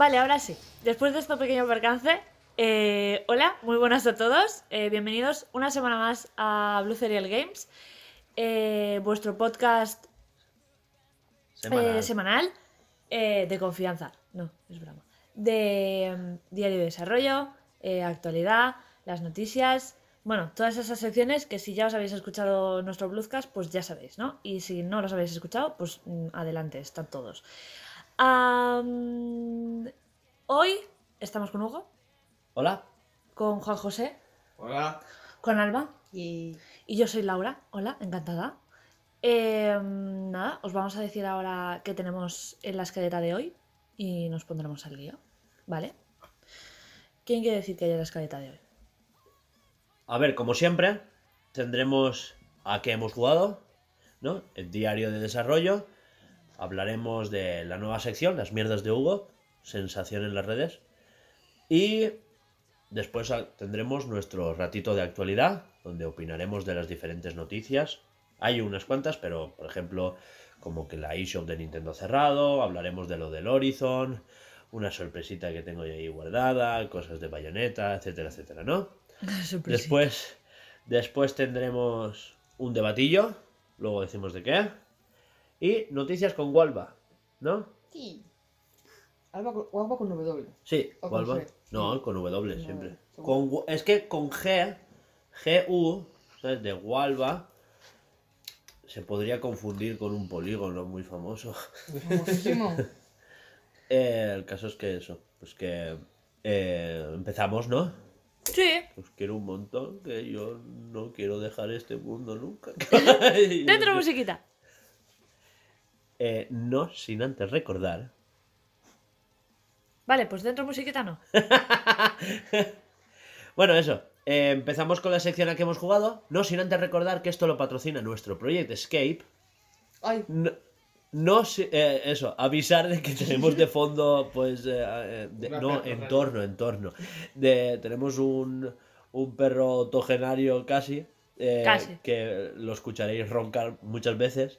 Vale, ahora sí. Después de este pequeño percance, eh, hola, muy buenas a todos. Eh, bienvenidos una semana más a Blue Serial Games, eh, vuestro podcast Semanal. semanal de confianza. No, es broma. De mm, diario de desarrollo, actualidad, las noticias. Bueno, todas esas secciones que si ya os habéis escuchado nuestro Bluescast, pues ya sabéis, ¿no? Y si no los habéis escuchado, pues mm, adelante, están todos. Hoy estamos con Hugo, Hola. con Juan José, Hola. con Alba Y y yo soy Laura. Hola, encantada. Em, nada, os vamos a decir ahora qué tenemos en la escaleta de hoy y nos pondremos al lío, ¿vale? ¿Quién quiere decir que hay en la escaleta de hoy? A ver, como siempre, tendremos a qué hemos jugado, ¿no? El diario de desarrollo. Hablaremos de la nueva sección, las mierdas de Hugo, sensación en las redes. Y después tendremos nuestro ratito de actualidad, donde opinaremos de las diferentes noticias. Hay unas cuantas, pero por ejemplo, como que la eShop de Nintendo cerrado, hablaremos de lo del Horizon, una sorpresita que tengo yo ahí guardada, cosas de bayoneta, etcétera, etcétera, ¿no? Después, después tendremos un debatillo, luego decimos de qué. Y noticias con Walva, ¿no? sí. Alba con, o Alba con W. Sí, O con. G. No, con W No, siempre. Con, es que con G, G-U, ¿sabes? de Walva, se podría confundir con un polígono muy famoso. Famosísimo. Eh, el caso es que eso, pues que eh, empezamos, ¿no? Sí, Pues quiero un montón, que yo no quiero dejar este mundo nunca. dentro musiquita. Eh, no sin antes recordar. Vale, pues dentro musiquita no. Bueno, eso. eh, empezamos con la sección a que hemos jugado. No sin antes recordar que esto lo patrocina nuestro Project Escape. Ay, No, no si- eh, eso, avisar de que tenemos de fondo, pues, eh, eh, de- no, perra entorno, entorno. De, tenemos un, un perro togenario casi, eh, Casi. que lo escucharéis roncar muchas veces,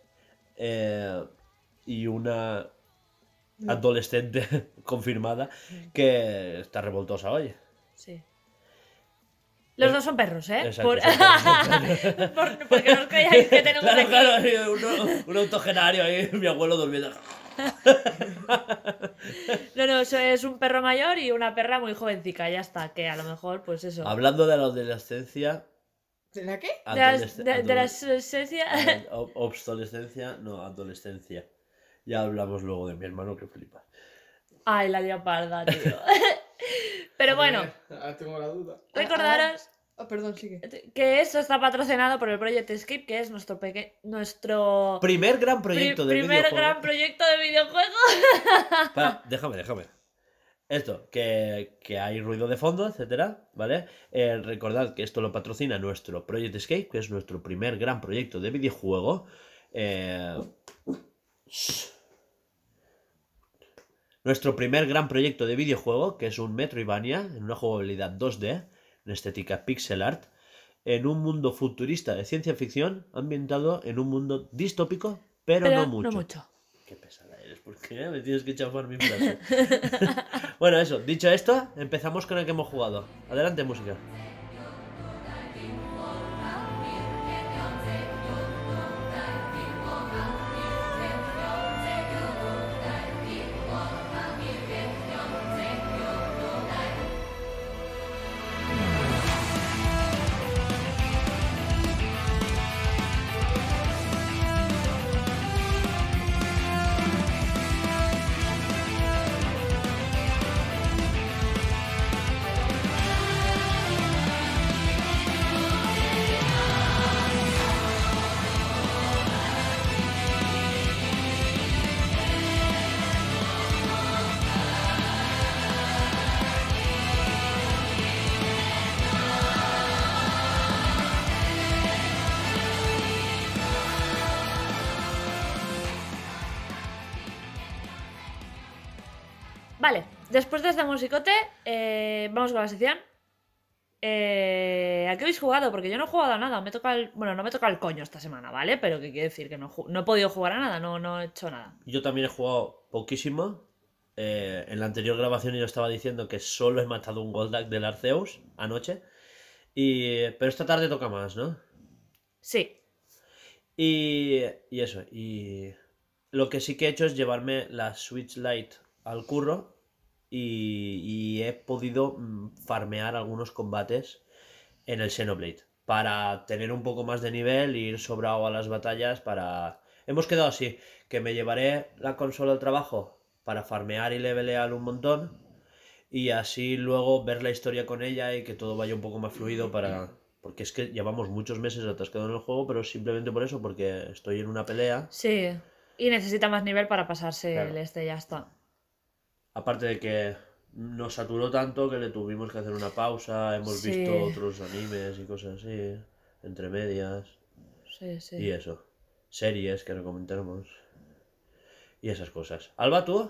eh, y una adolescente confirmada que está revoltosa hoy. Sí. Los Eh, dos son perros, ¿eh? exacto, Por- porque no os creáis que tenemos Claro, aquí... claro, un, un autogenario ahí, mi abuelo durmiendo. No, no, eso es un perro mayor y una perra muy jovencica, ya está. Que a lo mejor, pues eso. Hablando de la adolescencia, ¿de la qué? De la, adolesc- de, de la adolesc- adolescencia. Ad- ob- Obsolescencia, no, adolescencia. Ya hablamos luego de mi hermano que flipa. Ay, la leoparda, tío. Pero bueno, Ahora tengo la duda. recordaros Ah, perdón, sigue. que esto está patrocinado por el Project Escape, que es nuestro peque... nuestro Primer gran pri- proyecto de primer videojuego. gran proyecto de videojuego. Para, déjame, déjame. Esto, que, que hay ruido de fondo, etcétera, ¿vale? Eh, recordad que esto lo patrocina nuestro Project Escape, que es nuestro primer gran proyecto de videojuego. Eh, Nuestro primer gran proyecto de videojuego, que es un Metroidvania, en una jugabilidad 2D, en estética pixel art, en un mundo futurista de ciencia ficción, ambientado en un mundo distópico, pero, Pero no mucho. Qué pesada eres, ¿por qué me tienes que chafar mi frase? bueno, eso, dicho esto, empezamos con el que hemos jugado. Adelante, música. Después de este musicote, eh, vamos con la sección. Eh, ¿A qué habéis jugado? Porque yo no he jugado a nada. Me toca el... Bueno, no me toca el coño esta semana, ¿vale? Pero que quiere decir que no, he podido jugar a nada, no, no he hecho nada. Yo también he jugado poquísimo. Eh, en la anterior grabación yo estaba diciendo que solo he matado un Goldak del Arceus anoche. Y... Pero esta tarde toca más, ¿no? Sí. Y, y eso, y lo que sí que he hecho es llevarme la Switch Lite al curro y, y he podido mm, farmear algunos combates en el Xenoblade para tener un poco más de nivel ir sobrado a las batallas para... Hemos quedado así, que me llevaré la consola al trabajo para farmear y levelear un montón y así luego ver la historia con ella y que todo vaya un poco más fluido para... Porque es que llevamos muchos meses atascado en el juego, pero simplemente por eso, porque estoy en una pelea. Sí. Y necesita más nivel para pasarse Claro. el este, ya está. Aparte de que nos saturó tanto que le tuvimos que hacer una pausa, hemos Sí. visto otros animes y cosas así, entre medias, Sí, sí. y eso. Series que recomendamos. Y esas cosas. Alba, ¿tú?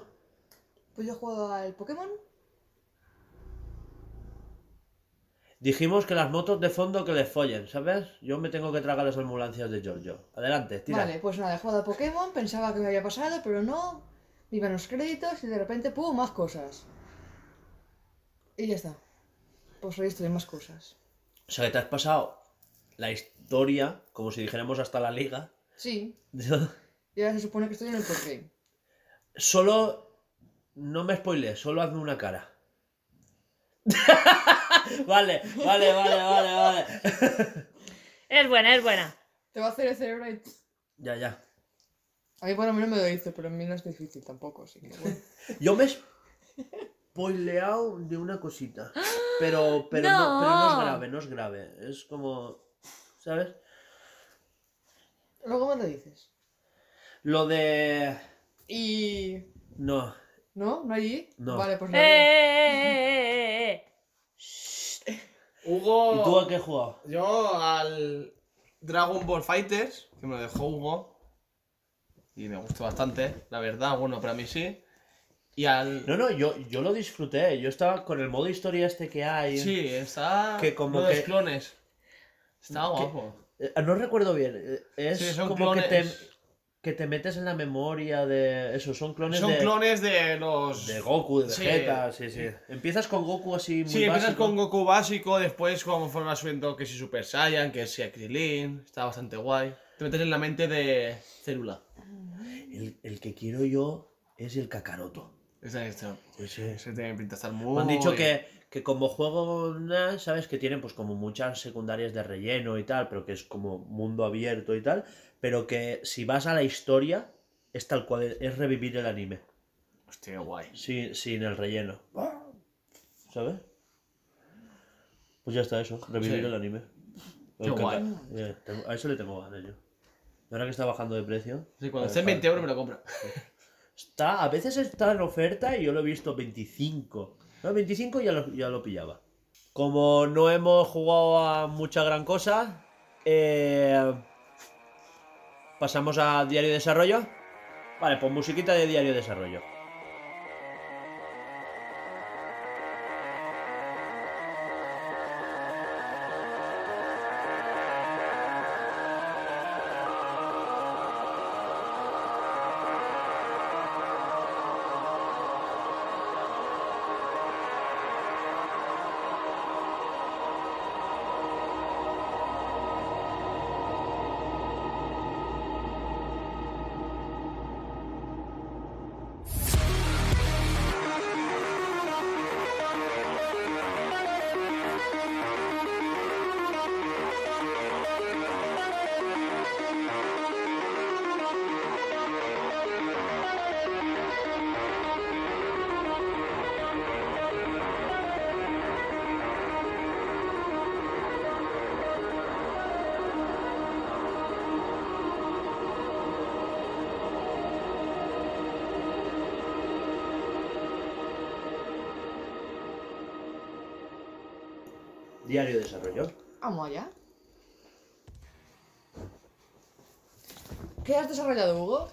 Pues yo he jugado al Pokémon. Dijimos que las motos de fondo que les follen, ¿sabes? Yo me tengo que tragar las ambulancias de Giorgio. Adelante, tira. Vale, pues nada, he jugado al Pokémon, pensaba que me había pasado, pero no. Iban los créditos y de repente, ¡pum! más cosas. Y ya está. Pues hoy estoy en más cosas. O sea, que te has pasado la historia, como si dijéramos hasta la liga. Sí, y ahora se supone que estoy en el postgame. Solo. No me spoilees, solo hazme una cara. vale, vale, vale, vale, vale. Es buena, es buena. Te va a hacer el cerebro y... ya, ya. A mí por lo menos me lo dice, pero a mí no es difícil tampoco, así que bueno. Yo me he spoileado de una cosita. Pero, pero, no. No. pero no es grave, no es grave. Es como. ¿Sabes? Luego me lo dices. Lo de. Y... No. ¿No? ¿No allí? No. Vale, pues ¡Eh, nada. eh, eh, eh, eh! Hugo. ¿Y tú a qué has jugado? Yo al Dragon Ball Fighters, que me lo dejó Hugo. Y me gustó bastante, la verdad, bueno, para mí sí. Y al. No, no, yo, yo lo disfruté. Yo estaba con el modo historia este que hay. Sí, está. Que como que- clones. Está guapo. Eh, No recuerdo bien. eh, Es Sí, son como que te, clones. que te metes en la memoria de. Eso, son clones Son de. clones de los. De Goku, de. Vegeta, sí, sí. Empiezas con Goku así muy Sí, empiezas con Goku básico, después conforme vas subiendo que si Super Saiyan, que si Krillin, está bastante guay. Te metes en la mente de Célula. El, el que quiero yo es el Kakaroto. Ese, este, Sí, sí. ese tiene pinta de estar muy... Me han dicho que, que como juego, nah, ¿sabes? Que tienen pues como muchas secundarias de relleno y tal, pero que es como mundo abierto y tal, pero que si vas a la historia, es tal cual, es revivir el anime, Hostia, guay. sin, sin el relleno. ¿Sabes? Pues ya está eso, revivir Sí. el anime. Qué guay. Yeah, a eso le tengo ganas yo. Ahora que está bajando de precio. Sí, cuando esté en ver, 20 euros me lo compro. Está, a veces está en oferta y yo lo he visto 25. No, 25 ya lo, ya lo pillaba. Como no hemos jugado a mucha gran cosa, eh, pasamos a Diario de Desarrollo. Vale, pues musiquita de Diario de Desarrollo. Diario de Desarrollo. Vamos allá. ¿Qué has desarrollado, Hugo?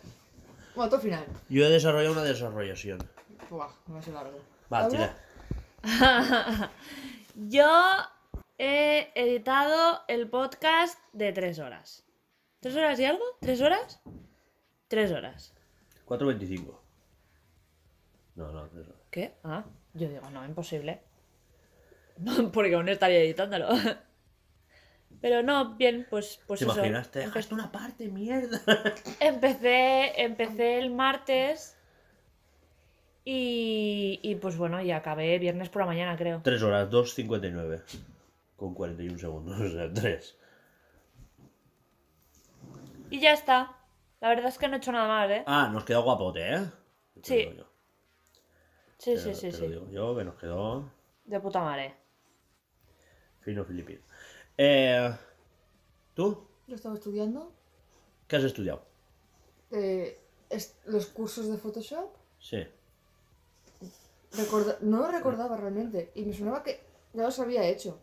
Bueno, tú final. Yo he desarrollado una desarrollación. Buah, ser largo. Va, ¿Habla? tira. Yo he editado el podcast de tres horas. ¿Tres horas y algo? ¿Tres horas? Tres horas. 4.25. No, no, tres horas. ¿Qué? Ah, yo digo, no, imposible. No, porque aún estaría editándolo. Pero no, bien, pues, pues ¿Te eso. imaginas? Te Empe- dejaste una parte, mierda. Empecé, empecé el martes y, y pues bueno, y acabé viernes por la mañana, creo. 3 horas, 2.59. Con 41 segundos, o sea, 3. Y ya está. La verdad es que no he hecho nada más, ¿eh? Ah, nos quedó guapote, ¿eh? Sí. Sí, sí, sí, yo, que nos quedó De puta madre. Fino filipino. Eh, ¿Tú? Yo estaba estudiando ¿Qué has estudiado? eh, los cursos de Photoshop. Sí. Recorda- no lo recordaba realmente. Y me sonaba que ya los había hecho.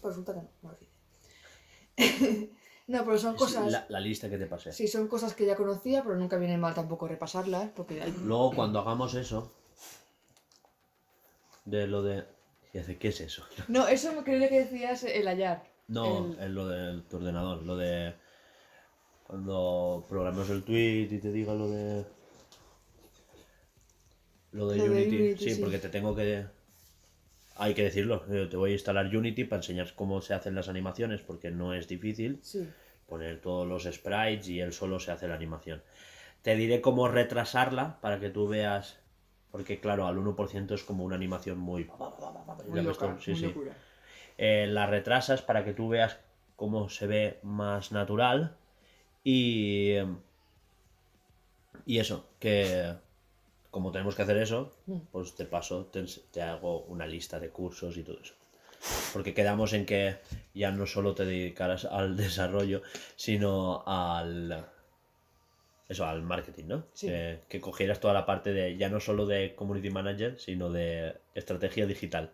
Pero resulta que no, no hice. no, pero son cosas. La, la lista que te pasé. Sí, son cosas que ya conocía, pero nunca viene mal tampoco repasarlas. Porque Luego, cuando hagamos eso, de lo de. Y hace, ¿Qué es eso? No, eso me creía que decías el hallar. No, El- es lo de tu ordenador, lo de. Cuando programas el tweet y te diga lo de. Lo de Lo de Unity. Unity, sí, sí. porque te tengo que. Hay que decirlo, yo te voy a instalar Unity para enseñar cómo se hacen las animaciones, porque no es difícil Sí. poner todos los sprites y él solo se hace la animación. Te diré cómo retrasarla para que tú veas, porque claro, al 1% es como una animación muy... Muy loca, tú, sí, muy sí. locura. Eh, la retrasas para que tú veas cómo se ve más natural y... Y eso, que como tenemos que hacer eso, Mm. pues te paso, te, te hago una lista de cursos y todo eso. Porque quedamos en que ya no solo te dedicaras al desarrollo, sino al. Eso, al marketing, ¿no? Sí. Que, que cogieras toda la parte de, ya no solo de community manager, sino de estrategia digital.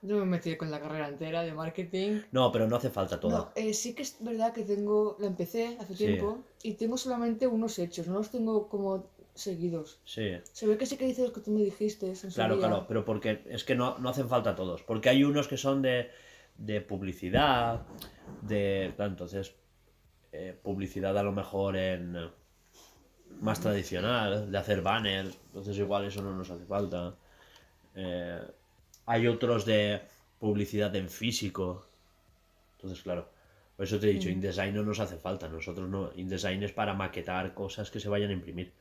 Yo me metí con la carrera entera de marketing. No, pero no hace falta toda. No, eh, sí que es verdad que tengo, la empecé hace Sí. tiempo y tengo solamente unos hechos, no los tengo como seguidos. Sí. Se ve que sí que dices lo que tú me dijiste. en su Claro, día. claro, pero porque es que no, no hacen falta todos. Porque hay unos que son de, de publicidad, de. Claro, entonces, eh, publicidad a lo mejor en. Más tradicional, de hacer banner. Entonces, igual eso no nos hace falta. Eh, hay otros de publicidad en físico. Entonces, claro. Por eso te he dicho, InDesign no nos hace falta. Nosotros no. InDesign es para maquetar cosas que se vayan a imprimir.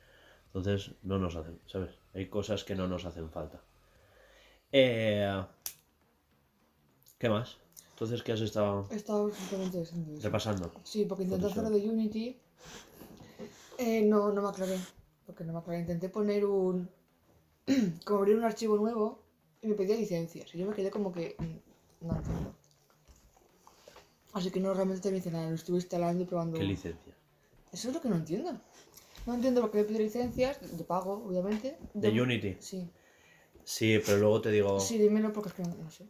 Entonces, no nos hacen, ¿sabes? Hay cosas que no nos hacen falta. Eh, ¿Qué más? Entonces, ¿qué has estado He estado simplemente repasando? Sí, porque intenté hacerlo de Unity. Eh, no, no me aclaré. Porque no me aclaré. Intenté poner un. como abrir un archivo nuevo y me pedía licencias. Y yo me quedé como que. mm, No entiendo. Así que no realmente te dice nada. Lo estuve instalando y probando. ¿Qué licencia? Eso es lo que no entiendo. No entiendo por qué me pide licencias, de pago, obviamente. ¿De Unity? Sí. Sí, pero luego te digo... Sí, dímelo porque es que no, no sé.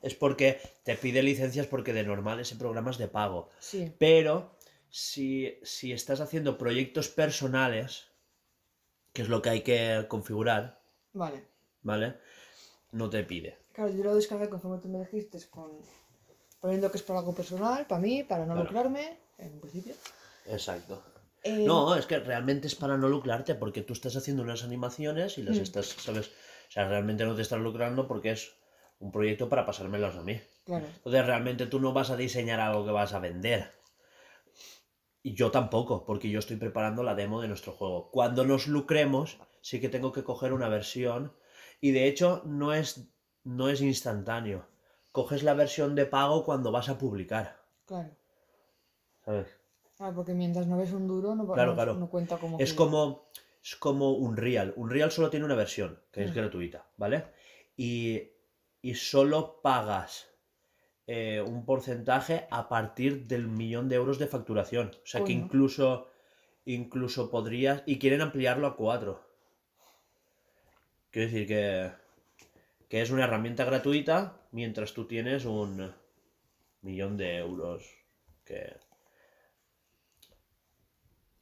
Es porque te pide licencias porque de normal ese programa es de pago. Sí. Pero si, si estás haciendo proyectos personales, que es lo que hay que configurar, Vale. ¿vale? No te pide. Claro, yo lo descargué conforme tú me dijiste, con... poniendo que es para algo personal, para mí, para no lucrarme, en principio. Exacto. Eh, No, es que realmente es para no lucrarte, porque tú estás haciendo unas animaciones y las Mm. estás, ¿sabes? O sea, realmente no te estás lucrando porque es un proyecto para pasármelos a mí. Claro. Entonces, realmente tú no vas a diseñar algo que vas a vender. Y yo tampoco, porque yo estoy preparando la demo de nuestro juego. Cuando nos lucremos, sí que tengo que coger una versión. Y de hecho, no es, no es instantáneo. Coges la versión de pago cuando vas a publicar. Claro. ¿Sabes? Ah, porque mientras no ves un duro, no, Claro, no, claro. no cuenta como Es que- como, es como un Real. Un Real solo tiene una versión, que es gratuita, ¿vale? Y, y solo pagas eh, un porcentaje a partir del millón de euros de facturación. O sea que incluso, incluso podrías... Y quieren ampliarlo a cuatro. Quiero decir que, que es una herramienta gratuita mientras tú tienes un millón de euros que...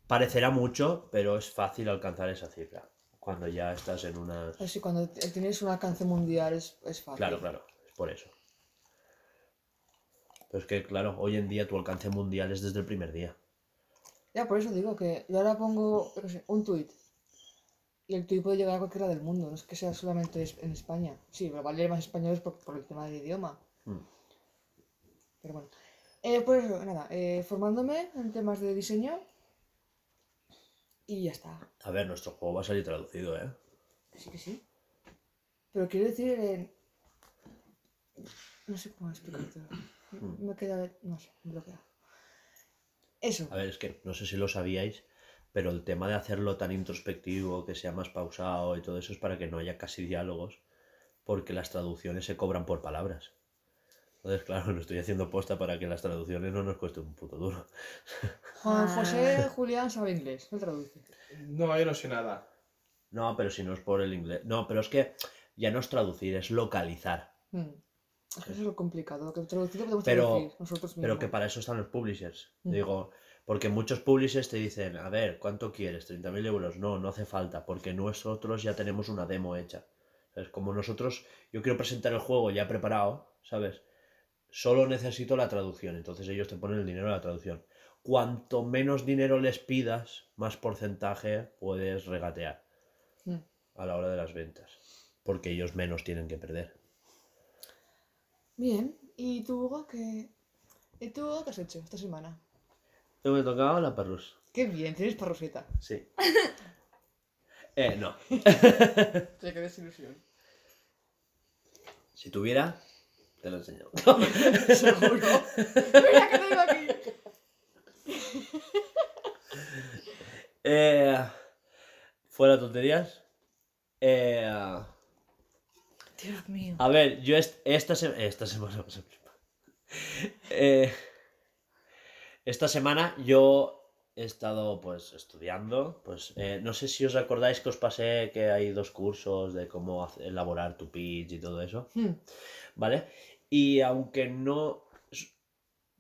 Parecerá mucho, pero es fácil alcanzar esa cifra. cuando ya estás en una... Así cuando tienes un alcance mundial es, es fácil. Claro, claro, es por eso. Pero es que, claro, hoy en día tu alcance mundial es desde el primer día. Ya, por eso digo que yo ahora pongo sé, un tuit. Y el tuit puede llegar a cualquiera del mundo, no es que sea solamente en España. Sí, pero vale más españoles por, por el tema del idioma. Mm. Pero bueno. Eh, pues eso, nada, eh, formándome en temas de diseño. Y ya está. A ver, nuestro juego va a salir traducido, ¿eh? Sí que sí. Pero quiero decir, eh, no sé cómo explicártelo. Mm. Me queda, no sé, bloqueado. Eso. A ver, es que no sé si lo sabíais, pero el tema de hacerlo tan introspectivo, que sea más pausado y todo eso es para que no haya casi diálogos, porque las traducciones se cobran por palabras. Entonces, claro, lo estoy haciendo posta para que las traducciones no nos cueste un puto duro. Juan Ah. José Julián sabe inglés, me traduce. No, yo no sé nada. No, pero si no es por el inglés. No, pero es que ya no es traducir, es localizar. Mm. Es eso es lo complicado, que traducir lo podemos Pero- traducir nosotros mismos. Pero que para eso están los publishers. Mm. Digo, porque muchos publishers te dicen, a ver, ¿cuánto quieres? ¿30.000 euros? No, no hace falta, porque nosotros ya tenemos una demo hecha. ¿Sabes? Como nosotros, yo quiero presentar el juego ya preparado, ¿sabes? Solo necesito la traducción, entonces ellos te ponen el dinero de la traducción. Cuanto menos dinero les pidas, más porcentaje puedes regatear Mm. a la hora de las ventas. Porque ellos menos tienen que perder. Bien, ¿y tú, Hugo, qué... ¿Y tú, Hugo, qué has hecho esta semana? Yo me tocaba la perrus. Qué bien, tienes parroseta. Sí. eh, no. Te qué desilusión. Si tuviera, te lo enseño. Seguro. Mira que tengo aquí. eh, fuera tonterías. Eh, Dios mío. a ver, yo est- esta, se- esta semana. Eh, esta semana yo he estado pues estudiando. Pues eh, no sé si os acordáis que os pasé que hay dos cursos de cómo elaborar tu pitch y todo eso. Hmm. ¿vale? Y aunque no es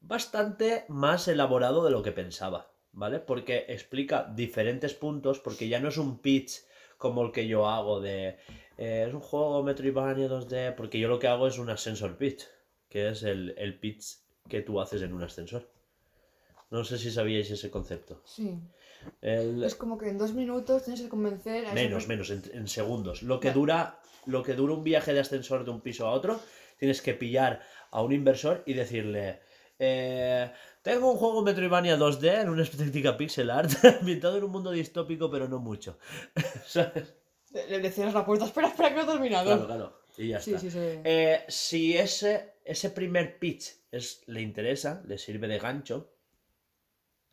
bastante más elaborado de lo que pensaba, ¿vale? Porque explica diferentes puntos, porque ya no es un pitch como el que yo hago de eh, es un juego Metroidvania 2D, porque yo lo que hago es un ascensor pitch, que es el, el pitch que tú haces en un ascensor. No sé si sabíais ese concepto. Sí. El- Es como que en dos minutos tienes que convencer a Menos, menos, en, en segundos. Lo que dura, lo que dura un viaje de ascensor de un piso a otro, tienes que pillar a un inversor y decirle. eh, tengo un juego Metroidvania 2D en una estética pixel art ambientado en un mundo distópico, pero no mucho. ¿Sabes? Le, le- cierras la puerta, espera, espera, que no he terminado. Claro, claro. Y ya sí, está. sí, sí. Eh, si ese, ese primer pitch es, le interesa, le sirve de gancho,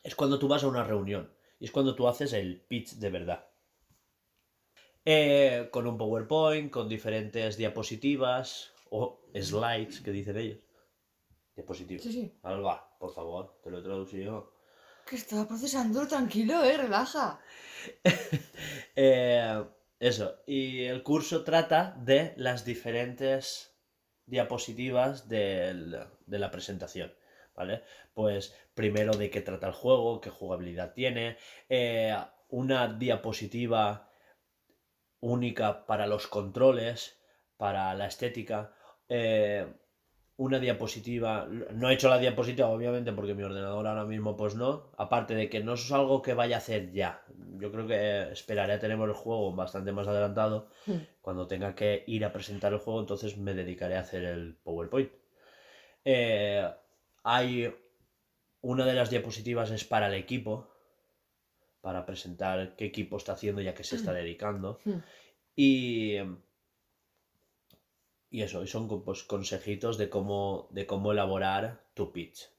es cuando tú vas a una reunión. Y es cuando tú haces el pitch de verdad. Eh, con un PowerPoint, con diferentes diapositivas o slides, que dicen ellos. Diapositivas. Sí, sí. Alba, por favor, te lo he traducido. Que estaba procesando, tranquilo, eh, relaja. Eh, eso, y el curso trata de las diferentes diapositivas del- de la presentación, ¿vale? Pues primero de qué trata el juego, qué jugabilidad tiene, eh, una diapositiva única para los controles, para la estética, eh, una diapositiva, no he hecho la diapositiva obviamente porque mi ordenador ahora mismo pues no, aparte de que no es algo que vaya a hacer ya, yo creo que esperaré a tener el juego bastante más adelantado, Hmm. cuando tenga que ir a presentar el juego entonces me dedicaré a hacer el PowerPoint. Eh, hay una de las diapositivas es para el equipo, para presentar qué equipo está haciendo ya que se está dedicando. Hmm. Y, y eso, y son pues, consejitos de cómo, de cómo elaborar tu pitch.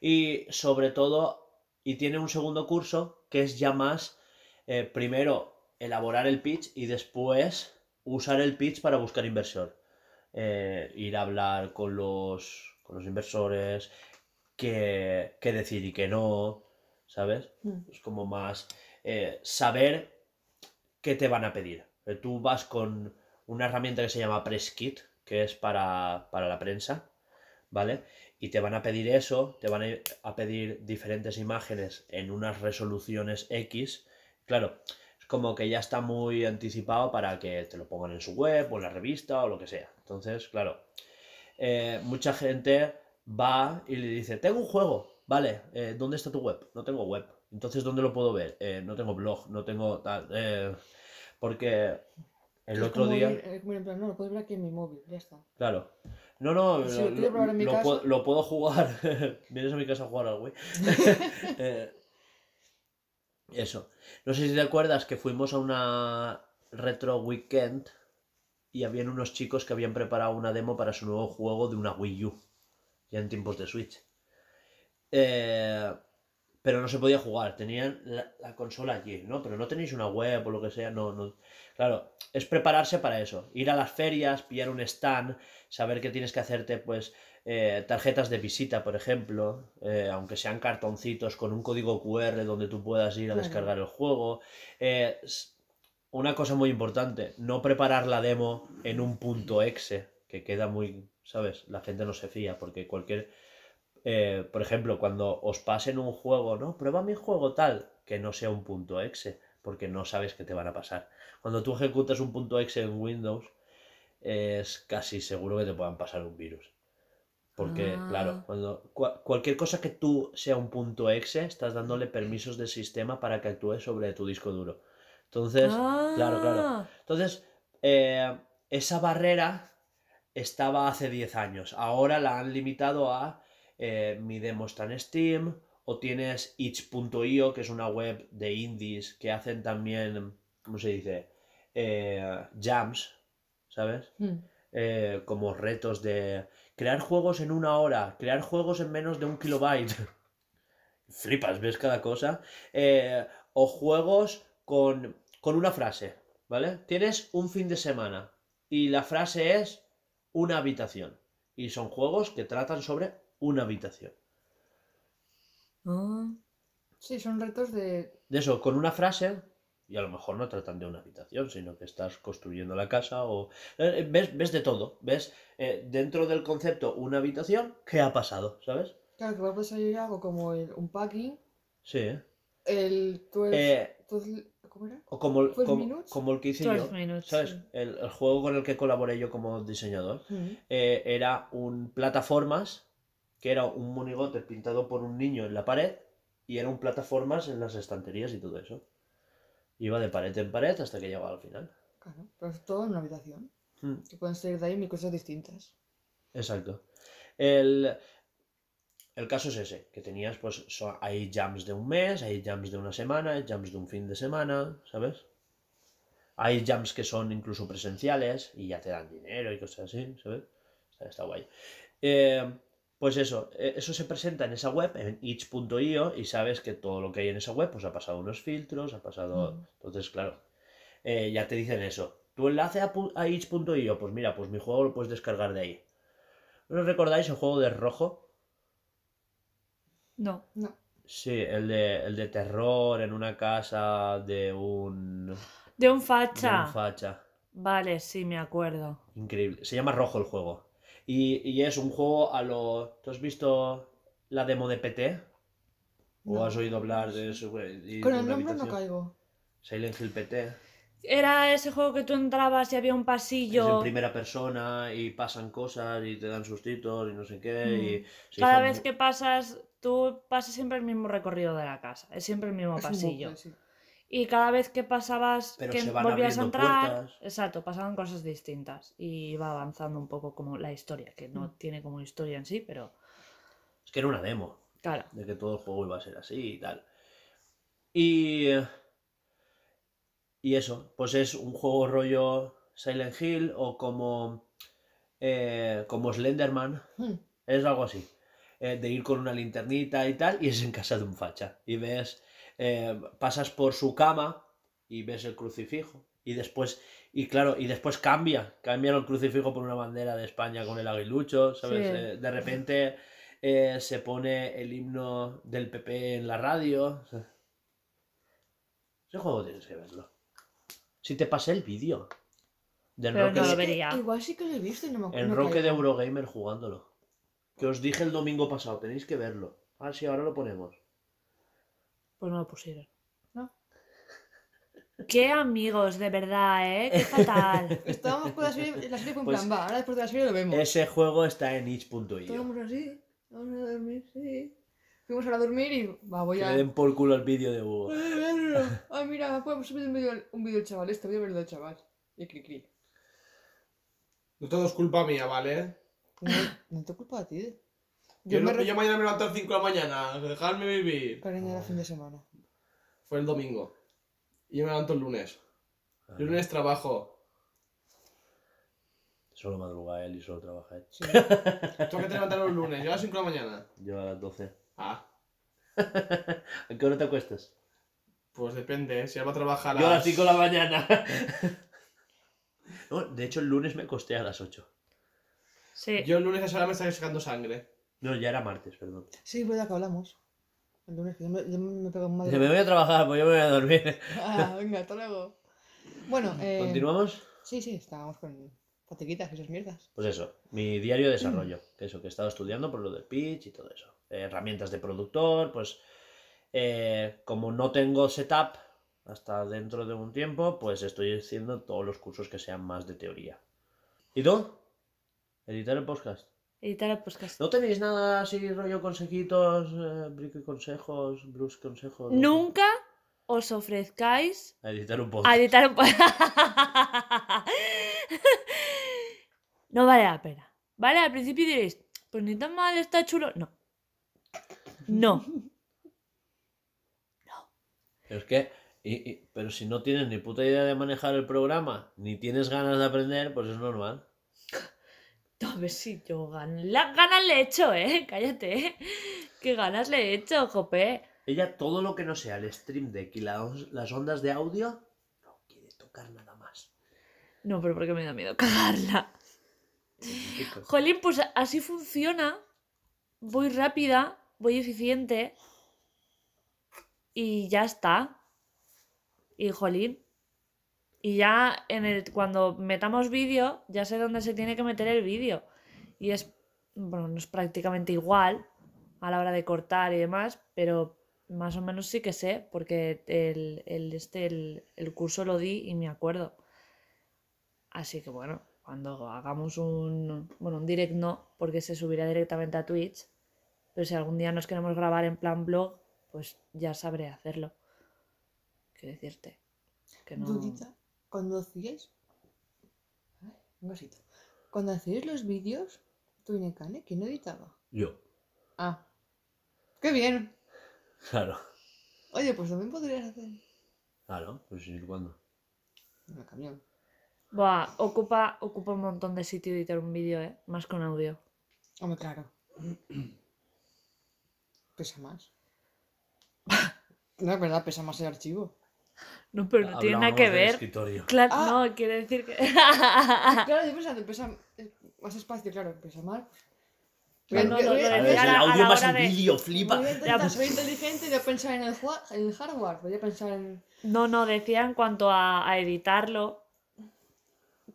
Y sobre todo, y tiene un segundo curso que es ya más, eh, primero elaborar el pitch y después usar el pitch para buscar inversor. Eh, ir a hablar con los, con los inversores, qué, qué decir y qué no, ¿sabes? Hmm. Es como más eh, saber qué te van a pedir. Tú vas con una herramienta que se llama PressKit, que es para, para la prensa, ¿vale? Y te van a pedir eso, te van a, pedir diferentes imágenes en unas resoluciones X. Claro, es como que ya está muy anticipado para que te lo pongan en su web o en la revista o lo que sea. Entonces, claro, eh, mucha gente va y le dice, tengo un juego, vale, eh, ¿dónde está tu web? No tengo web. Entonces, ¿dónde lo puedo ver? "Eh, no tengo blog, no tengo tal. porque el Es otro como día... eh, en plan, no, lo puedes ver aquí en mi móvil, ya está. Claro. No, no, Si lo, lo quiero probar en mi lo casa. puedo, lo puedo jugar. Vienes a mi casa a jugar al Wii. Eh, eso. No sé si te acuerdas que fuimos a una retro weekend y habían unos chicos que habían preparado una demo para su nuevo juego de una Wii U. Ya en tiempos de Switch. Eh, pero no se podía jugar. Tenían la, la consola allí, ¿no? Pero no tenéis una web o lo que sea. No, no. Claro, es prepararse para eso. Ir a las ferias, pillar un stand, saber que tienes que hacerte, pues, eh, tarjetas de visita, por ejemplo, eh, aunque sean cartoncitos con un código QR donde tú puedas ir a Claro. descargar el juego. Eh, una cosa muy importante, no preparar la demo en un punto exe, que queda muy, ¿sabes? La gente no se fía, porque cualquier, eh, por ejemplo, cuando os pasen un juego, ¿no? Prueba mi juego tal, que no sea un punto exe, porque no sabes qué te van a pasar. Cuando tú ejecutas un punto exe en Windows, es casi seguro que te puedan pasar un virus. Porque, Ah. claro, cuando cua- cualquier cosa que tú sea un punto exe, estás dándole permisos del sistema para que actúe sobre tu disco duro. Entonces, claro, claro. Ah, Entonces, eh, esa barrera estaba hace 10 años. Ahora la han limitado a eh, mi demo está en Steam o tienes itch.io, que es una web de indies que hacen también, ¿cómo se dice? Eh, jams, ¿sabes? Hmm. Eh, como retos de crear juegos en una hora, crear juegos en menos de un kilobyte. Flipas, ves cada cosa. Eh, o juegos con, con una frase, ¿vale? Tienes un fin de semana y la frase es una habitación. Y son juegos que tratan sobre una habitación. ah. Sí, son retos de. De eso, con una frase, y a lo mejor no tratan de una habitación, sino que estás construyendo la casa o... eh, ves, ves de todo, ves eh, dentro del concepto una habitación, ¿qué ha pasado? ¿Sabes? Claro, que igual puede salir algo como el unpacking, Sí. ¿eh? el 12. Eh, 12 ¿Cómo era? o como, el- 12 como, minutes. como el que hice 12 yo, minutes, ¿sabes? sí. El, el juego con el que colaboré yo como diseñador eh, era un plataformas, que era un monigote pintado por un niño en la pared, y era un plataformas en las estanterías y todo eso. Iba de pared en pared hasta que llegaba al final. Claro, pero es todo en una habitación. Que pueden salir de ahí mil cosas distintas. Exacto. El, el caso es ese, que tenías, pues, so- hay jams de un mes, hay jams de una semana, hay jams de un fin de semana, ¿sabes? Hay jams que son incluso presenciales y ya te dan dinero y cosas así, ¿sabes? Está, está guay. Eh, pues eso, eh, eso se presenta en esa web, en itch.io, y sabes que todo lo que hay en esa web, pues ha pasado unos filtros, ha pasado... Mm. Entonces, claro, eh, ya te dicen eso. Tu enlace a, itch.io, pues mira, pues mi juego lo puedes descargar de ahí. ¿No os recordáis el juego de rojo? No. No. Sí, el de, el de terror en una casa de un, de De un un facha. facha. Vale, sí, me acuerdo. Increíble. Se llama Rojo el juego. Y, y es un juego a lo... ¿Tú has visto la demo de PT? ¿O No. has oído hablar de eso? Y Con de el nombre no caigo. Silent Hill PT. Era ese juego que tú entrabas y había un Es en pasillo. primera persona y pasan cosas y te dan sustitos y no sé qué. Mm. Y Cada vez que pasas, tú pasas siempre el mismo recorrido de la casa. Es siempre el mismo Es un pasillo. bucle, sí. Y cada vez que pasabas, Pero que se van volvías a entrar, puertas. exacto, pasaban cosas distintas. Y iba avanzando un poco como la historia, que no Mm. tiene como historia en sí, pero Es que era una demo. claro. de que todo el juego iba a ser así y tal. Y. Y eso, pues es un juego rollo Silent Hill o como. eh, como Slenderman, Hmm. es algo así. eh, de ir con una linternita y tal, y es en casa de un facha. Y ves. Eh, pasas por su cama y ves el crucifijo. Y después. Y claro, y después cambia. Cambian el crucifijo por una bandera de España con el aguilucho, ¿sabes? Sí. Eh, de repente eh, se pone el himno del PP en la radio. Ese juego tienes que verlo. Si te pasé el vídeo. De Pero Enroque, no lo de. Igual sí que lo he visto y no me acuerdo. Enroque de Eurogamer jugándolo. Que os dije el domingo pasado, tenéis que verlo. Ah, sí, ahora lo ponemos. Pues no lo pusieron. Qué amigos, de verdad, ¿eh? Qué fatal. Estábamos con la serie, la serie fue en Pues- plan, va, ahora después de la serie lo vemos. Ese juego está en itch.io. Estábamos así, vamos a dormir, sí. Fuimos a dormir y va, voy Que a... le den por culo el vídeo de Hugo. Ay, verlo. Ay, mira, podemos subir un vídeo un vídeo del chaval este, voy a verlo del chaval. Y cri cri. No todo es culpa mía, ¿vale? No, no te culpa a ti. Yo, Yo me no- yo mañana me levanto a las 5 de la mañana. Dejadme vivir. Cariño, era fin de semana. Fue el domingo. Y yo me levanto el lunes. El lunes trabajo. Solo madruga él y solo trabaja él. Sí. Tengo que te levantar los lunes. Yo a las 5 de la mañana. Yo a las 12. Ah, ¿A qué hora te acuestas? pues depende. ¿eh? Si él va a trabajar a Yo a las 5 de la mañana. No, de hecho, el lunes me acosté a las 8. Sí. Yo el lunes a esa hora me está sacando sangre. No, ya era martes, perdón. Sí, verdad que hablamos. El lunes yo me, yo me pego un Dice, madre. me voy a trabajar, pues yo me voy a dormir. Ah, venga, hasta luego. Bueno, eh... ¿Continuamos? Sí, sí, estábamos con fatiguitas y esas mierdas. Pues eso, mi diario de desarrollo, que eso, que he estado estudiando por lo del pitch y todo eso. Eh, herramientas de productor, pues eh, como no tengo setup hasta dentro de un tiempo, pues estoy haciendo todos los cursos que sean más de teoría. ¿Y tú? Editar el podcast. Editar el podcast. ¿No tenéis nada así rollo consejitos, eh, brico y consejos, blues consejos? no? Nunca os ofrezcáis A editar un a podcast. editar un podcast. no vale la pena. ¿Vale? Al principio diréis, pues ni tan mal, está chulo. No. No. Pero es que, y- y- pero si no tienes ni puta idea de manejar el programa, ni tienes ganas de aprender, pues es normal. A ver si yo gan- la- ganas le he hecho, ¿eh? Cállate, ¿eh? ¿Qué ganas le he hecho, jope? Ella todo lo que no sea el stream deck y la on- las ondas de audio, no quiere tocar nada más. No, pero porque me da miedo cagarla. Jolín, pues así funciona. Voy rápida, voy eficiente. Y ya está. Y jolín. Y ya en el, cuando metamos vídeo, ya sé dónde se tiene que meter el vídeo. Y es, bueno, no es prácticamente igual a la hora de cortar y demás, pero más o menos sí que sé, porque el, el, este, el, el curso lo di y me acuerdo. Así que bueno, cuando hagamos un, bueno, un direct no, porque se subirá directamente a Twitch, pero si algún día nos queremos grabar en plan blog, pues ya sabré hacerlo. ¿Qué decirte? Que no... cuando hacíais. Ay, un vasito. Cuando hacíais los vídeos, tú y Nekane, ¿quién editaba? Yo, Ah. ¡Qué bien! claro. Oye, pues también podrías hacer. Claro, pues ir cuando. En el camión. Buah, ocupa, ocupa un montón de sitio editar un vídeo, ¿eh? Más con audio. Hombre, claro. Pesa más. No, es verdad, pesa más el archivo. No, pero no tiene nada que ver. escritorio. Claro, Ah. no, quiere decir que... Claro, yo pensando, pesa eh, más espacio, claro, pesa más. Voy a- No, no, voy a- voy a- A ver, a el la- a audio más de- vídeo, flipa. Voy a intentar ser inteligente y no pensar en el, en el hardware. Voy a pensar en. No, no, decía en cuanto a, a editarlo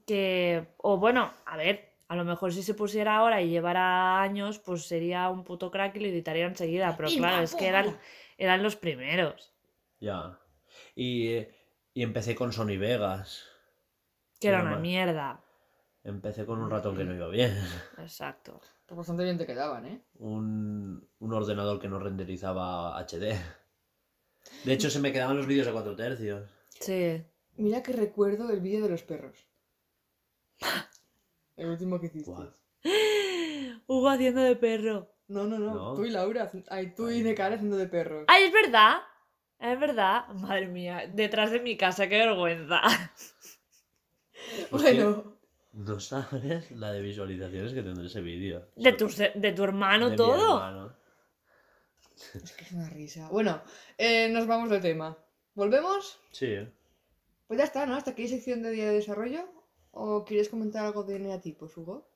que, o bueno, a ver, a lo mejor si se pusiera ahora y llevara años, pues sería un puto crack y lo editaría enseguida, pero Y claro, es que eran, eran los primeros, Ya. Y, eh, y empecé con Sony Vegas. que era una más. mierda. Empecé con un ratón que no iba bien. Exacto. Pues bastante bien te quedaban, ¿eh? Un, un ordenador que no renderizaba HD. De hecho, se me quedaban los vídeos a 4 tercios. Sí. Mira que recuerdo el vídeo de los perros. El último que hiciste. Buah. Hugo haciendo de perro. No, no, no, No. Tú y Laura. haci- Ay, tú y Nekane haciendo de perros. ¡Ay, es verdad! Es verdad. Madre mía, detrás de mi casa, qué vergüenza. bueno, No sabes la de visualizaciones que tendré ese vídeo. De tu, se- de tu hermano De mi todo. hermano. es que es una risa. Bueno, eh, nos vamos del tema. ¿Volvemos? Sí. Pues ya está, ¿no? Hasta aquí sección de día de desarrollo. ¿O quieres comentar algo de neatipos, Hugo?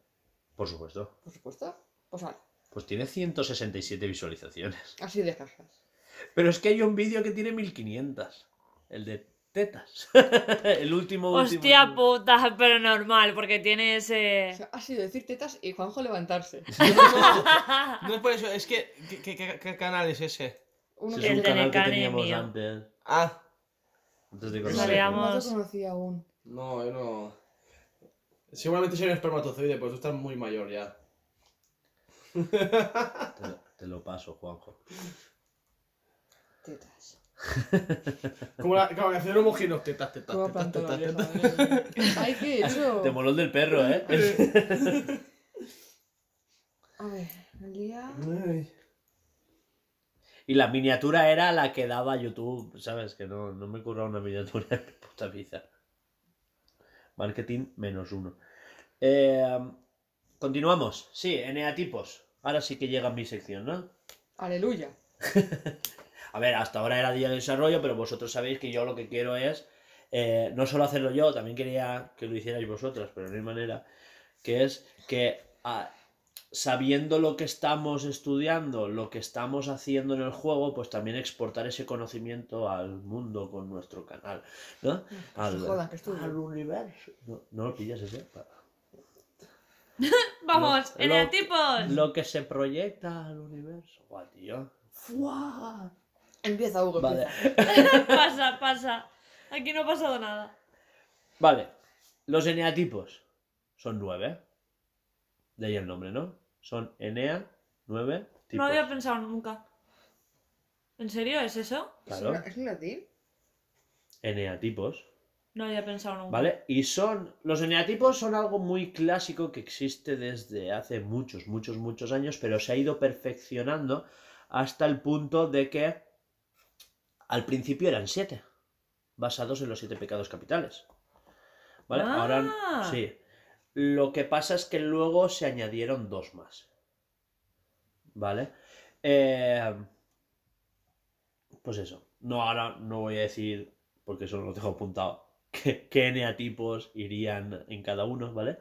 por supuesto. Por supuesto. Pues vale, Pues tiene 167 visualizaciones. así de cajas. Pero es que hay un vídeo que tiene 1500. El de tetas. el último, último. Hostia último. puta, pero normal, porque tiene O ese... sea, ha sido decir tetas y Juanjo levantarse. No es por eso, es que. ¿Qué, qué- qué- qué canal es ese? Uno que es un El de canal que teníamos mío. antes. Ah, Antes de Nos conocer. habíamos- No te conocía aún. No, yo no. Seguramente soy un espermatozoide, pues tú estás muy mayor ya. Te, lo- te lo paso, Juanjo. Tetas. Como la, como la canción de los mojinos, tetas, tetas, Como tetas, tetas, tetas. Ay, qué hecho. Te moló el del perro, ¿eh? A ver, el día. Ay. Y la miniatura era la que daba YouTube, ¿sabes? Que no, no me curra una miniatura en mi puta vida. Marketing menos uno. Eh, continuamos. Sí, eneatipos. Ahora sí que llega mi sección, ¿no? Aleluya. A ver, hasta ahora era día de desarrollo, pero vosotros sabéis que yo lo que quiero es eh, no solo hacerlo yo, también quería que lo hicierais vosotros, pero no hay manera. Que es que ah, sabiendo lo que estamos estudiando, lo que estamos haciendo en el juego, pues también exportar ese conocimiento al mundo con nuestro canal, ¿no? Al, jodan, que estudio. al universo. No, no lo pillas ese. Vamos, Lo- eneatipos. Lo que se proyecta al universo. Guau, tío. ¡Fua! Empieza, Hugo. Vale. empieza. pasa, pasa. Aquí no ha pasado nada. Vale, los eneatipos son nueve. De ahí el nombre, ¿no? Son enea, nueve tipos. No había pensado nunca. ¿En serio es eso? Claro, ¿Es en latín? eneatipos. No había pensado nunca. ¿Vale? Y son. Los eneatipos son algo muy clásico que existe desde hace muchos, muchos, muchos años, pero se ha ido perfeccionando hasta el punto de que al principio eran siete, basados en los siete pecados capitales. ¿Vale? Ah. Ahora sí. Lo que pasa es que luego se añadieron dos más. ¿Vale? Eh, pues eso. No, ahora no voy a decir, porque eso no lo tengo apuntado, qué, qué eneatipos irían en cada uno, ¿vale?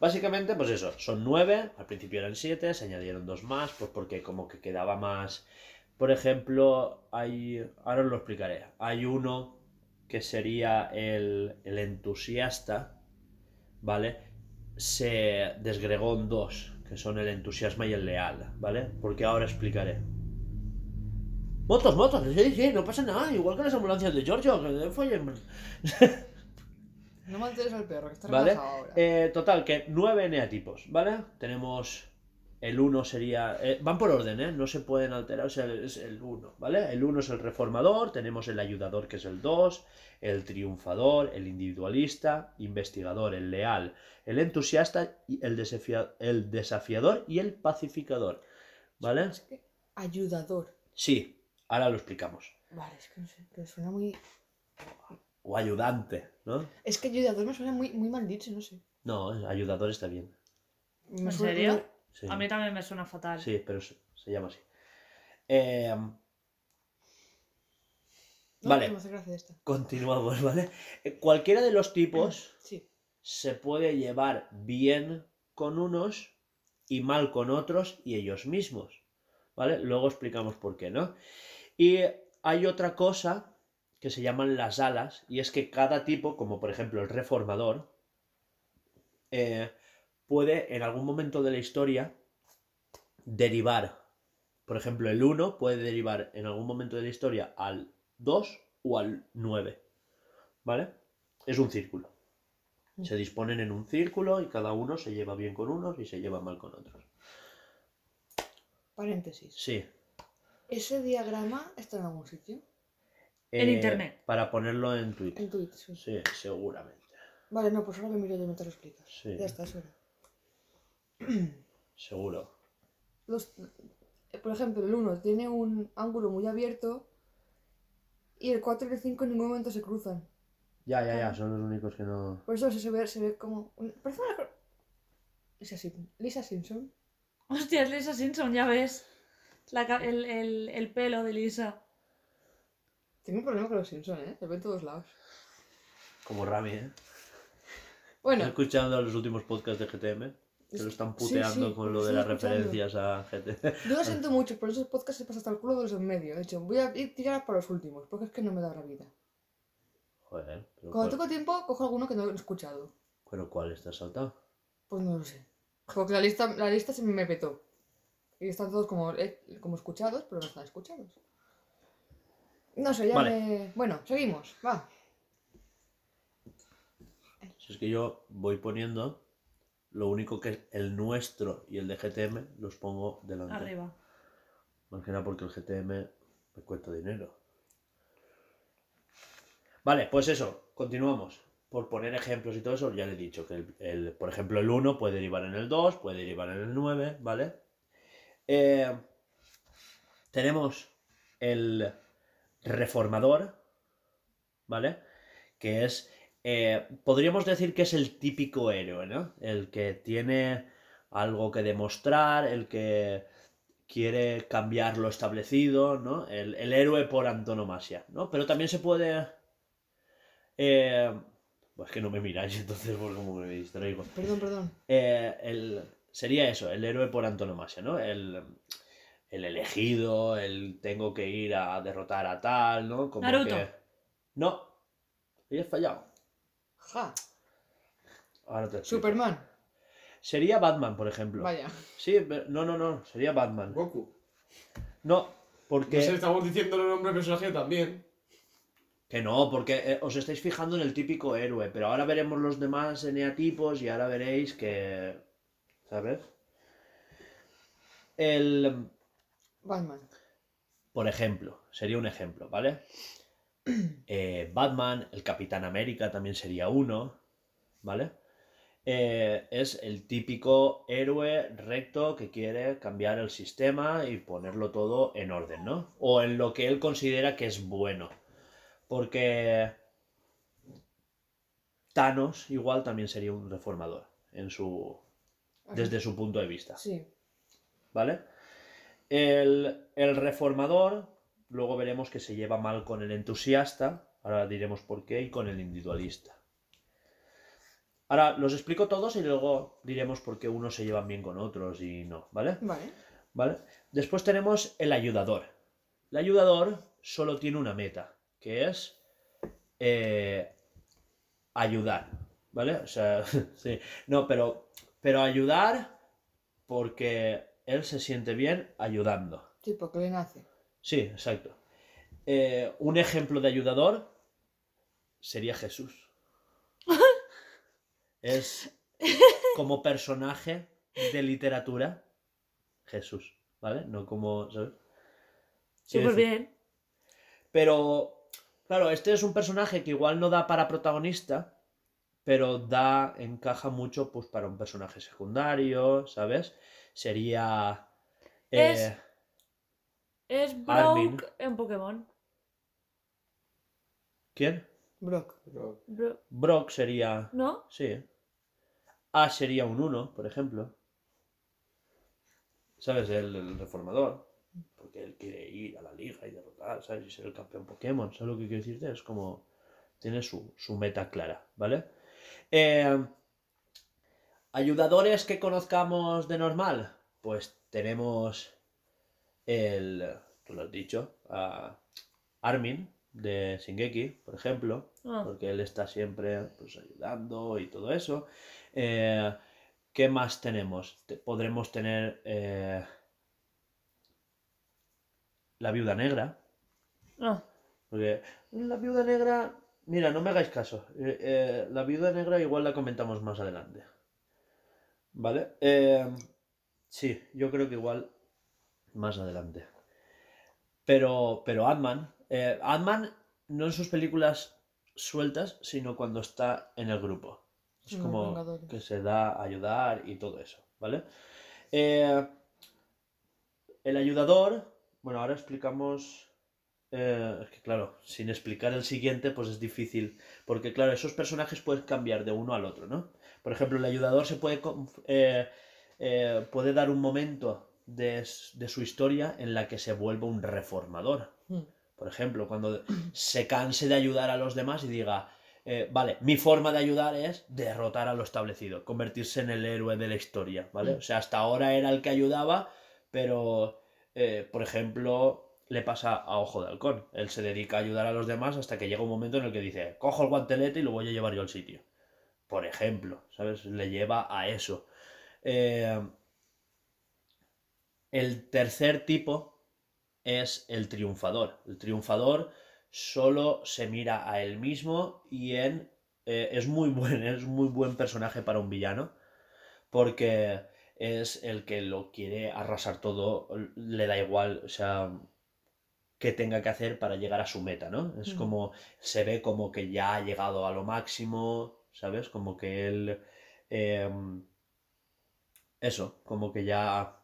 Básicamente, pues eso, son nueve, al principio eran siete, se añadieron dos más, pues porque como que quedaba más... Por ejemplo, hay... Ahora os lo explicaré. Hay uno que sería el, el entusiasta, ¿vale? Se desgregó en dos, que son el entusiasma y el leal, ¿vale? Porque ahora explicaré. Motos, motos, sí, sí, no pasa nada, igual que las ambulancias de Giorgio, que follen. No mantenes al perro, que está ¿Vale? ahora. Eh, total, que nueve eneatipos, ¿vale? Tenemos el 1 sería... eh, van por orden, ¿eh? No se pueden alterar, o sea, es el 1, ¿vale? El 1 es el reformador, tenemos el ayudador que es el 2, el triunfador, el individualista, investigador, el leal, el entusiasta, el, desafia- el desafiador y el pacificador, ¿vale? Es que ayudador. Sí, ahora lo explicamos. Vale, es que no sé, pero suena muy. O ayudante, ¿no? Es que ayudador me suena muy, muy mal dicho, no sé. No, ayudador está bien. Me ¿En suena- serio? Sí. A mí también me suena fatal. Sí, pero se, se llama así. Eh, no, Vale. no me hace gracia esta. continuamos, ¿vale? Eh, Cualquiera de los tipos Sí. se puede llevar bien con unos y mal con otros y ellos mismos, ¿vale? Luego explicamos por qué, ¿no? Y hay otra cosa que se llaman las alas y es que cada tipo, como por ejemplo el reformador, eh, puede en algún momento de la historia derivar. Por ejemplo, el 1 puede derivar en algún momento de la historia al 2 o al 9. ¿Vale? Es un círculo. Se disponen en un círculo y cada uno se lleva bien con unos y se lleva mal con otros. Paréntesis. Sí. ¿Ese diagrama está en algún sitio? En Eh, internet. Para ponerlo en Twitter. En Twitter, sí. Sí, seguramente. Vale, no, pues ahora que miro yo me te lo explicas. Sí. Ya está, eso era. Seguro. Los, por ejemplo, el 1 tiene un ángulo muy abierto y el 4 y el 5 en ningún momento se cruzan. Ya, ya, ya, son los únicos que no. Por eso se ve, se ve como... Parece una... Lisa, Sim- Lisa Simpson. Hostia, es Lisa Simpson, ya ves. La el, el- el pelo de Lisa. Tengo un problema con los Simpson, ¿eh? Se ve en todos lados. Como Rami, ¿eh? Bueno, Estoy escuchando los últimos podcasts de GTM. Que lo están puteando sí, con lo de las escuchando. referencias a GTM. yo lo siento mucho, pero esos podcasts se pasan hasta el culo de los en medio. De hecho, voy a ir tirar para los últimos, porque es que no me da la vida. Joder, Cuando ¿cuál, tengo tiempo, cojo alguno que no he escuchado. pero ¿cuál está saltado? Pues no lo sé. Porque la lista, la lista se me petó. Y están todos como, eh, como escuchados, pero no están escuchados. No sé, ya Vale. me... Bueno, seguimos, va. Si es que yo voy poniendo lo único que es el nuestro y el de GTM los pongo delante. Arriba. Más que nada porque el GTM me cuesta dinero. Vale, pues eso, continuamos. Por poner ejemplos y todo eso, ya le he dicho que, el, el- por ejemplo, el 1 puede derivar en el 2, puede derivar en el 9, ¿vale? Eh, tenemos el reformador, ¿vale? Que es, eh, podríamos decir que es el típico héroe, ¿no? El que tiene algo que demostrar, el que quiere cambiar lo establecido, ¿no? El, el héroe por antonomasia, ¿no? Pero también se puede... Eh, pues que no me miráis entonces por como me distraigo. Perdón, perdón. Eh, el, sería eso, el héroe por antonomasia, ¿no? El, el elegido, el tengo que ir a derrotar a tal, ¿no? Como Naruto. que... No, he fallado. Ja. Ahora te explico. Superman. Sería Batman, por ejemplo. Vaya. Sí, pero- no, no, no, sería Batman. Goku. No, porque... No sé, estamos diciendo el nombre del personaje también. Que no, porque eh, os estáis fijando en el típico héroe, pero ahora veremos los demás eneatipos y ahora veréis que... ¿Sabes? El... Batman. Por ejemplo, sería un ejemplo, ¿vale? Eh, Batman, el Capitán América también sería uno, ¿vale? Eh, es el típico héroe recto que quiere cambiar el sistema y ponerlo todo en orden, ¿no? O en lo que él considera que es bueno. Porque Thanos igual también sería un reformador en su desde su punto de vista. Sí. ¿Vale? El, el reformador, luego veremos que se lleva mal con el entusiasta, ahora diremos por qué, y con el individualista. Ahora los explico todos y luego diremos por qué unos se llevan bien con otros y no, ¿vale? Vale. ¿Vale? Después tenemos el ayudador. El ayudador solo tiene una meta, que es eh, ayudar, ¿vale? O sea, sí, no, pero, pero ayudar porque él se siente bien ayudando. Sí, porque le nace. Sí, exacto. Eh, un ejemplo de ayudador sería Jesús. Es como personaje de literatura Jesús, ¿vale? No como, ¿sabes? Súper bien. Pero, claro, este es un personaje que igual no da para protagonista, pero da, encaja mucho pues para un personaje secundario, ¿sabes? Sería... Eh, Es Armin. Brock en Pokémon. ¿Quién? Brock. Brock sería... ¿No? Sí. A sería un 1, por ejemplo. ¿Sabes? El, el reformador. Porque él quiere ir a la liga y derrotar, ¿sabes? Y ser el campeón Pokémon. ¿Sabes lo que quiero decirte? Es como... Tiene su, su meta clara, ¿vale? Eh, Ayudadores que conozcamos de normal. Pues tenemos el... Tú lo has dicho. a Armin de Shingeki, por ejemplo Ah, porque él está siempre pues, ayudando y todo eso. Eh, ¿Qué más tenemos? Te- podremos tener eh, la viuda negra, ah. porque la viuda negra, mira, no me hagáis caso, eh, la viuda negra igual la comentamos más adelante. ¿Vale? Sí, yo creo que igual más adelante. Pero, pero Ant-Man, eh, Ant-Man no en sus películas sueltas, sino cuando está en el grupo. Es como que se da a ayudar y todo eso, ¿vale? Eh, el ayudador, bueno, ahora explicamos... eh, es que claro, sin explicar el siguiente, pues es difícil, porque claro, esos personajes pueden cambiar de uno al otro, ¿no? Por ejemplo, el ayudador se puede, eh, puede dar un momento de, de su historia en la que se vuelva un reformador. Hmm. Por ejemplo, cuando se canse de ayudar a los demás y diga, eh, vale, mi forma de ayudar es derrotar a lo establecido, convertirse en el héroe de la historia, ¿vale? Mm. O sea, hasta ahora era el que ayudaba, pero, eh, por ejemplo, le pasa a Ojo de Halcón. Él se dedica a ayudar a los demás hasta que llega un momento en el que dice, cojo el guantelete y lo voy a llevar yo al sitio. Por ejemplo, ¿sabes? Le lleva a eso. Eh, el tercer tipo es el triunfador. El triunfador solo se mira a él mismo y en eh, es muy buen, es muy buen personaje para un villano porque es el que lo quiere arrasar todo, le da igual, o sea, qué tenga que hacer para llegar a su meta, ¿no? Es Mm. como se ve como que ya ha llegado a lo máximo, ¿sabes? Como que él em, eso, como que ya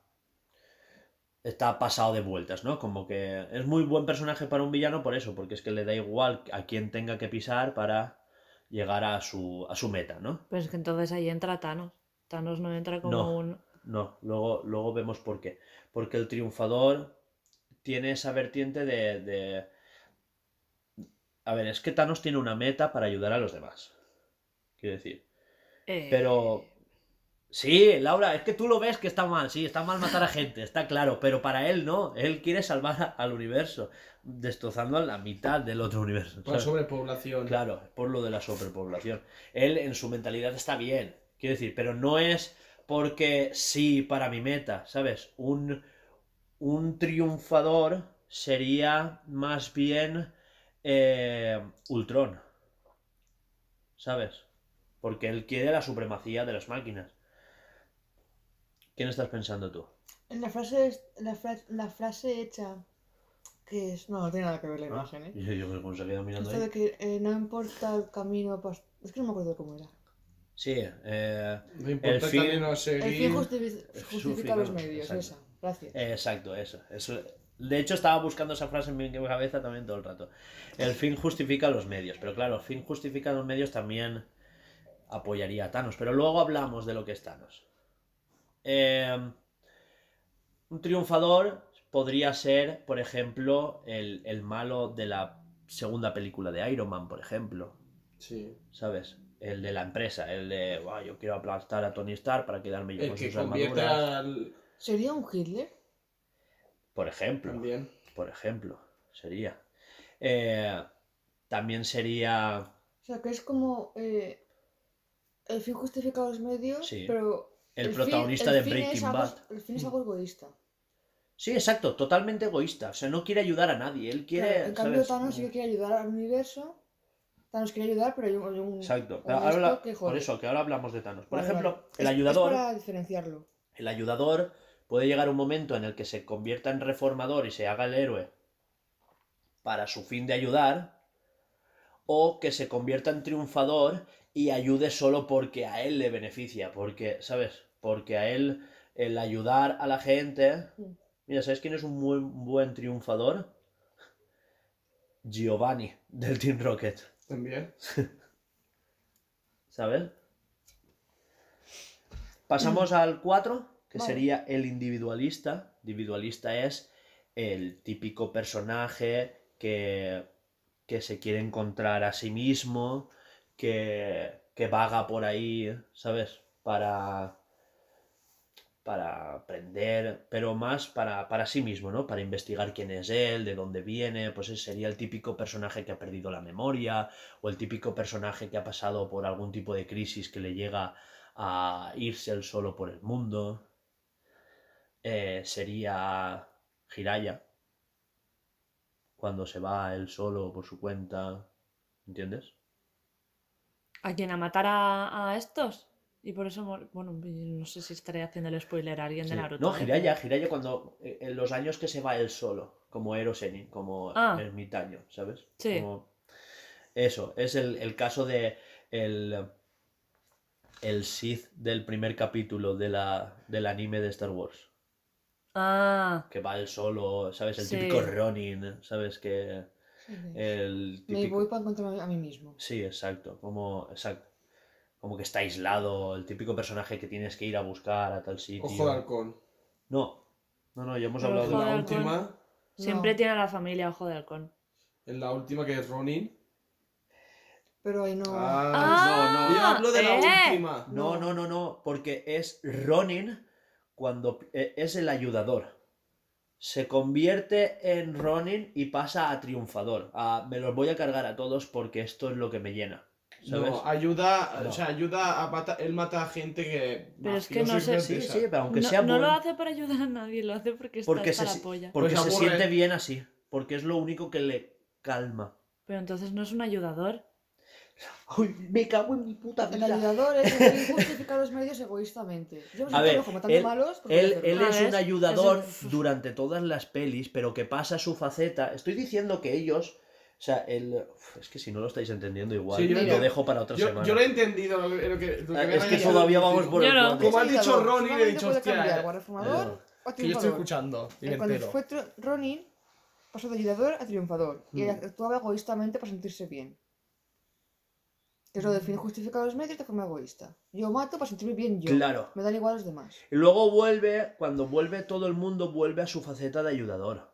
está pasado de vueltas, ¿no? Como que es muy buen personaje para un villano por eso, porque es que le da igual a quién tenga que pisar para llegar a su, a su meta, ¿no? Pero es que entonces ahí entra Thanos. Thanos no entra como No. un. No, luego, luego vemos por qué. Porque el triunfador tiene esa vertiente de, de- A ver, es que Thanos tiene una meta para ayudar a los demás. Quiero decir. eh, Pero. Sí, Laura, es que tú lo ves que está mal, sí, está mal matar a gente, está claro, pero para él no, él quiere salvar al universo, destrozando a la mitad del otro universo. Por la sobrepoblación. Claro, por lo de la sobrepoblación. Él en su mentalidad está bien, quiero decir, pero no es porque sí para mi meta, ¿sabes? Un, un triunfador sería más bien eh, Ultron, ¿sabes? Porque él quiere la supremacía de las máquinas. ¿Quién estás pensando tú? En la frase, la, fra- la frase hecha, que es. No, no tiene nada que ver la ¿Ah? imagen, ¿eh? Yo, ha quedado mirando Esto ahí. de que eh, no importa el camino. pas- Es que no me acuerdo cómo era. Sí, eh, No importa El el fin- camino a El seguir. fin justifi- justifica los- medios, exacto. esa. Gracias. Exacto, eso, eso. De hecho, estaba buscando esa frase en mi cabeza también todo el rato. El fin justifica los medios, pero claro, el fin justifica los medios también apoyaría a Thanos, pero luego hablamos de lo que es Thanos. Eh, un triunfador podría ser, por ejemplo, el, el malo de la segunda película de Iron Man, por ejemplo. Sí. ¿Sabes? El de la empresa, el de, "Buah, yo quiero aplastar a Tony Stark para quedarme yo El con que sus armaduras. al. ¿Sería un Hitler? Por ejemplo. También. por ejemplo, sería. Eh, también sería O sea, que es como. eh, el fin justifica los medios, Sí. pero. El, protagonista el de Breaking algo- Bad. El fin es algo egoísta. Sí, exacto, totalmente egoísta. O sea, no quiere ayudar a nadie. Él quiere. Claro, en cambio, ¿sabes? Thanos sí que quiere ayudar al universo. Thanos quiere ayudar, pero hay un. hay un- Exacto. un ahora que por eso, que ahora hablamos de Thanos. Por Vale, ejemplo, vale. el Es- ayudador. Es para diferenciarlo. El ayudador puede llegar un momento en el que se convierta en reformador y se haga el héroe para su fin de ayudar. O que se convierta en triunfador y ayude solo porque a él le beneficia. Porque, ¿sabes? Porque a él el ayudar a la gente. Mm. Mira, ¿sabes quién es un muy buen triunfador? Giovanni, del Team Rocket. También. ¿Sabes? Pasamos al 4, que Vale. sería el individualista. Individualista es el típico personaje que, que se quiere encontrar a sí mismo, que, que vaga por ahí, ¿sabes? Para, para aprender, pero más para, para sí mismo, ¿no? Para investigar quién es él, de dónde viene, pues ese sería el típico personaje que ha perdido la memoria, o el típico personaje que ha pasado por algún tipo de crisis que le llega a irse él solo por el mundo. Eh, sería Jiraya, cuando se va él solo por su cuenta, ¿entiendes? ¿A quién? ¿A matar a, a estos? Y por eso, bueno, no sé si estaré haciendo el spoiler a alguien de Sí. Naruto. No, ¿eh? Jiraya, Jiraya cuando eh, en los años que se va él solo, como Ero Senin, como Ah. ermitaño, ¿sabes? Sí. Como- Eso, es el, el caso de el, el Sith del primer capítulo de la, del anime de Star Wars. Ah, Que va él solo, ¿sabes? El Sí. típico Ronin, ¿sabes? Que Me voy para encontrarme a mí mismo. Sí, exacto, como, exacto. Como que está aislado, el típico personaje que tienes que ir a buscar a tal sitio. Ojo de halcón. No, no, no, ya hemos Pero hablado de la halcón. última. siempre No. tiene a la familia Ojo de Halcón. En la última que es Ronin. Pero ahí no. Ah, no, no. Yo hablo de la eh. última. No, no, no, no, porque es Ronin cuando eh, es el ayudador. Se convierte en Ronin y pasa a triunfador. A, me los voy a cargar a todos porque esto es lo que me llena. ¿Sabes? No, ayuda, No. o sea, ayuda a matar, él mata a gente que... Pero es que no sé sí, pero aunque no sea no lo hace para ayudar a nadie, lo hace porque está porque hasta se, la polla. porque Pues se siente bien así. Porque es lo único que le calma. Pero entonces no es un ayudador. Uy, me cago en mi puta El vida. ayudador es el fin justifica los medios egoístamente. Yo me A ver, siento matando él, malos él, él es un ayudador Eso- durante todas las pelis, pero que pasa su faceta. Estoy diciendo que ellos. O sea, el. Uf, Es que si no lo estáis entendiendo igual, Sí, yo- lo dejo para otra Yo, semana. yo lo he entendido, lo que, lo que, lo que Ah, me es que todavía vamos por el no. Como ha dicho le he dicho, hostia, cambiar, o eh, o Que yo estoy escuchando y me Cuando fue Ronin, pasó de ayudador a triunfador. Y Mm. actuaba egoístamente para sentirse bien. Que es lo de fin justifica los medios de forma egoísta. Yo mato para sentirme bien yo. Claro. Me dan igual los demás. Y luego vuelve, cuando vuelve todo el mundo, vuelve a su faceta de ayudador.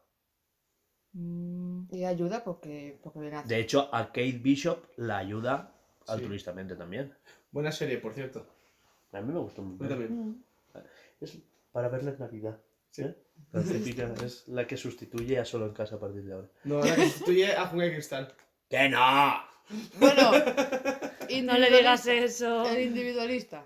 Mm, Y ayuda porque, porque le nace. De hecho, a Kate Bishop la ayuda Sí. altruistamente también. Buena serie, por cierto. A mí me gustó mucho. Yo también. Mm. Es para verla en Navidad. Sí. ¿eh? La típica es la que sustituye a Solo en Casa a partir de ahora. No, la que sustituye a Jungle Cristal. ¡Que no! Bueno, no le digas eso. El individualista.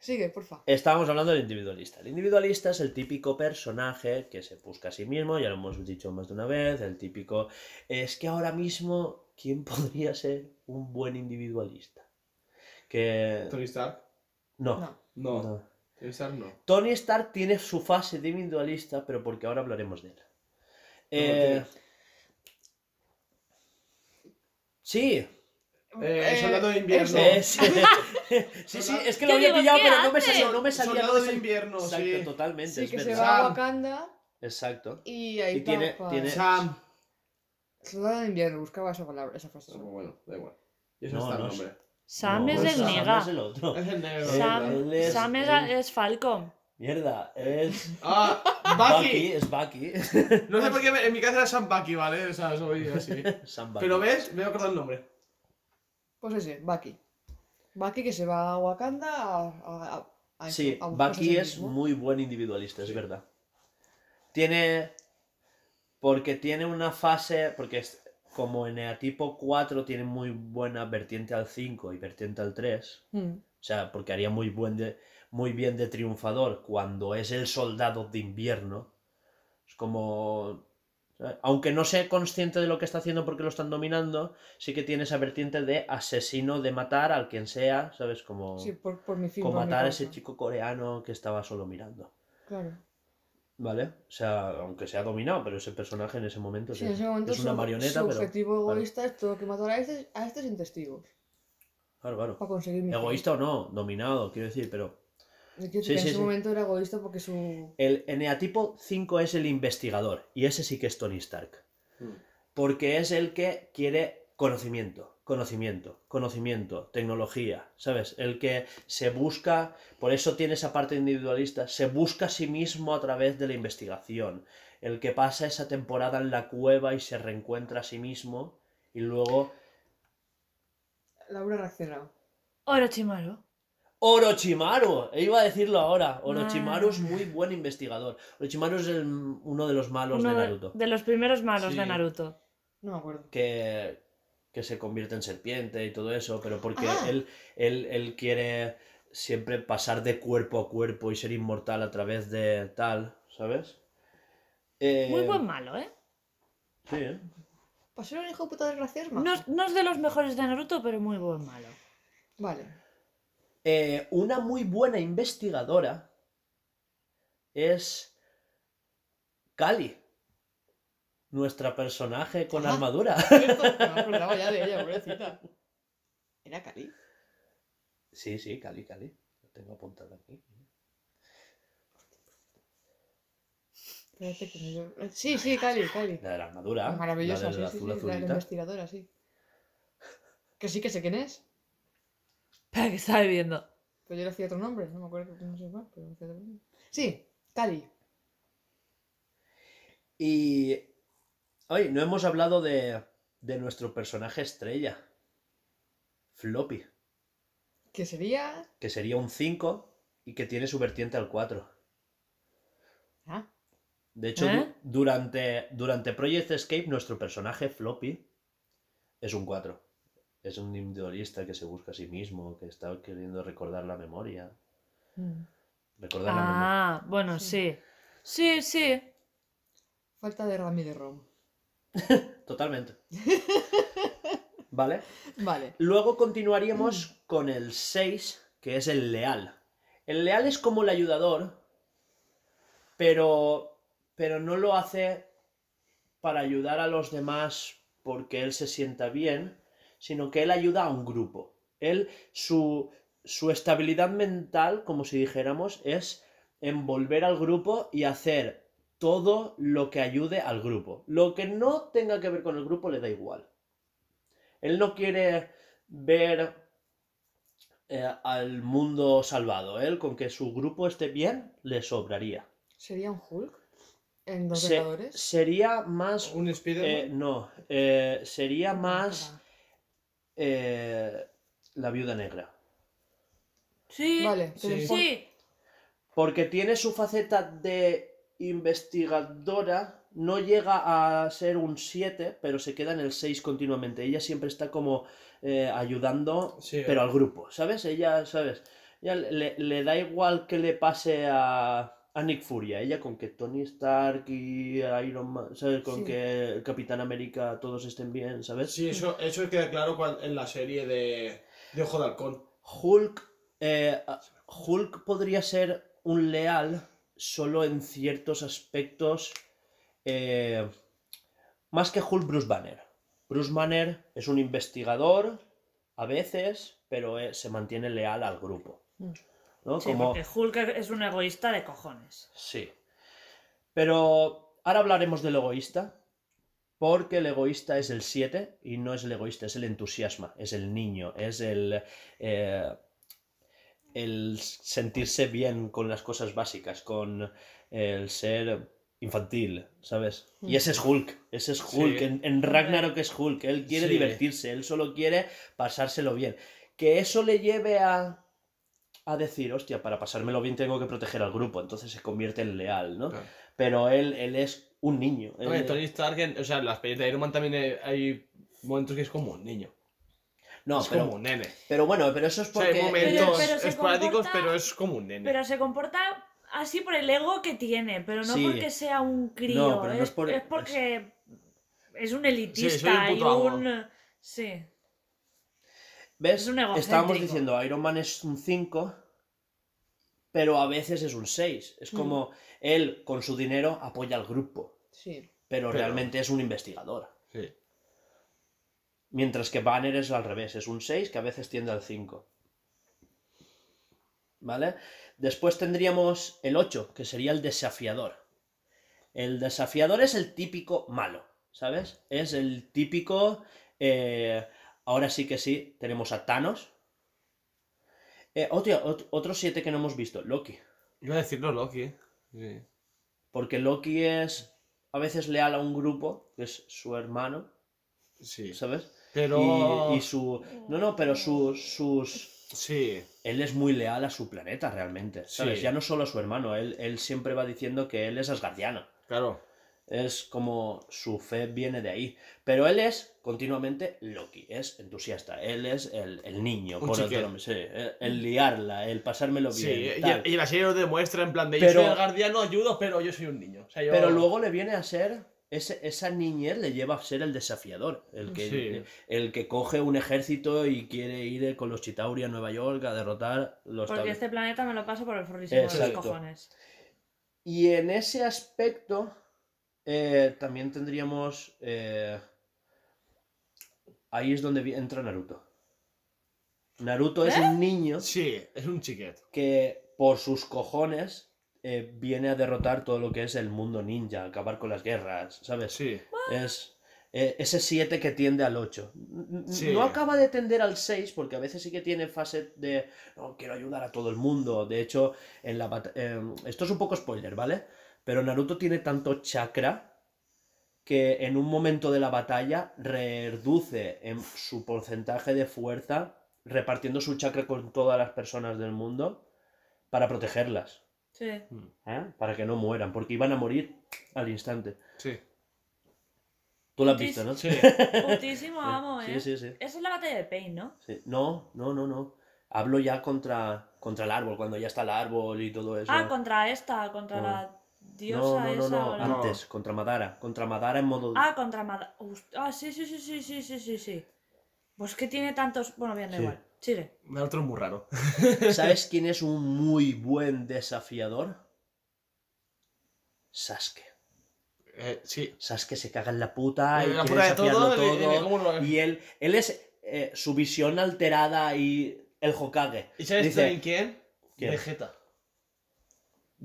Sigue, porfa. Estábamos hablando del individualista. El individualista es el típico personaje que se busca a sí mismo, ya lo hemos dicho más de una vez, el típico... Es que ahora mismo, ¿quién podría ser un buen individualista? Que... Tony Stark. No. No. No. no. Tony Stark no. Tony Stark tiene su fase de individualista, pero porque ahora hablaremos de él. Eh, Sí, Eh, Eh, Soldado de invierno. eso. es- sí, sí, es que lo había digo, pillado, ¿qué pero no me salía, no me salía. Soldado no me de invierno, Exacto, sí. totalmente, Sí, es que se verdad. va a Sam. Wakanda Exacto. y ahí Y tiene- tiene- Sam. Soldado de invierno, buscaba esa palabra, esa frase. No, bueno, da igual. Y eso No, está el no nombre. Sam No, es el Sam niga. es el otro. Es el negro. Sam, es- Sam es, es Falcon. Mierda, es. Ah, Bucky, Bucky. es Bucky. No sé por qué en mi casa era Sam Bucky, ¿vale? O sea, soy así. Sam Bucky. Pero ves, me he acordado el nombre. Pues ese, Bucky. Bucky que se va a Wakanda a. a, a- Sí, a Bucky es mismo. muy buen individualista, es verdad. Tiene. Porque tiene una fase. Porque es- como eneatipo 4 tiene muy buena vertiente al 5 y vertiente al 3. Mm. O sea, porque haría muy, buen de, muy bien de triunfador cuando es el soldado de invierno. Es como... Aunque no sea consciente de lo que está haciendo porque lo están dominando, sí que tiene esa vertiente de asesino, de matar al quien sea, ¿sabes? Como, Sí, por, por mi fin. como por mi matar a ese chico coreano que estaba solo mirando. Claro. ¿Vale? O sea, aunque sea dominado, pero ese personaje en ese momento, Sí, es, en ese momento es una su, marioneta, su pero... objetivo vale. egoísta es todo que matar a este, a este sin testigos. Claro, claro. Para conseguir mi fin. Egoísta o no, dominado, quiero decir, pero... Y quiero decir Sí, que sí, en sí. momento era egoísta porque su. El eneatipo 5 es el investigador y ese sí que es Tony Stark. Mm. Porque es el que quiere conocimiento, conocimiento, conocimiento, tecnología, ¿sabes? El que se busca, por eso tiene esa parte individualista, se busca a sí mismo a través de la investigación. El que pasa esa temporada en la cueva y se reencuentra a sí mismo y luego Laura reaccionado. Orochimaru. Orochimaru, e iba a decirlo ahora. Orochimaru Ah. es muy buen investigador. Orochimaru es el- uno de los malos Uno de Naruto. de los primeros malos Sí. de Naruto. No me acuerdo. que, que se convierte en serpiente y todo eso, pero porque Ah. él, él, él quiere siempre pasar de cuerpo a cuerpo y ser inmortal a través de tal, ¿sabes? Eh, Muy buen malo, ¿eh? Sí, ¿eh? Ser un hijo de puta desgraciado. No, es- no es de los mejores de Naruto, pero muy buen malo. Vale. Eh, una muy buena investigadora es Kali, nuestra personaje con Ajá. armadura. Cierto, No ya de ella, pobrecita. Era Cali. Sí, sí, Kali, Kali. Lo tengo apuntado aquí. Yo- Sí, sí, Cali, Cali. La de la armadura. Maravillosa, la sí, del sí, azul sí, la de la investigadora, sí. Que sí que sé quién es. Espera, que estaba viendo. Pero yo le hacía otro nombre, no me acuerdo, no sé cuál, pero hacía otro nombre. Sí, Cali. Y hoy no hemos hablado de, de nuestro personaje estrella, Floppy, Que sería. que sería un 5 y que tiene su vertiente al 4. Ah, De hecho, ¿Eh? du- durante, durante Project Escape, nuestro personaje Floppy es un 4. Es un individualista que se busca a sí mismo, que está queriendo recordar la memoria. mm. Recordar la memoria. Ah, bueno, sí. Sí, sí. Falta de Rami de Rom. Totalmente. ¿Vale? Vale. Luego continuaríamos con el 6, que es el leal. El leal es como el ayudador, pero, pero no lo hace para ayudar a los demás porque él se sienta bien, sino que él ayuda a un grupo. Él, su, su estabilidad mental, como si dijéramos, es envolver al grupo y hacer todo lo que ayude al grupo. Lo que no tenga que ver con el grupo le da igual. Él no quiere ver eh, al mundo salvado. Él, con que su grupo esté bien, le sobraría. ¿Sería un Hulk? ¿En Los Se- sería más... Un eh, Spider-Man. no, eh, sería más eh, la viuda negra. Sí. Vale, Sí. Porque tiene su faceta de investigadora, no llega a ser un 7, pero se queda en el 6 continuamente. Ella siempre está como eh, ayudando, Sí. pero al grupo, ¿sabes? Ella, ¿sabes? Ella le, le da igual que le pase a, a Nick Fury, a ella con que Tony Stark y Iron Man, ¿sabes? Con Sí. que el Capitán América todos estén bien, ¿sabes? Sí, eso, eso queda claro en la serie de, de Ojo de Halcón. Hulk, eh, Hulk podría ser un leal solo en ciertos aspectos. eh, más que Hulk, Bruce Banner. Bruce Banner es un investigador a veces, pero eh, se mantiene leal al grupo. Mm. ¿No? Sí, Como- porque Hulk es un egoísta de cojones. Sí. Pero ahora hablaremos del egoísta. Porque el egoísta es el 7 y no es el egoísta, es el entusiasma, es el niño, es el, eh, el sentirse bien con las cosas básicas, con el ser infantil, ¿sabes? Y ese es Hulk, ese es Hulk, Sí. en, en Ragnarok es Hulk, él quiere Sí. divertirse, él solo quiere pasárselo bien. Que eso le lleve a, a decir, hostia, para pasármelo bien tengo que proteger al grupo, entonces se convierte en leal, ¿no? Claro. Pero él, él es un niño. él- Oye, Tony Stark, en- o sea, en las películas de Iron Man también hay, hay momentos que es como un niño. no, es pero, como un nene. pero bueno, pero eso es O sea, porque... hay momentos pero se esporádicos, comporta- pero es como un nene. Pero se comporta así por el ego que tiene, pero no Sí. porque sea un crío. No, pero no es, es por- es porque es un Sí, elitista soy un y puto un. Sí. ¿Ves? Es un egocéntrico. Estábamos diciendo, Iron Man es un 5, pero a veces es un 6. Es Mm. como él, con su dinero, apoya al grupo, Sí. pero, Pero- realmente es un investigador. Sí. Mientras que Banner es al revés, es un 6 que a veces tiende al 5. ¿Vale? Después tendríamos el 8, que sería el desafiador. El desafiador es el típico malo, ¿sabes? Es el típico... eh, ahora sí que sí, tenemos a Thanos. Eh, otro, ot- otro 7 que no hemos visto, Loki. Iba a decirlo Loki. Sí. Porque Loki es a veces leal a un grupo, que es su hermano, Sí. ¿sabes? Pero. Y, y su... No, no, pero su- sus... Sí. Él es muy leal a su planeta realmente, ¿sabes? Sí. Ya no solo a su hermano, él, él siempre va diciendo que él es asgardiano. Claro. Es como su fe viene de ahí. Pero él es continuamente Loki, es entusiasta. Él es el, el niño, Un por nombre. Sí, el, el liarla, el pasármelo bien. y, tal. y la serie lo demuestra en plan de Pero- yo soy el guardiano, ayudo, pero yo soy un niño. O sea, yo- Pero luego le viene a ser. ese- esa niñez le lleva a ser el desafiador. El que, Sí. el que coge un ejército y quiere ir con los Chitauri a Nueva York a derrotar los Porque este planeta me lo paso por el forrísimo de los cojones. Y en ese aspecto eh, también tendríamos... eh, ahí es donde entra Naruto. Naruto es ¿Eh? un niño Sí, es un chiquet. que por sus cojones eh, viene a derrotar todo lo que es el mundo ninja, acabar con las guerras, ¿sabes? Sí. Es eh, ese 7 que tiende al 8. Sí. No acaba de tender al 6 porque a veces sí que tiene fase de no, quiero ayudar a todo el mundo. De hecho, en la bat- eh, esto es un poco spoiler, ¿vale? Pero Naruto tiene tanto chakra que en un momento de la batalla reduce en su porcentaje de fuerza repartiendo su chakra con todas las personas del mundo para protegerlas, Sí. ¿eh? para que no mueran, porque iban a morir al instante. Sí. Tú lo has visto, ¿no? Sí. Putísimo amo, Sí, ¿eh? sí, sí. Esa es la batalla de Pain, ¿no? Sí. No, no, no, no. Hablo ya contra, contra el árbol, cuando ya está el árbol y todo eso. Ah, contra esta, contra No. la diosa no, no, no, esa. no, antes, contra Madara. Contra Madara en modo. Ah, contra Mada. Ust- Ah, sí, sí, sí, sí, sí, sí, sí, sí. Pues que tiene tantos. Bueno, bien, da Sí. igual. Sigue. El otro es muy raro. ¿Sabes quién es un muy buen desafiador? Sasuke. Eh, sí. Sasuke se caga en la puta y La quiere puta desafiarlo todo, y- y todo. cómo lo- Y él, él es eh, su visión alterada y el Hokage. ¿Y sabes Dice? ¿Quién? Vegeta.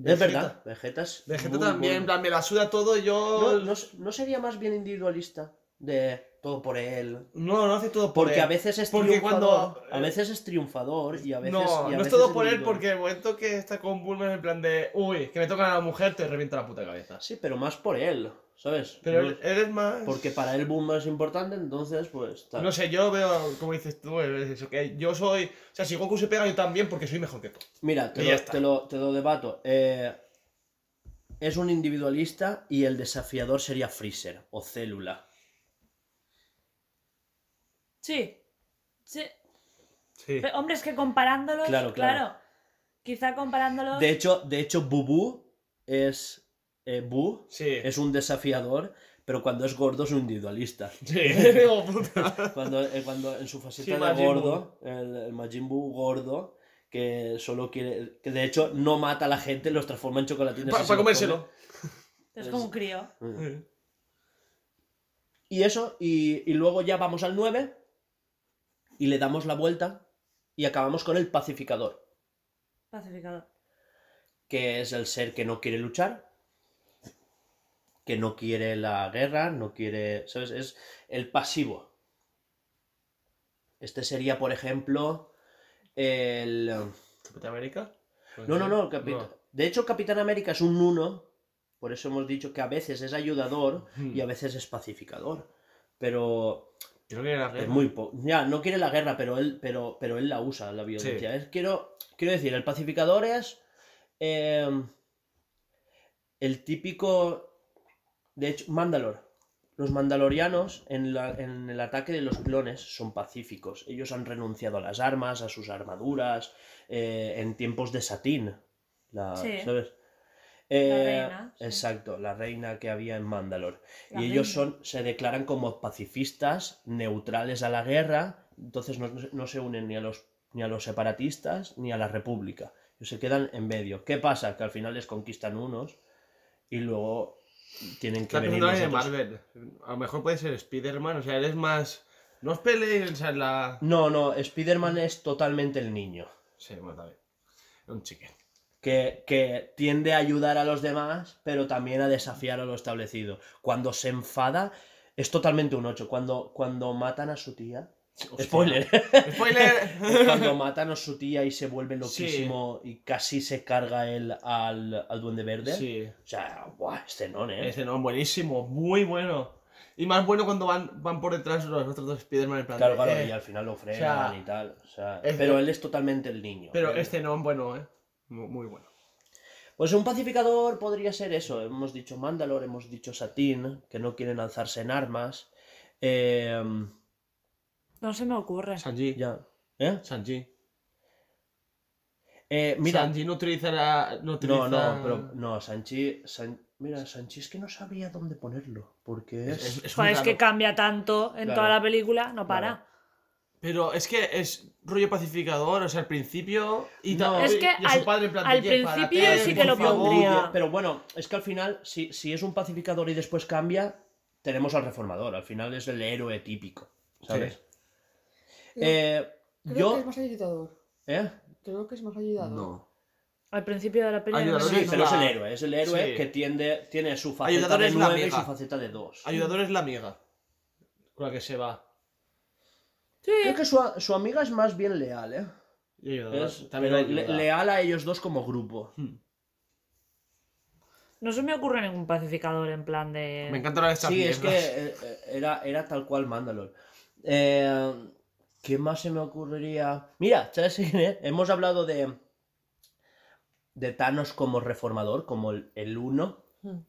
Es verdad, Vegeta es Vegeta también, en bueno. plan, me la suda todo yo. No, no, no sería más bien individualista de todo por él. No, no hace todo por Porque él. a veces es Porque triunfador. cuando- A veces es triunfador y a veces. no, y a no es todo por él porque el momento que está con Bulma es en plan de. Uy, que me tocan a la mujer, te revienta la puta cabeza. Sí, pero más por él, ¿sabes? Pero él, él es más. Porque para él Boom es importante, entonces pues. tal. No sé, yo veo, como dices tú, es eso, que yo soy. O sea, si Goku se pega, yo también, porque soy mejor que tú. Mira, te lo, te, lo, te lo debato. Eh, es un individualista y el desafiador sería Freezer o Célula. Sí. Sí. Sí. Pero, hombre, es que comparándolos. Claro, Claro, claro. Quizá comparándolos. De hecho, de hecho Bubu es. Eh, Bu Sí. es un desafiador, pero cuando es gordo es un individualista. Sí, digo, puta. Cuando, eh, cuando en su faceta Sí, de gordo, el, el Majin Buu gordo, que solo quiere. que de hecho no mata a la gente, los transforma en chocolatines. Para los comérselo. Es como un crío. Y eso, y, y luego ya vamos al 9 y le damos la vuelta y acabamos con el pacificador, Pacificador. que es el ser que no quiere luchar, que no quiere la guerra, no quiere, ¿sabes? Es el pasivo. Este sería, por ejemplo, el... ¿Capitán América? No, no, no, No. De hecho, Capitán América es un uno, por eso hemos dicho que a veces es ayudador y a veces es pacificador. Pero Era Es muy poco. Ya, no quiere la guerra, pero él, pero, pero él la usa, la violencia. Es- quiero, quiero decir, el pacificador es eh, el típico. De hecho, Mandalor. Los mandalorianos en, la- en el ataque de los clones son pacíficos. Ellos han renunciado a las armas, a sus armaduras, eh, en tiempos de Satín. La, Sí. ¿Sabes? Eh, reina, sí. Exacto, la reina que había en Mandalor. La y ellos son, se declaran como pacifistas, neutrales a la guerra, entonces no, no se unen ni a, los, ni a los separatistas ni a la república. Ellos se quedan en medio. ¿Qué pasa? Que al final les conquistan unos y luego tienen que Está venir otros. Marvel. A lo mejor puede ser Spider-Man, o sea, él es más. No os peleéis, o sea, la. No, no, Spider-Man es totalmente el niño. Sí, bueno, bien. Un chicken. Que, que tiende a ayudar a los demás, pero también a desafiar a lo establecido. Cuando se enfada, es totalmente un 8. Cuando, cuando matan a su tía. Hostia. Spoiler. ¡Spoiler! Cuando matan a su tía y se vuelve loquísimo y casi se carga él al, al Duende Verde. sí. O sea, buah, este non, ¿eh? Ese no, buenísimo, muy bueno. Y más bueno cuando van, van por detrás los otros dos Spider-Man en plan. Claro, claro, eh, y al final lo frenan sea, y tal. O sea, pero él es totalmente el niño. Pero ¿eh? este no, bueno, eh. Muy, muy bueno. Pues un pacificador podría ser eso. Hemos dicho Mandalor, hemos dicho Satín, que no quieren alzarse en armas. Eh, No se me ocurre. Sanji. ya. ¿Eh? Sanji. Eh, mira. Sanji no utiliza la. No, utiliza... No, no, pero no, Sanchi. San- Mira, Sanchi es que no sabía dónde ponerlo. Porque es. Es, es que cambia tanto en Claro. toda la película, no para. Claro. Pero es que es rollo pacificador, o sea, al principio. Y, No. Es y- que y a su al- padre en plan de, al "Oye, principio párate, sí que lo favor". pondría. Pero bueno, es que al final, si, si es un pacificador y después cambia, tenemos al reformador. Al final es el héroe típico. ¿Sabes? Sí. Eh, Creo yo. que es más ayudador. ¿Eh? Creo que es más ayudador. No. Al principio de la película. Ayudador Sí, es pero es el héroe. Es el héroe Sí. que tiende, tiene su faceta Ayudador de es la 9 y su faceta de 2. Ayudador es la amiga. Con la que se va. Sí. Creo que su, su amiga es más bien leal, ¿eh? Y ayudador Es- también pero le- leal a ellos dos como grupo. No se me ocurre ningún pacificador en plan de. Me encanta la de Sí, es que eh, era, era tal cual Mandalor. Eh, ¿Qué más se me ocurriría? Mira, ¿sabes? Hemos hablado de, de Thanos como reformador, como el, el uno. Hmm.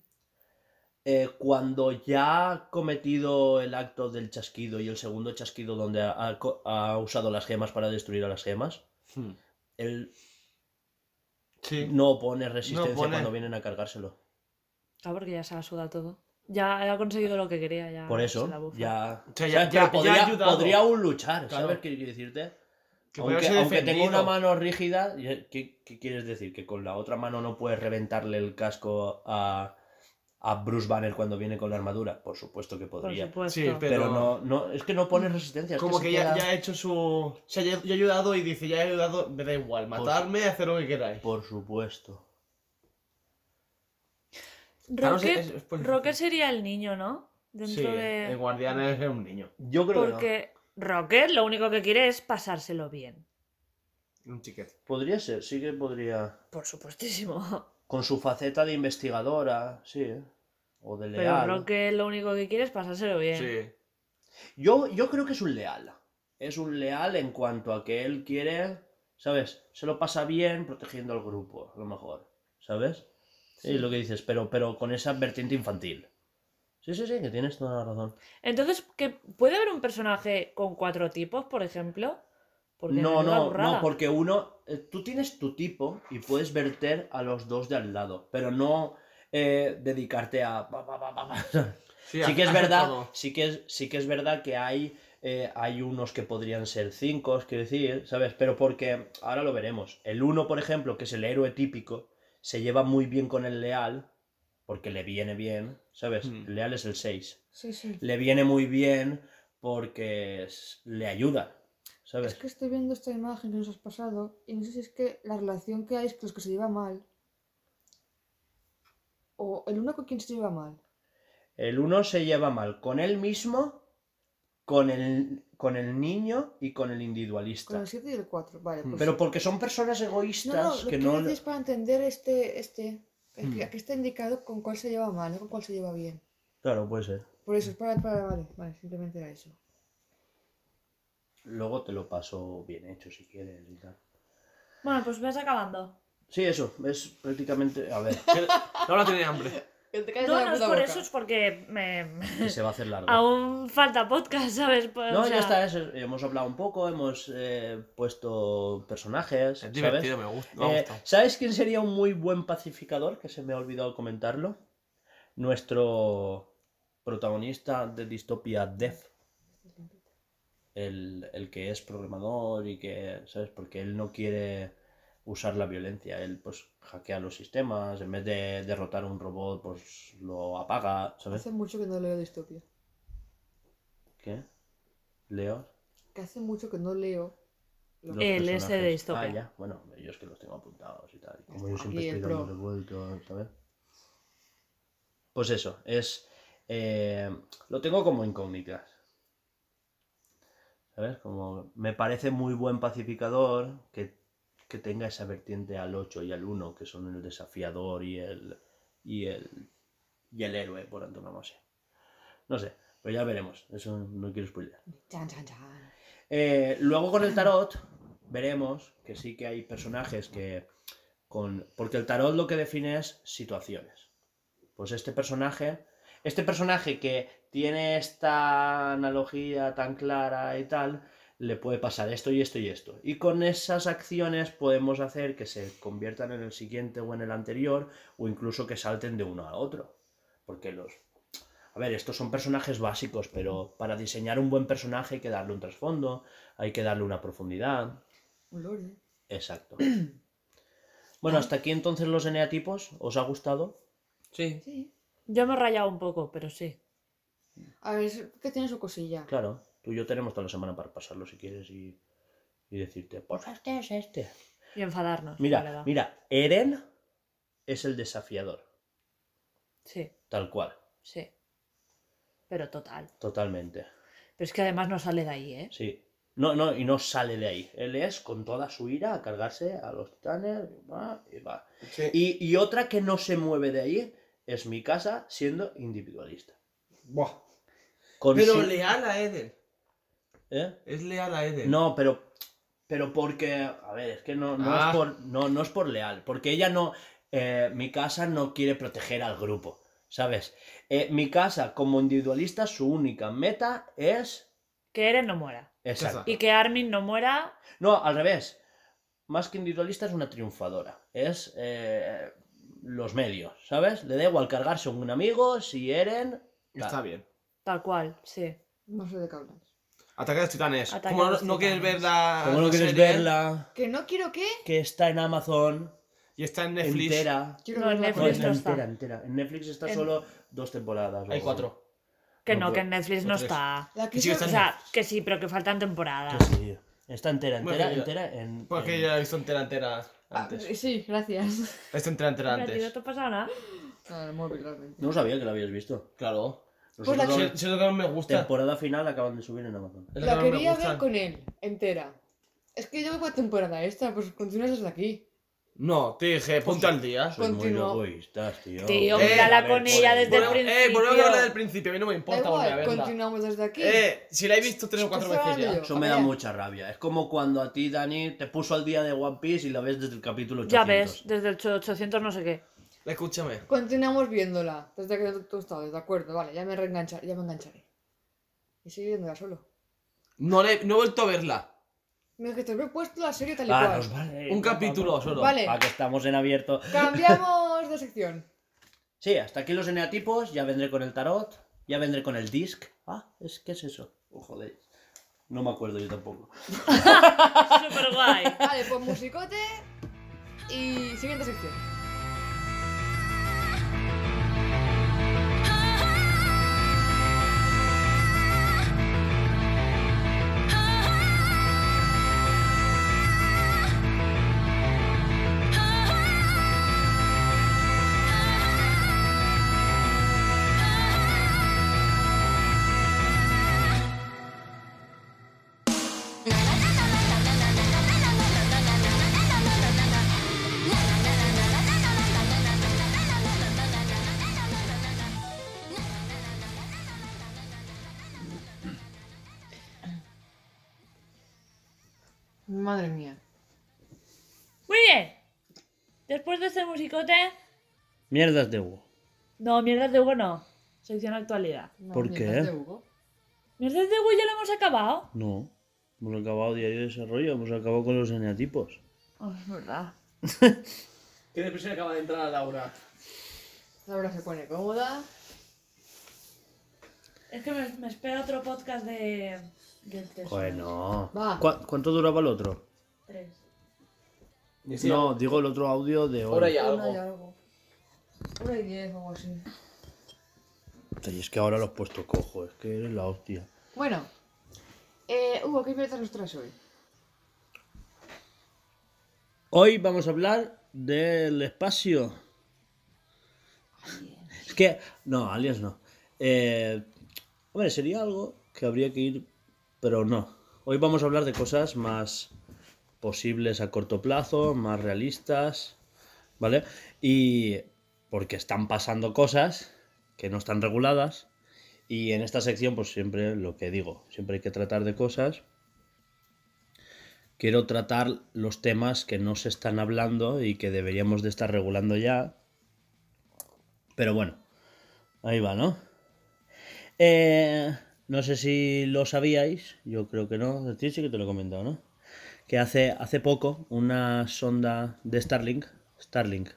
Eh, cuando ya ha cometido el acto del chasquido y el segundo chasquido donde ha, ha ha usado las gemas para destruir a las gemas, Hmm. él Sí. no opone resistencia pone. cuando vienen a cargárselo. Claro, porque ya se la suda todo. Ya ha conseguido lo que quería, ya. Por eso, ya. O sea, ya- ¿sabes? ya- Pero podría, ya ha podría aún luchar, Claro. ¿sabes qué quiero decirte? Que Aunque, aunque tenga una mano rígida, ¿qué, qué quieres decir? ¿Que con la otra mano no puedes reventarle el casco a, a Bruce Banner cuando viene con la armadura? Por supuesto que Por podría. supuesto. Sí, pero pero- no, no, es que no pone resistencia. es Como que ya, queda- ya ha hecho su. Se ha, ya ha ayudado y dice, ya he ayudado, me da igual, matarme, hacer lo que queráis. Por supuesto. Rocket, es- Rocket sería el niño, ¿no? Dentro Sí, de. el guardián es un niño. Yo creo que Porque Rocket lo único que quiere es pasárselo bien. Un chiquete. no. Podría ser, sí que podría. Por supuestísimo. Con su faceta de investigadora, sí. ¿eh? O de Pero leal. Rocket lo único que quiere es pasárselo bien. Sí. Yo, yo creo que es un leal. Es un leal en cuanto a que él quiere, ¿sabes? Se lo pasa bien protegiendo al grupo, a lo mejor. ¿Sabes? Sí, lo que dices, pero, pero con esa vertiente infantil. Sí, sí, sí, que tienes toda la razón. Entonces, ¿que ¿puede haber un personaje con cuatro tipos, por ejemplo? Porque No, no, no, porque uno, eh, tú tienes tu tipo y puedes verter a los dos de al lado, pero no eh, dedicarte a... Sí a- que es verdad, todo. sí que es, sí que es verdad que hay, eh, hay unos que podrían ser cinco, quiero decir, ¿sabes? Pero porque, ahora lo veremos, el uno, por ejemplo, que es el héroe típico, se lleva muy bien con el leal, porque le viene bien, ¿sabes? Hmm. El leal es el 6. Sí, sí. Le viene muy bien porque le ayuda, ¿sabes? Es que estoy viendo esta imagen que nos has pasado y no sé si es que la relación que hay es que los que se lleva mal. O el uno con quien se lleva mal. El uno se lleva mal con él mismo, con el, con el niño y con el Con individualista. el 7 y el 4. Vale, pues. Pero porque son personas no, no, egoístas lo que que no... para entender este. este que Hmm. aquí está indicado con cuál se lleva mal, no con cuál se lleva bien. Claro, puede ser. Por eso, es para, para. Vale, vale, simplemente era eso. Luego te lo paso bien hecho si quieres y tal. Bueno, pues vas acabando. Sí, eso, es prácticamente... A ver, Ahora tiene hambre. No, no es por eso, es porque me... se va a hacer largo. aún falta podcast, ¿sabes? Pues, No, o ya está, es- hemos hablado un poco, hemos eh, puesto personajes, Es ¿sabes? divertido, me gusta. Me Eh, gustado. ¿Sabes quién sería un muy buen pacificador? Que se me ha olvidado comentarlo. Nuestro protagonista de Distopia Dev. El, el que es programador y que, ¿sabes? Porque él no quiere usar la violencia. Él, pues, hackea los sistemas. En vez de derrotar a un robot, pues lo apaga, ¿sabes? Hace mucho que no leo distopia. ¿Qué? ¿Leo? Que hace mucho que no leo. los El ese de. Distopia. Ah, ya. Bueno, yo es que los tengo apuntados y tal. Como yo siempre estoy dando revuelto, ¿sabes? Pues eso, es. eh, lo tengo como incógnitas. ¿Sabes? Como me parece muy buen pacificador que, que tenga esa vertiente al 8 y al 1, que son el desafiador y el. y el. y el héroe, por antonomasia. No sé, pero ya veremos. Eso no quiero spoiler. Chan, chan, chan. Eh, luego con el tarot veremos que sí que hay personajes que con porque el tarot lo que define es situaciones. Pues este personaje, este personaje que tiene esta analogía tan clara y tal, le puede pasar esto y esto y esto. Y con esas acciones podemos hacer que se conviertan en el siguiente o en el anterior o incluso que salten de uno a otro. Porque los a ver, estos son personajes básicos, pero para diseñar un buen personaje hay que darle un trasfondo, hay que darle una profundidad. Un lore. Exacto. Bueno, hasta aquí entonces los eneatipos. ¿Os ha gustado? Sí. Sí. Yo me he rayado un poco, pero sí. A ver, es que tiene su cosilla. Claro, tú y yo tenemos toda la semana para pasarlo si quieres y, y decirte, pues este es este. Y enfadarnos. Mira, mira, Eren es el desafiador, Sí, tal cual, sí. Pero total. totalmente. Pero es que además no sale de ahí, ¿eh? Sí. No, no, y no sale de ahí. Él es con toda su ira a cargarse a los titanes y va, y va. Sí. Y, y otra que no se mueve de ahí es mi casa siendo individualista. Buah. Con Pero si- leal a Eden. ¿Eh? Es leal a Eden. No, pero. Pero porque. A ver, es que no, no, Ah. es, por, no, no es por leal. Porque ella no. eh, mi casa no quiere proteger al grupo. ¿Sabes? Eh, mi casa, como individualista, su única meta es. Que Eren no muera. Exacto. Y que Armin no muera. No, al revés. Más que individualista es una triunfadora. Es. eh, los medios, ¿sabes? Le da igual cargarse un amigo, si Eren... Está bien. Tal cual, sí. No sé de qué hablas. Ataque a los titanes. Ataque ¿Cómo a no, los no quieres titanes. ver la. ¿Cómo no la quieres serie? verla? ¿Que no quiero qué? Que está en Amazon Y está en Netflix. entera. Quiero No, en verla No, Netflix está no está. entera, entera. En Netflix está En- solo dos temporadas. o Hay algo. cuatro. Que No no, que en Netflix no tres. está. La Que sí O está sea, que sí, pero que faltan temporadas. Que sí. Está entera, Bueno, entera, entera. En, Porque en- yo la he visto entera, entera Ah, antes. sí, gracias. La he visto entera, entera Hombre, ¿a ti ¿No antes. te ha pasado nada? Ah, el móvil, realmente. No sabía que la habías visto. Claro. Pues la Nosotros, Si, si es lo que más me gusta. temporada final acaban de subir en Amazon. Es La que quería ver con él, entera. Es que yo voy a temporada esta, pues continúas desde aquí. No, te dije, ponte al día. Sois muy Continúa. egoístas, tío. Tío, Eh, mírala con pues, ella desde el Bueno, principio. eh, volvemos a hablar del principio, a mí no me importa volver a verla. continuamos desde aquí. Eh, si la he visto tres o cuatro veces ya. hablando Eso me da mucha rabia. Es como cuando a ti, Dani, te puso al día de One Piece y la ves desde el capítulo 800. Ya ves, desde el 800 no sé qué. Escúchame. Continuamos viéndola, desde que tú estabas, de acuerdo, vale, ya me reengancharé, ya me engancharé. Y sigue viéndola solo. No, le- no he vuelto a verla. Mira que te he puesto la serie tal y Ah, cual. nos vale. Un capítulo solo. Vale. Para que estamos en abierto. Cambiamos de sección. Sí, hasta aquí los eneatipos. Ya vendré con el tarot. Ya vendré con el disc. Ah, es, ¿qué es eso? Oh, joder. No me acuerdo yo tampoco. Súper guay. Vale, pues musicote y siguiente sección. Madre mía. Muy bien. Después de este musicote. Mierdas de Hugo. No, mierdas de Hugo no. Sección actualidad. No, ¿Por mierdas qué? de Hugo. ¿Mierdas de Hugo ya lo hemos acabado? No. Hemos acabado diario de desarrollo. Hemos acabado con los eneatipos. Oh, es verdad. Qué depresión acaba de entrar a Laura. Ahora se pone cómoda. Es que me, me espera otro podcast de. Del tres horas. Bueno. Va. ¿Cu- ¿Cuánto duraba el otro? Tres. No, digo el otro audio de hoy. Ahora y Una y algo. algo. Una y diez o algo así. Y es que ahora lo has puesto cojo. Es que eres la hostia. Bueno. Eh, Hugo, ¿qué mierda nos traes hoy? Hoy vamos a hablar del espacio. Es que, no, aliens no. Eh, hombre, sería algo que habría que ir, pero no. Hoy vamos a hablar de cosas más posibles a corto plazo, más realistas, ¿vale? Y porque están pasando cosas que no están reguladas. Y en esta sección, pues siempre lo que digo, siempre hay que tratar de cosas quiero tratar los temas que no se están hablando y que deberíamos de estar regulando ya. Pero bueno, ahí va, ¿no? Eh, no sé si lo sabíais, yo creo que no, ti sí que te lo he comentado, ¿no? Que hace, hace poco una sonda de Starlink, Starlink,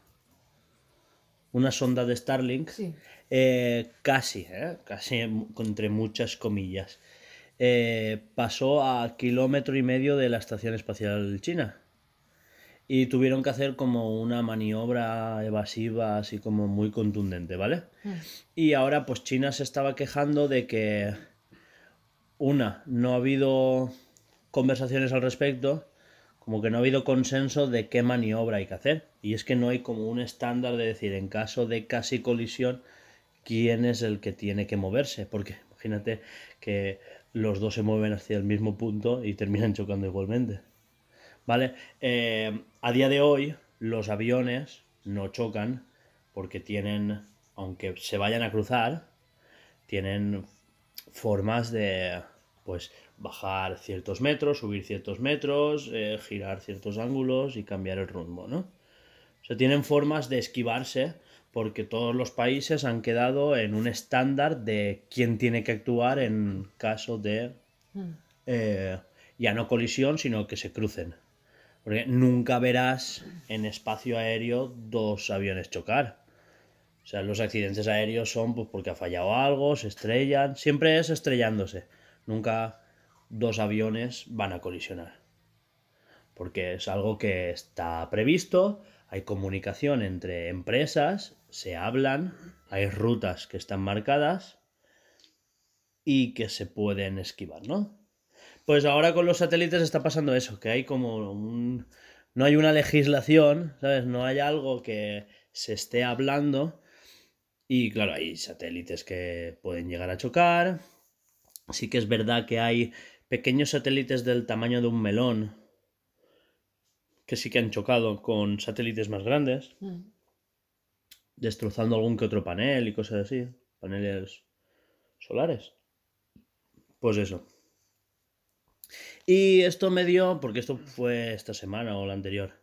una sonda de Starlink, Sí. eh, casi, ¿eh? casi entre muchas comillas, eh, pasó a kilómetro y medio de la Estación Espacial China. Y tuvieron que hacer como una maniobra evasiva así como muy contundente, ¿vale? Y ahora pues China se estaba quejando de que, una, no ha habido conversaciones al respecto, como que no ha habido consenso de qué maniobra hay que hacer. Y es que no hay como un estándar de decir, en caso de casi colisión, quién es el que tiene que moverse. Porque imagínate que los dos se mueven hacia el mismo punto y terminan chocando igualmente. ¿Vale? Eh, a día de hoy, los aviones no chocan porque tienen, aunque se vayan a cruzar, tienen formas de, pues, bajar ciertos metros, subir ciertos metros, eh, girar ciertos ángulos y cambiar el rumbo, ¿no? O sea, tienen formas de esquivarse porque todos los países han quedado en un estándar de quién tiene que actuar en caso de eh, ya no colisión, sino que se crucen. Porque nunca verás en espacio aéreo dos aviones chocar. O sea, los accidentes aéreos son pues, porque ha fallado algo, se estrellan. Siempre es estrellándose. Nunca dos aviones van a colisionar. Porque es algo que está previsto, hay comunicación entre empresas, se hablan, hay rutas que están marcadas y que se pueden esquivar, ¿no? Pues ahora con los satélites está pasando eso, que hay como un... No hay una legislación, ¿sabes? No hay algo que se esté hablando. Y claro, hay satélites que pueden llegar a chocar. Sí que es verdad que hay pequeños satélites del tamaño de un melón que sí que han chocado con satélites más grandes, Mm. destrozando algún que otro panel y cosas así, paneles solares. Pues eso. Y esto me dio, porque esto fue esta semana o la anterior,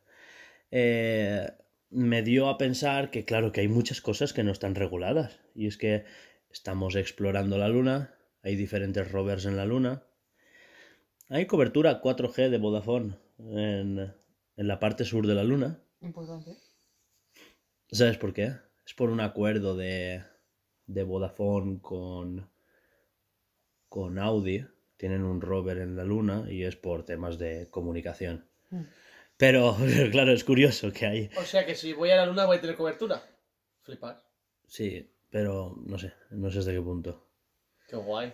eh, me dio a pensar que claro que hay muchas cosas que no están reguladas. Y es que estamos explorando la Luna, hay diferentes rovers en la Luna. Hay cobertura 4G de Vodafone en, en la parte sur de la Luna. Importante. ¿Sabes por qué? Es por un acuerdo de, de Vodafone con, con Audi. Tienen un rover en la luna y es por temas de comunicación. Mm. Pero, claro, es curioso que hay. O sea que si voy a la luna voy a tener cobertura. Flipar. Sí, pero no sé, no sé hasta qué punto. Qué guay.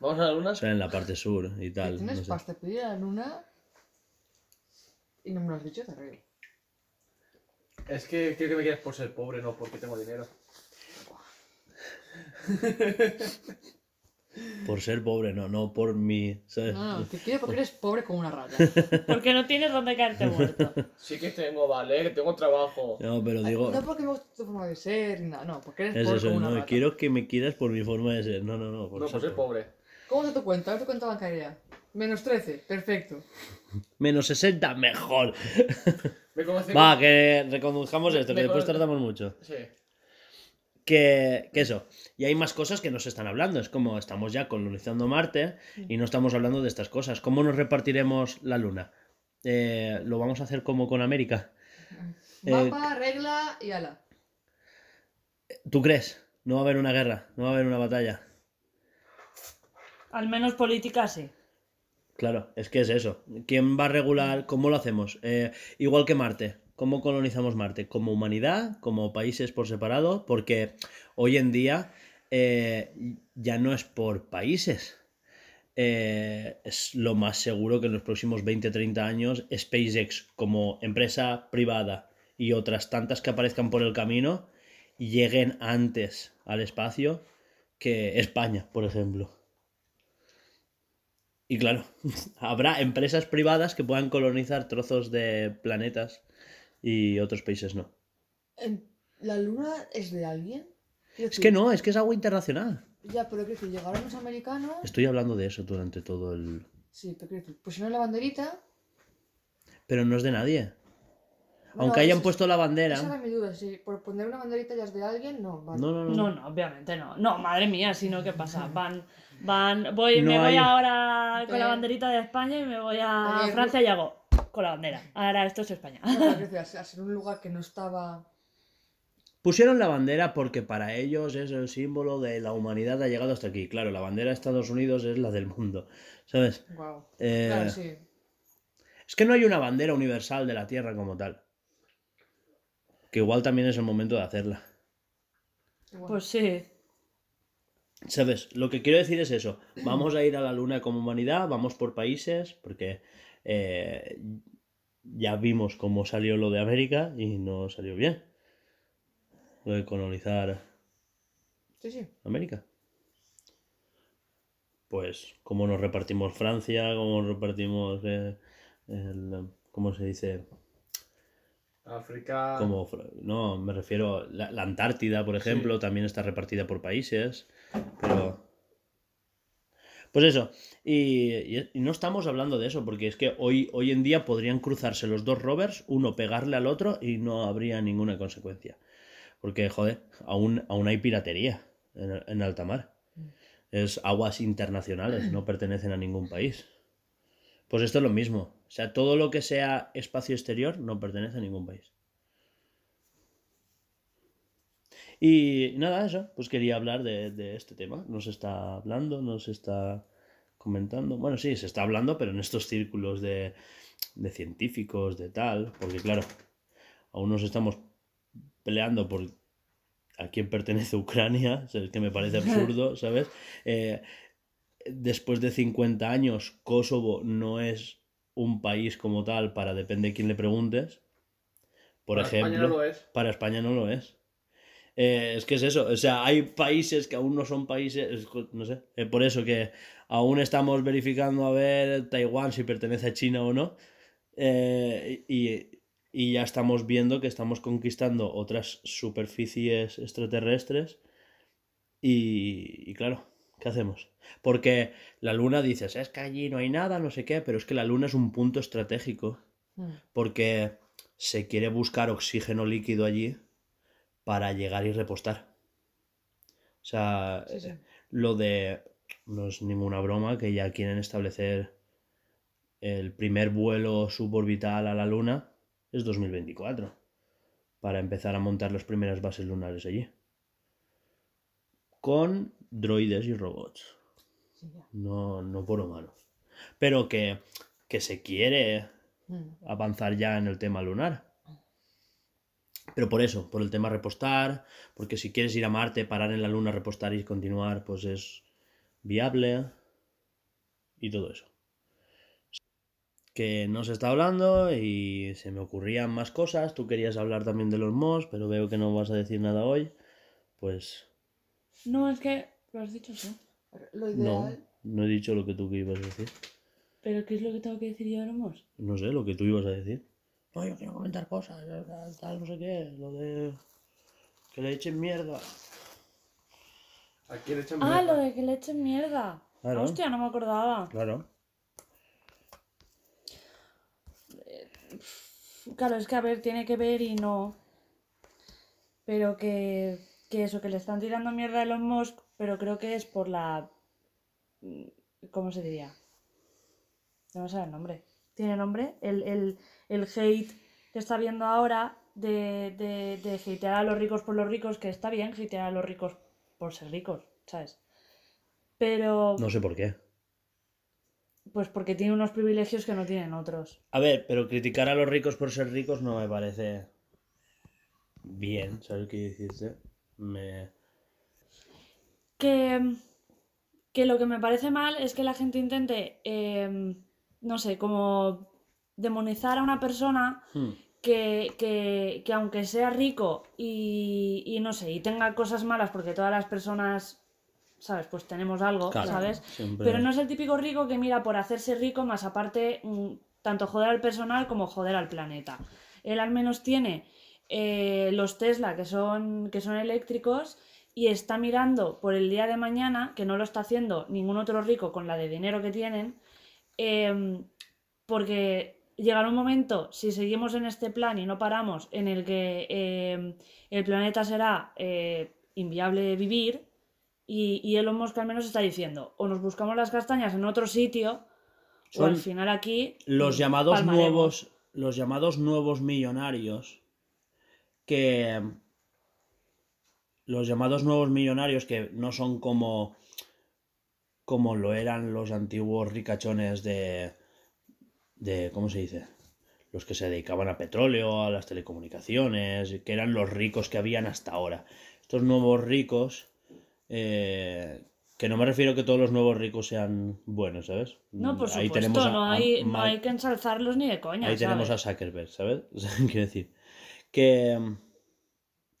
¿Vamos a la luna? O sea, en la parte sur y Si tal. tienes no sé. pasta pedir a la luna y no me lo has dicho, te río. Es que creo que me quieres por ser pobre, no porque tengo dinero. Por ser pobre, no, no por mi. ¿sabes? No, no, te quiero porque eres pobre como una rata. Porque no tienes dónde caerte muerto. Sí que tengo, vale, que tengo trabajo. No, pero digo. No porque me gusta tu forma de ser, nada, no, porque eres Es pobre eso, como una no, rata. quiero que me quieras por mi forma de ser. No, no, no. Por No, por ser pobre. ¿Cómo se tu cuenta? A ver tu cuenta bancaria. Menos 13, perfecto. Menos 60, mejor. Me Va, que reconduzcamos esto, que después tardamos mucho. Sí. Que, que eso. Y hay más cosas que no se están hablando. Es como estamos ya colonizando Marte y no estamos hablando de estas cosas. ¿Cómo nos repartiremos la Luna? Eh, ¿Lo vamos a hacer como con América? Eh, Mapa, regla y ala. ¿Tú crees? No va a haber una guerra, no va a haber una batalla. Al menos política sí. Claro, es que es eso. ¿Quién va a regular? ¿Cómo lo hacemos? Eh, igual que Marte. ¿Cómo colonizamos Marte? ¿Como humanidad? ¿Como países por separado? Porque hoy en día eh, ya no es por países. Eh, es lo más seguro que en los próximos 20-30 años SpaceX como empresa privada y otras tantas que aparezcan por el camino lleguen antes al espacio que España, por ejemplo. Y claro, habrá empresas privadas que puedan colonizar trozos de planetas y otros países no. En- ¿La luna es de alguien? Es que no, es que es algo internacional. Ya, pero quiero decir, llegaron los americanos. Estoy hablando de eso durante todo el... Sí, pero decir, pusieron la banderita. Pero no es de nadie. Bueno, Aunque hayan puesto la Esa era bandera... mi duda, si por poner una banderita ya es de alguien, no. Vale. No, no, no. No, no, obviamente no. No, madre mía, si no, ¿qué pasa? Van, van, voy, No me voy ahora con la banderita de España y me voy a Eh, Francia y hago con la bandera. Ahora esto es España. Al ser- un lugar que no estaba. Pusieron la bandera porque para ellos es el símbolo de la humanidad ha llegado hasta aquí. Claro, la bandera de Estados Unidos es la del mundo. ¿Sabes? Wow. Eh, Claro, sí. Es que no hay una bandera universal de la Tierra como tal. Que igual también es el momento de hacerla. Pues sí. ¿Sabes? Lo que quiero decir es eso. Vamos a ir a la Luna como humanidad, vamos por países, porque eh, ya vimos cómo salió lo de América y no salió bien. Lo de colonizar Sí, sí. América. Pues cómo nos repartimos Francia, cómo nos repartimos eh, el, ¿cómo se dice? África. Como, no, me refiero, la, la Antártida, por ejemplo, también está repartida por países, pero... Pues eso, y, no estamos hablando de eso, porque es que hoy, hoy en día podrían cruzarse los dos rovers, uno pegarle al otro y no habría ninguna consecuencia. Porque, joder, aún, aún hay piratería en, en alta mar. Es aguas internacionales, no pertenecen a ningún país. Pues esto es lo mismo. sea, todo lo que sea espacio exterior no pertenece a ningún país. Y nada, eso, pues quería hablar de, de este tema. No se está hablando, no se está comentando. Bueno, sí, se está hablando, pero en estos círculos de, de científicos, de tal, porque claro, aún nos estamos peleando por a quién pertenece Ucrania, es que me parece absurdo, ¿sabes? Eh, después de 50 años, Kosovo no es un país como tal para depende de quién le preguntes. Por Para España ejemplo, no lo es. para España no lo es. Eh, es que es eso, o sea, hay países que aún no son países, no sé, eh, por eso que aún estamos verificando a ver Taiwán si pertenece a China o no, eh, y, y ya estamos viendo que estamos conquistando otras superficies extraterrestres y, y claro, ¿qué hacemos? Porque la luna dices, es que allí no hay nada, no sé qué, pero es que la luna es un punto estratégico Mm. porque se quiere buscar oxígeno líquido allí para llegar y repostar. O sea, Sí, sí. lo de... No es ninguna broma que ya quieren establecer el primer vuelo suborbital a la Luna es 2024 para empezar a montar las primeras bases lunares allí. Con droides y robots no, no por humanos. Pero que, que se quiere Mm. avanzar ya en el tema lunar. Pero por eso, por el tema repostar, porque si quieres ir a Marte, parar en la Luna, repostar y continuar, pues es viable y todo eso. Que no se está hablando y se me ocurrían más cosas. Tú querías hablar también de los MOS, pero veo que no vas a decir nada hoy. Pues No, es que lo has dicho tú. Lo no, ideal. no he dicho lo que tú que ibas a decir. ¿Pero qué es lo que tengo que decir yo de los mos? No sé, lo que tú ibas a decir. No, yo quiero comentar cosas, tal, tal, no sé qué, lo de que le echen mierda. ¿A quién echan Ah, mierda? lo de que le echen mierda. Claro. Hostia, no me acordaba. Claro. Claro, es que a ver, tiene que ver y no. Pero que, que eso, que le están tirando mierda a Elon Musk, pero creo que es por la. ¿Cómo se diría? No me sale el nombre. ¿Tiene nombre? El, el, el hate que está viendo ahora de, de, de hatear a los ricos por los ricos, que está bien hatear a los ricos por ser ricos, ¿sabes? Pero. No sé por qué. Pues porque tiene unos privilegios que no tienen otros. A ver, pero criticar a los ricos por ser ricos no me parece bien, ¿sabes qué decirte? Me... que, que lo que me parece mal es que la gente intente, eh, no sé, como demonizar a una persona Hmm. que, que- que aunque sea rico y, y no sé, y tenga cosas malas, porque todas las personas, ¿sabes? Pues tenemos algo, Claro, ¿sabes? siempre- Pero no es el típico rico que mira por hacerse rico, más aparte, mm, tanto joder al personal como joder al planeta. Él al menos tiene eh, los Tesla que son, que son eléctricos y está mirando por el día de mañana, que no lo está haciendo ningún otro rico con la de dinero que tienen, em, porque llegará un momento, si seguimos en este plan y no paramos, en el que em, el planeta será eh, inviable vivir y, y Elon Musk al menos está diciendo, o nos buscamos las castañas en otro sitio, o al final aquí... Los llamados palmaremos. nuevos, los llamados nuevos millonarios que los llamados nuevos millonarios que no son como como lo eran los antiguos ricachones de de ¿cómo se dice? Los que se dedicaban a petróleo, a las telecomunicaciones, que eran los ricos que habían hasta ahora. Estos nuevos ricos eh, que no me refiero que todos los nuevos ricos sean buenos, ¿sabes? No, por Ahí supuesto, tenemos a- no, a hay, no hay que ensalzarlos ni de coña. Ahí tenemos a. Zuckerberg, ¿sabes? Quiero decir que...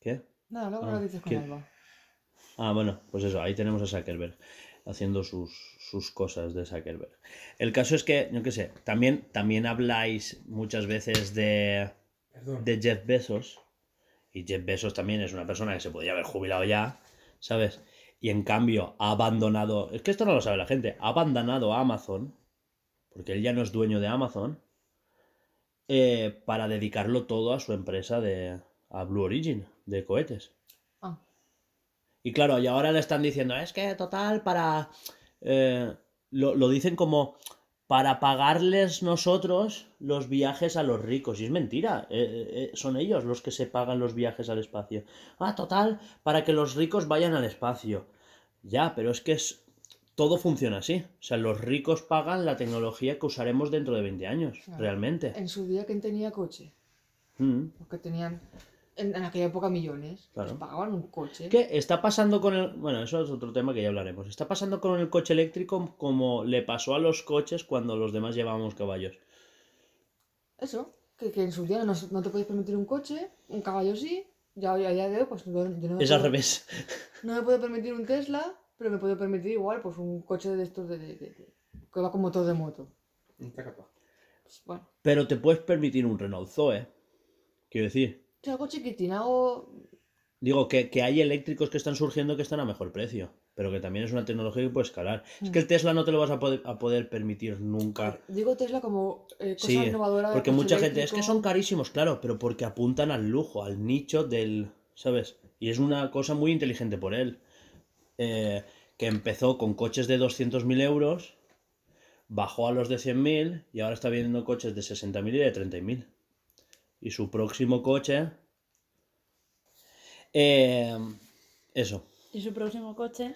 ¿Qué? Nada, luego Ah, lo dices con ¿qué? Alba. Ah, bueno, pues eso, ahí tenemos a Zuckerberg haciendo sus, sus cosas de Zuckerberg. El caso es que, yo qué sé, también, también habláis muchas veces de, Perdón. de Jeff Bezos. Y Jeff Bezos también es una persona que se podría haber jubilado ya, ¿sabes? Y en cambio ha abandonado, es que esto no lo sabe la gente, ha abandonado a Amazon, porque él ya no es dueño de Amazon, eh, para dedicarlo todo a su empresa de, a Blue Origin, de cohetes. Y claro, y ahora le están diciendo, es que total, para... eh, lo, lo dicen como para pagarles nosotros los viajes a los ricos. Y es mentira, eh, eh, son ellos los que se pagan los viajes al espacio. Ah, total, para que los ricos vayan al espacio. Ya, pero es que es, todo funciona así. O sea, los ricos pagan la tecnología que usaremos dentro de 20 años, Claro. realmente. En su día, ¿quién tenía coche? Mm. Porque tenían en, en aquella época millones. Claro. Pues pagaban un coche. ¿Qué está pasando con el... Bueno, eso es otro tema que ya hablaremos. Está pasando con el coche eléctrico como le pasó a los coches cuando los demás llevábamos caballos. Eso, que, que en su día no, no te podías permitir un coche, un caballo sí. Ya hoy a día de hoy, pues yo, yo no, me Es al revés. no me puedo permitir un Tesla, pero me puedo permitir igual pues un coche de estos de, de- de- de- que va con motor de moto. Pues, bueno, Pero te puedes permitir un Renault Zoe. Quiero decir. Algo chiquitín, algo... Digo que, que hay eléctricos que están surgiendo que están a mejor precio. Pero que también es una tecnología que puede escalar. Es que el Tesla no te lo vas a poder, a poder permitir nunca. Digo Tesla como eh, cosa Sí, innovadora. porque mucha gente... Es que son carísimos, claro, pero porque apuntan al lujo, al nicho del... ¿Sabes? Y es una cosa muy inteligente por él. Eh, que empezó con coches de 200.000 euros, bajó a los de 100.000 y ahora está vendiendo coches de 60.000 y de 30.000. Y su próximo coche... eh, eso. Y su próximo coche.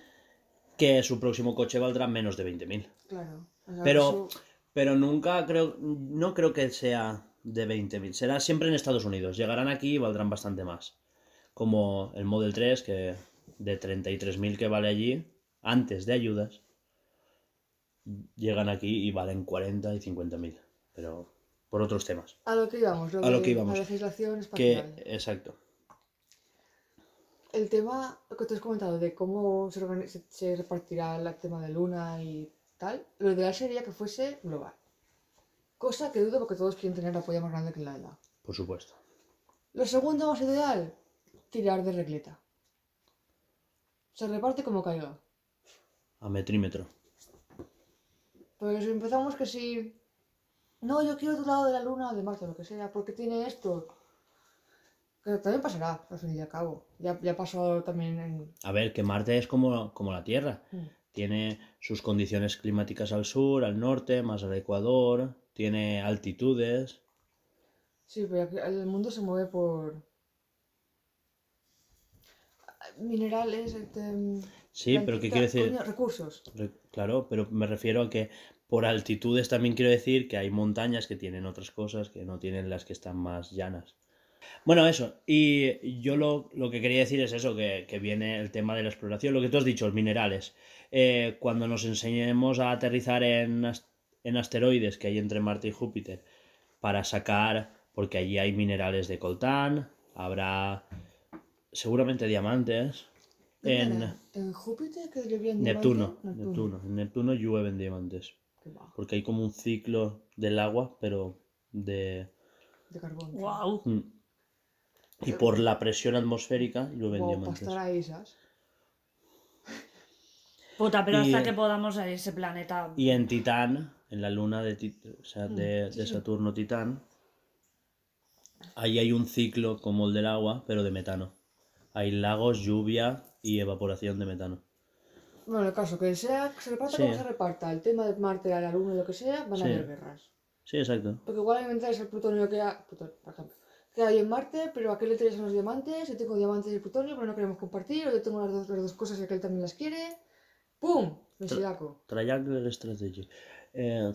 Que su próximo coche valdrá menos de 20.000. Claro. o sea, Pero, pero nunca creo, no creo que sea de 20.000. Será siempre en Estados Unidos. Llegarán aquí y valdrán bastante más. Como el Model 3, que de 33.000 que vale allí, antes de ayudas, llegan aquí y valen 40 y 50.000. Pero por otros temas. A lo que íbamos, lo A lo que íbamos. la legislación Que, espacial. exacto. El tema que te has comentado de cómo se, se- repartirá el tema de Luna y tal, lo ideal sería que fuese global. Cosa que dudo porque todos quieren tener la polla más grande que la de la. Por supuesto. Lo segundo más ideal, tirar de regleta. Se reparte como caiga. A metrímetro. Porque si empezamos que si... No, yo quiero tu lado de la luna o de Marte, lo que sea, porque tiene esto. Que también pasará, al fin y al cabo. Ya, ya pasó también en... A ver, que Marte es como, como la Tierra. Mm. Tiene sus condiciones climáticas al sur, al norte, más al Ecuador. Tiene altitudes. Sí, pero el mundo se mueve por... Minerales, este... Sí, pero ¿qué quiero decir? coño, recursos. Re- Claro, pero me refiero a que por altitudes también quiero decir que hay montañas que tienen otras cosas que no tienen las que están más llanas. Bueno, eso. Y yo lo, lo que quería decir es eso, que, que viene el tema de la exploración, lo que tú has dicho, los minerales. Eh, cuando nos enseñemos a aterrizar en, en asteroides que hay entre Marte y Júpiter para sacar, porque allí hay minerales de coltán, habrá seguramente diamantes. En Júpiter que Neptuno, Neptuno. En Neptuno llueven diamantes. Porque hay como un ciclo del agua, pero de... De carbón. ¡Wow! Mm. Y por la presión atmosférica llueven Wow, para diamantes. estar ahí, ¿sabes? Puta, pero Y- hasta que podamos a ese planeta. Y en Titán, en la luna de, Tit- o sea, de, Mm, de sí. Saturno Titán, ahí hay un ciclo como el del agua, pero de metano. Hay lagos, lluvia y evaporación de metano. Bueno, el caso que sea, que se reparta Sí. como se reparta, el tema de Marte, la Luna, lo que sea, van a haber guerras. Sí, exacto. Porque igual alimentáis el plutonio que hay, plutonio, por ejemplo, que hay en Marte, pero a qué le traes los diamantes, yo tengo diamantes y plutonio, pero no queremos compartir, o yo tengo las dos, las dos cosas y aquel también las quiere. ¡Pum! Mesilaco. Triangle Strategy. Eh,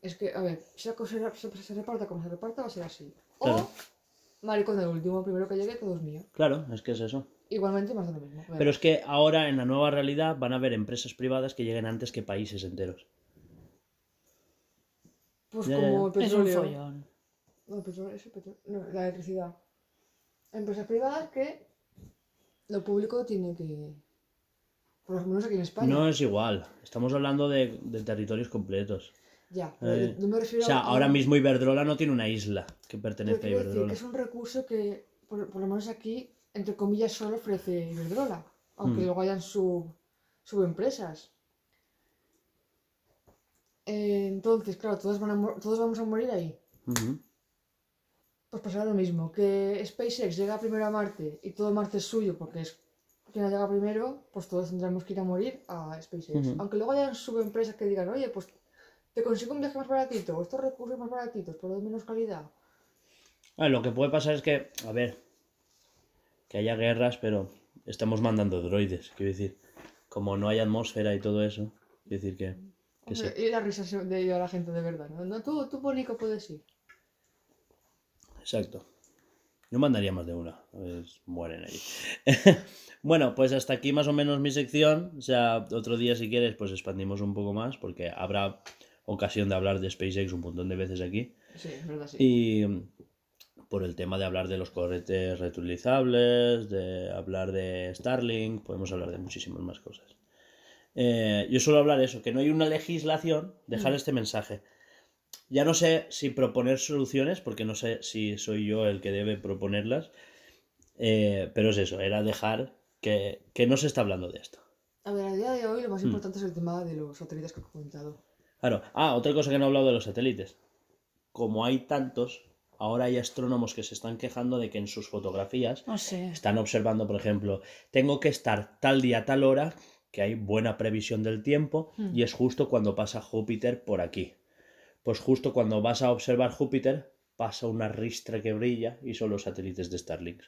Es que, a ver, si la cosa se, se- se reparta como se reparta, va a ser así. Claro. O, maricón del último, primero que llegue, todo es mío. claro, es que es eso. Igualmente más de lo mismo. Pero es que ahora en la nueva realidad van a haber empresas privadas que lleguen antes que países enteros. pues ya, ya, como el Es un petróleo. follón. No, el petróleo, es el petróleo. No, la electricidad. Empresas privadas que lo público tiene que. Por lo menos aquí en España. No es igual. Estamos hablando de, de territorios completos. Ya, pero Eh, yo me refiero O sea, a- ahora mismo Iberdrola no tiene una isla que pertenece a quiero decir Iberdrola. que es un recurso que, por, por lo menos aquí, entre comillas, solo ofrece Iberdrola. Aunque Mm. luego hayan sub, subempresas. Eh, entonces, claro, todos, van a todos vamos a morir ahí. Pues pasará lo mismo, que SpaceX llega primero a Marte y todo Marte es suyo porque es quien llega primero, pues todos tendremos que ir a morir a SpaceX. Aunque luego hayan subempresas que digan, oye, pues Te consigo un viaje más baratito, estos recursos más baratitos, pero de menos calidad. Ah, lo que puede pasar es que, a ver, que haya guerras, pero estamos mandando droides, quiero decir, como no hay atmósfera y todo eso, quiero decir que. Hombre, Y las risas de ir a la gente de verdad, ¿no? no tú, tú, Bonico, puedes ir. Exacto. Yo mandaría más de una, pues mueren ahí. bueno, pues hasta aquí más o menos mi sección. O sea, otro día si quieres, pues expandimos un poco más, porque habrá ocasión de hablar de SpaceX un montón de veces aquí. Sí, es verdad, sí. Y por el tema de hablar de los cohetes reutilizables, de hablar de Starlink, podemos hablar de muchísimas más cosas. Eh, yo suelo hablar eso, que no hay una legislación, dejar Mm. este mensaje. Ya no sé si proponer soluciones, porque no sé si soy yo el que debe proponerlas, eh, pero es eso, era dejar que, que no se está hablando de esto. A ver, a día de hoy lo más Mm. importante es el tema de los satélites que he comentado. Claro. Ah, otra cosa que no he hablado de los satélites. Como hay tantos, ahora hay astrónomos que se están quejando de que en sus fotografías No sé. están observando, por ejemplo, tengo que estar tal día, tal hora, que hay buena previsión del tiempo, Hmm. y es justo cuando pasa Júpiter por aquí. Pues justo cuando vas a observar Júpiter, pasa una ristra que brilla y son los satélites de Starlink.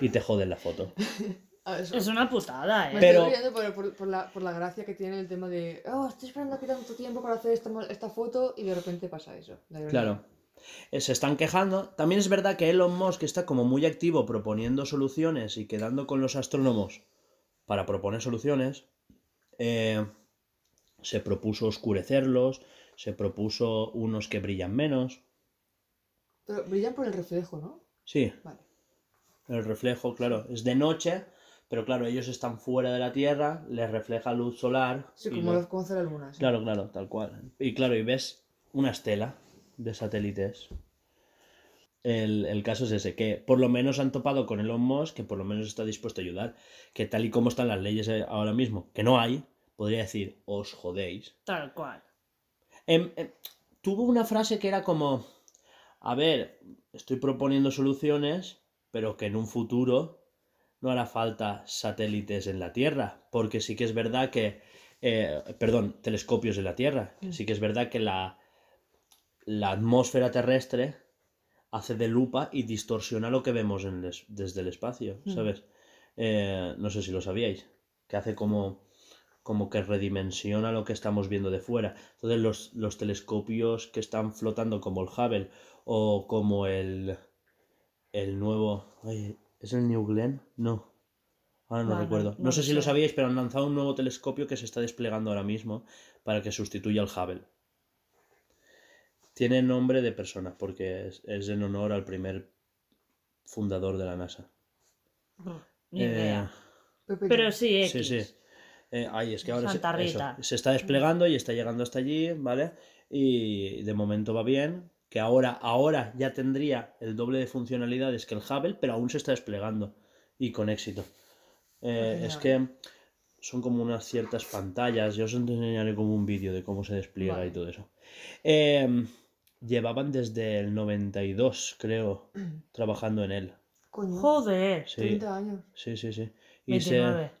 Y te joden la foto. Eso- Es una putada, Me ¿eh? Pero- estoy riendo por, por- por la, por la gracia que tiene el tema de, oh, estoy esperando aquí tanto tiempo para hacer esta, esta foto y de repente pasa eso. Claro. Eh, Se están quejando. También es verdad que Elon Musk está como muy activo proponiendo soluciones y quedando con los astrónomos para proponer soluciones. Eh, se propuso oscurecerlos, se propuso unos que brillan menos. Pero brillan por el reflejo, ¿no? Sí, Vale. el reflejo, claro, es de noche, pero claro, ellos están fuera de la Tierra, les refleja luz solar. Sí, como, lo- lo- como hace la luna. sí. Claro, claro, tal cual. Y claro, y ves una estela de satélites. El, el caso es ese, que por lo menos han topado con Elon Musk, que por lo menos está dispuesto a ayudar. Que tal y como están las leyes eh, ahora mismo, que no hay, podría decir, os jodéis. Tal cual. Em, em, tuvo una frase que era como, a ver, estoy proponiendo soluciones, pero que en un futuro no hará falta satélites en la Tierra, porque sí que es verdad que, eh, perdón, telescopios en la Tierra, sí que es verdad que la, la atmósfera terrestre hace de lupa y distorsiona lo que vemos en desde el espacio, Mm. ¿sabes? Eh, no sé si lo sabíais, que hace como, como que redimensiona lo que estamos viendo de fuera. Entonces los, los telescopios que están flotando como el Hubble o como el, el nuevo... ay, ¿Es el New Glenn? No. Ahora no recuerdo. No, no sé si lo sabíais, pero han lanzado un nuevo telescopio que se está desplegando ahora mismo para que sustituya al Hubble. Tiene nombre de persona porque es, es en honor al primer fundador de la NASA. Ni Eh, idea. Pero sí, Sí, X. sí. Eh, ay, es que ahora se, Santa eso, Rita. se está desplegando y está llegando hasta allí, ¿vale? Y de momento va bien. Que ahora, ahora ya tendría el doble de funcionalidades que el Hubble, pero aún se está desplegando. Y con éxito. Eh, es que son como unas ciertas pantallas. Yo os enseñaré como un vídeo de cómo se despliega Vale. y todo eso. Eh, llevaban desde el 92, creo, trabajando en él. Coño, Joder. Sí, 30 años. sí, sí. sí. Y se- 29.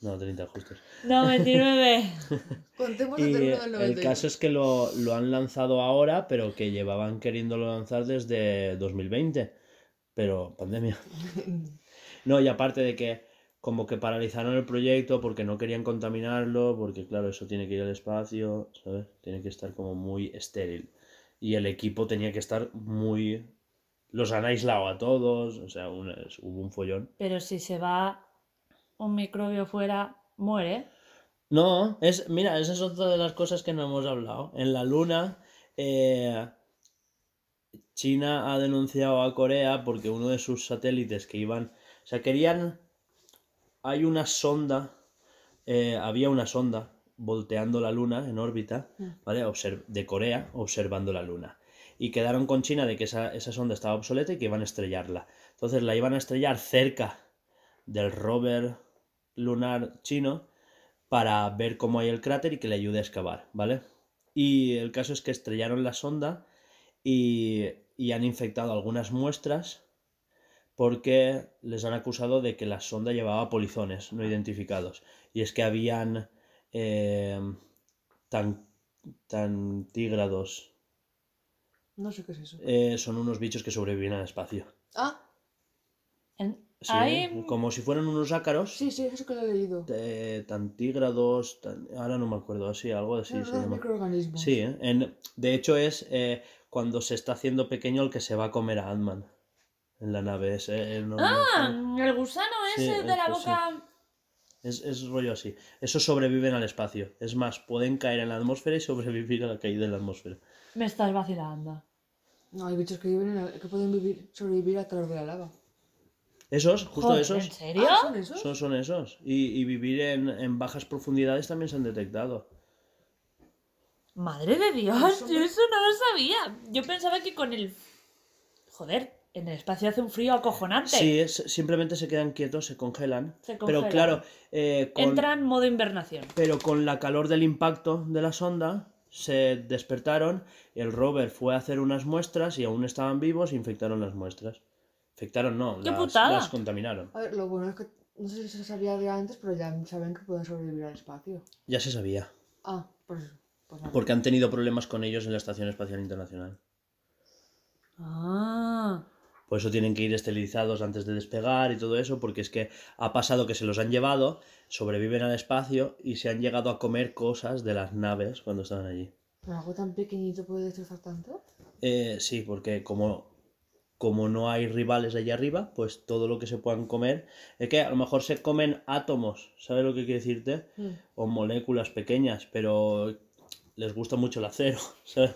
No, 30 justos. No, 29. Contemos el Y término del el 91. caso es que lo, lo han lanzado ahora, pero que llevaban queriéndolo lanzar desde 2020. Pero pandemia. No, y aparte de que como que paralizaron el proyecto porque no querían contaminarlo, porque claro, eso tiene que ir al espacio, ¿sabes? Tiene que estar como muy estéril. Y el equipo tenía que estar muy... Los han aislado a todos, o sea, un- hubo un follón. Pero si se va un microbio fuera, muere. No, es, mira, esa es otra de las cosas que no hemos hablado. En la Luna, eh, China ha denunciado a Corea porque uno de sus satélites que iban, o sea, querían, hay una sonda, eh, había una sonda volteando la Luna en órbita, ¿vale? Obser- de Corea observando la Luna. Y quedaron con China de que esa, esa sonda estaba obsoleta y que iban a estrellarla. Entonces la iban a estrellar cerca del rover lunar chino para ver cómo hay el cráter y que le ayude a excavar, ¿vale? Y el caso es que estrellaron la sonda y, y han infectado algunas muestras porque les han acusado de que la sonda llevaba polizones no identificados. Y es que habían eh, tan tantígrados. No sé qué es eso. Eh, son unos bichos que sobreviven al espacio. Ah, En- Sí, como si fueran unos ácaros. sí, sí, eso que lo he leído. eh, tantígrados, tan- ahora no me acuerdo, así, algo así Son se unos llama. microorganismos. Sí, ¿eh? En- de hecho es eh, cuando se está haciendo pequeño el que se va a comer a Ant-Man en la nave. Es, no- Ah, el gusano Sí, ese de la sí. Es, es rollo así. Esos sobreviven al espacio. Es más, pueden caer en la atmósfera y sobrevivir a la caída en la atmósfera. Me estás vacilando. No, hay bichos que, viven en la- que pueden vivir, sobrevivir al calor de la lava. Esos, justo Joder, esos, ¿En serio? Ah, ¿son esos? son, son esos. Y, y vivir en, en bajas profundidades también se han detectado. Madre de Dios, yo eso no lo sabía. Yo pensaba que con el. Joder, en el espacio hace un frío acojonante. Sí, es- simplemente se quedan quietos, se congelan. Se Pero congelan. claro, eh, con- Entra en modo invernación. pero con la calor del impacto de la sonda se despertaron, el rover fue a hacer unas muestras y aún estaban vivos e infectaron las muestras. Infectaron no, ¡Qué las, putada! las contaminaron. A ver, lo bueno es que no sé si se sabía de antes, pero ya saben que pueden sobrevivir al espacio. Ya se sabía, Ah, pues, pues nada. porque han tenido problemas con ellos en la Estación Espacial Internacional. Ah. Por eso tienen que ir esterilizados antes de despegar y todo eso, porque es que ha pasado que se los han llevado, sobreviven al espacio y se han llegado a comer cosas de las naves cuando estaban allí. ¿Pero algo tan pequeñito puede destrozar tanto? Eh, sí, porque como, como no hay rivales allá arriba, pues todo lo que se puedan comer, es que a lo mejor se comen átomos, ¿sabes lo que quiero decirte? Mm. O moléculas pequeñas, pero les gusta mucho el acero, ¿sabes?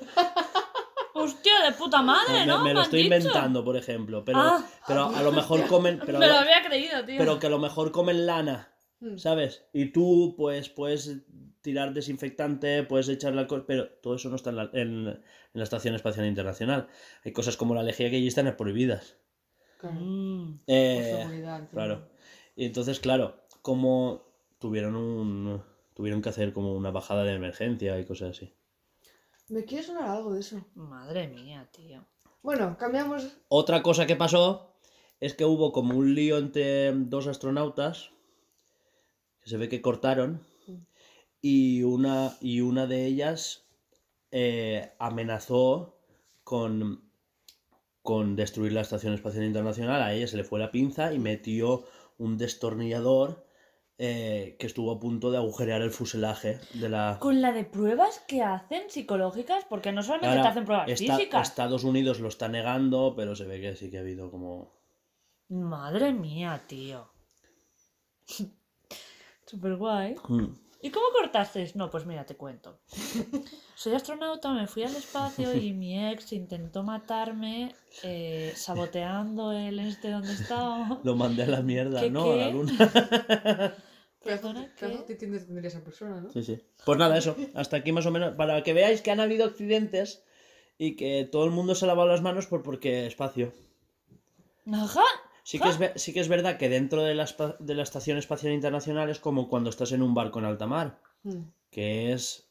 Hostia, de puta madre, me, ¿no? me lo estoy dicho. inventando, por ejemplo, pero, Ah. pero a lo mejor comen... Pero, Me lo había creído, tío. pero que a lo mejor comen lana, Mm. ¿sabes? Y tú, pues, puedes tirar desinfectante, puedes echar la cosa, pero todo eso no está en la, en- en la Estación Espacial Internacional. Hay cosas como la lejía que allí están prohibidas. Claro. Mm. Por Eh, seguridad. claro. Y entonces, claro, como tuvieron un... Tuvieron que hacer como una bajada de emergencia y cosas así. Me quiere sonar algo de eso. Madre mía, tío. Bueno, cambiamos. Otra cosa que pasó es que hubo como un lío entre dos astronautas que se ve que cortaron y una, y una de ellas eh, amenazó con, con destruir la Estación Espacial Internacional. A ella se le fue la pinza y metió un destornillador eh, que estuvo a punto de agujerear el fuselaje de la... Con la de pruebas que hacen psicológicas, porque no solamente Ahora, te hacen pruebas esta- físicas. Estados Unidos lo está negando, pero se ve que sí que ha habido como... Madre mía, tío. Super guay. Mm. ¿Y cómo cortaste? No, pues mira, te cuento. Soy astronauta, me fui al espacio y mi ex intentó matarme eh, saboteando el este donde estaba. Lo mandé a la mierda, ¿Qué, ¿no? A la luna. Perdona, ¿Qué ¿qué? te entiendes tener esa persona, no? Sí, sí. Pues nada, eso. Hasta aquí más o menos. Para que veáis que han habido accidentes y que todo el mundo se ha lavado las manos por porque espacio. Ajá. Sí que, es, ve- sí que es verdad que dentro de la, espa- de la Estación Espacial Internacional es como cuando estás en un barco en alta mar, Mm. que es...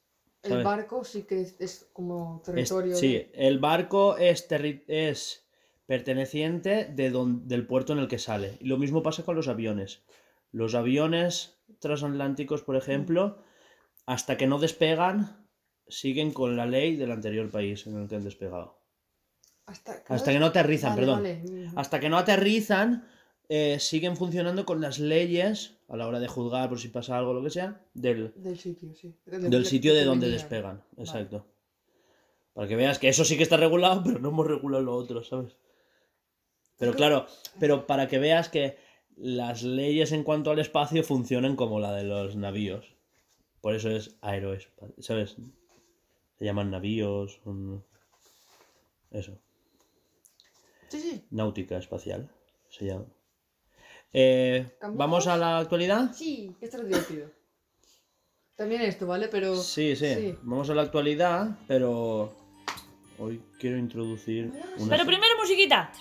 El ¿sabes? barco sí que es, es como es- territorio. sí, de- el barco es, terri- es perteneciente de don- del puerto en el que sale. Y lo mismo pasa con los aviones. Los aviones transatlánticos, por ejemplo, hasta que no despegan, siguen con la ley del anterior país en el que han despegado. Hasta, Hasta que no aterrizan, Vale, perdón. vale. Mm. Hasta que no aterrizan, eh, siguen funcionando con las leyes a la hora de juzgar por si pasa algo o lo que sea, del, Del sitio, sí. del sitio de donde despegan. Exacto. Para que veas que eso sí que está regulado, pero no hemos regulado lo otro, ¿sabes? Pero claro, pero para que veas que las leyes en cuanto al espacio funcionan como la de los navíos. Por eso es aeroespacio, ¿sabes? Se llaman navíos, son- eso. Sí, sí. Náutica espacial se llama. Eh. ¿Vamos a la actualidad? Sí, esto es divertido. También esto, ¿vale? Pero. Sí, sí, Vamos a la actualidad, pero hoy quiero introducir una... Pero primero musiquita.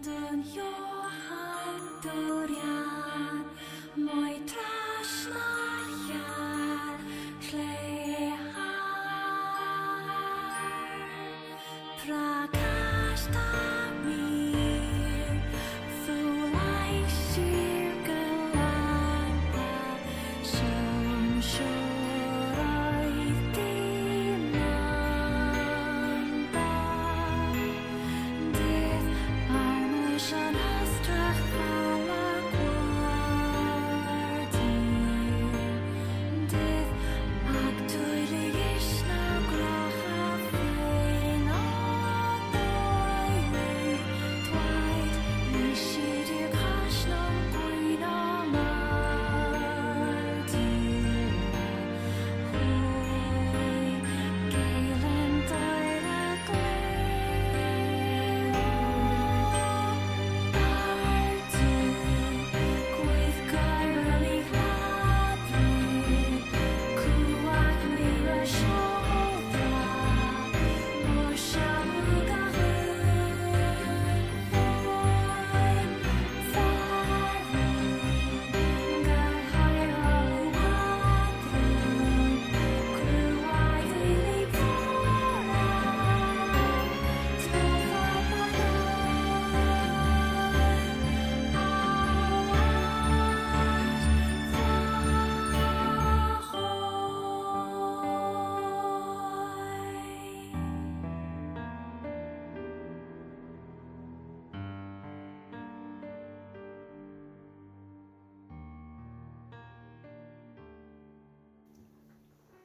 든 요한들야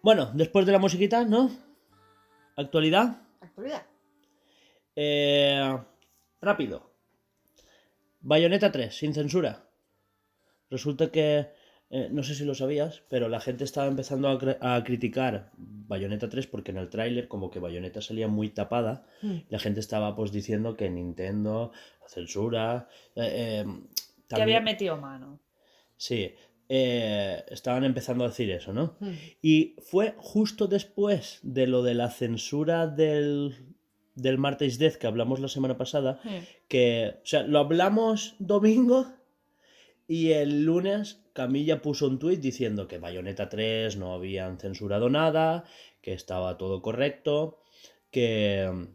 Bueno, después de la musiquita, ¿no? Actualidad. Actualidad. Eh, rápido. Bayonetta 3, sin censura. Resulta que, eh, no sé si lo sabías, pero la gente estaba empezando a, criticar Bayonetta 3 porque en el tráiler como que Bayonetta salía muy tapada. Hmm. La gente estaba pues diciendo que Nintendo, la censura... eh, eh, Que había metido mano. Sí, eh, estaban empezando a decir eso, ¿no? Hmm. Y fue justo después de lo de la censura del, del Martes Death que hablamos la semana pasada, que, o sea, lo hablamos domingo y el lunes Camilla puso un tuit diciendo que Bayonetta 3 no habían censurado nada, que estaba todo correcto, que,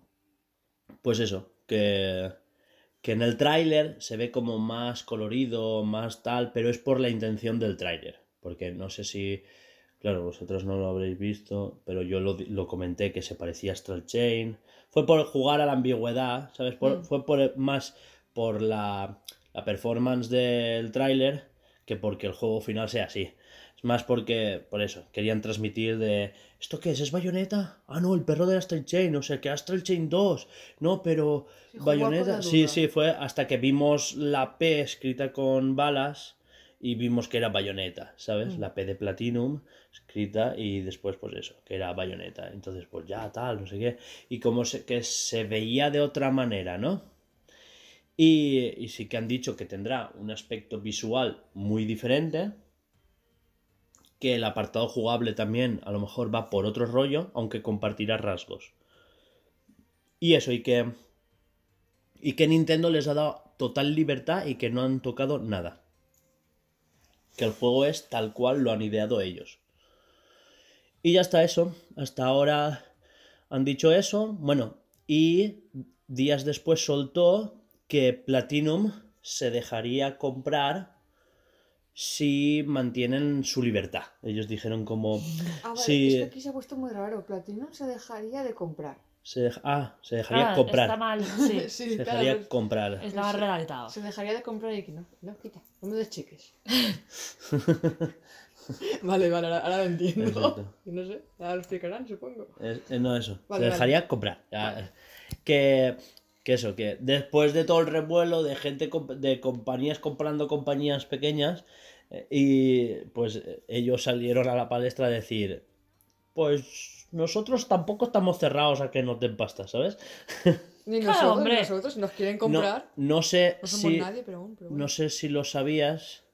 pues eso, que, que en el tráiler se ve como más colorido, más tal, pero es por la intención del tráiler, porque no sé si... Claro, vosotros no lo habréis visto, pero yo lo, lo comenté que se parecía a Astral Chain. Fue por jugar a la ambigüedad, ¿sabes? Por- Mm. Fue por, más por la, la performance del tráiler que porque el juego final sea así. Es más porque, por eso, querían transmitir de... ¿Esto qué es? ¿Es Bayonetta? Ah, no, el perro de Astral Chain, o sea, que Astral Chain 2. No, pero... Sí, Bayonetta... Sí, sí, fue hasta que vimos la P escrita con balas y vimos que era Bayonetta, ¿sabes? Mm. La P de Platinum escrita y después pues eso, que era Bayonetta. Entonces pues ya tal, no sé qué. Y como se, que se veía de otra manera, ¿no? Y, y sí que han dicho que tendrá un aspecto visual muy diferente. Que el apartado jugable también a lo mejor va por otro rollo, aunque compartirá rasgos. Y eso, y que. Y que Nintendo les ha dado total libertad y que no han tocado nada. Que el juego es tal cual lo han ideado ellos. Y ya está eso. Hasta ahora han dicho eso. Bueno, y días después soltó que Platinum se dejaría comprar si mantienen su libertad. Ellos dijeron como... Ah, vale, es que aquí se ha puesto muy raro. Platinum se dejaría de comprar. Se deja- ah, se dejaría Ah, comprar. Está mal, sí. Sí, Se claro, dejaría pues, comprar. Está mal redactado. Se dejaría de comprar y que no. No, quita. No me des chiques. vale, vale, ahora, ahora lo entiendo. Exacto. Y no sé, ahora lo explicarán, supongo. Es- eh, no, eso. Vale, se vale. dejaría comprar. Ya, eh. Que, que eso, que después de todo el revuelo de gente, comp- de compañías comprando compañías pequeñas, eh, y pues eh, ellos salieron a la palestra a decir, pues nosotros tampoco estamos cerrados a que nos den pasta, ¿sabes? Ni Claro, nosotros, hombre. ni nosotros, si nos quieren comprar. no sé No, somos si... nadie, pero, aún, pero bueno. No sé si lo sabías,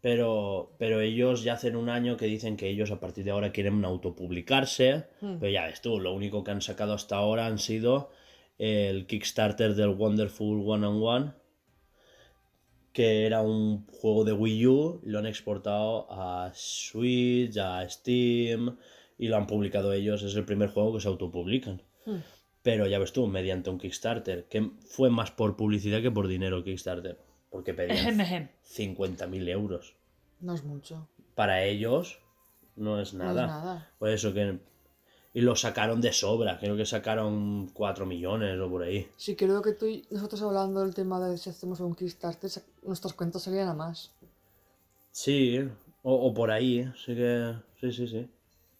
pero, pero ellos ya hacen un año que dicen que ellos a partir de ahora quieren autopublicarse. Hmm. Pero ya ves tú, lo único que han sacado hasta ahora han sido el Kickstarter del Wonderful One on One, que era un juego de Wii U, y lo han exportado a Switch, a Steam, y lo han publicado ellos. Es el primer juego que se autopublican. Hmm. Pero ya ves tú, mediante un Kickstarter, que fue más por publicidad que por dinero Kickstarter. Porque pedían Ejem, ejem. 50.000 euros. No es mucho. Para ellos no es No nada. es nada. Por eso que... Y lo sacaron de sobra. Creo que sacaron 4 millones o por ahí. Sí, creo que tú y nosotros hablando del tema de si hacemos un Kickstarter, nuestras cuentas salían a más. Sí, o, o por ahí. Sí que... Sí, sí, sí.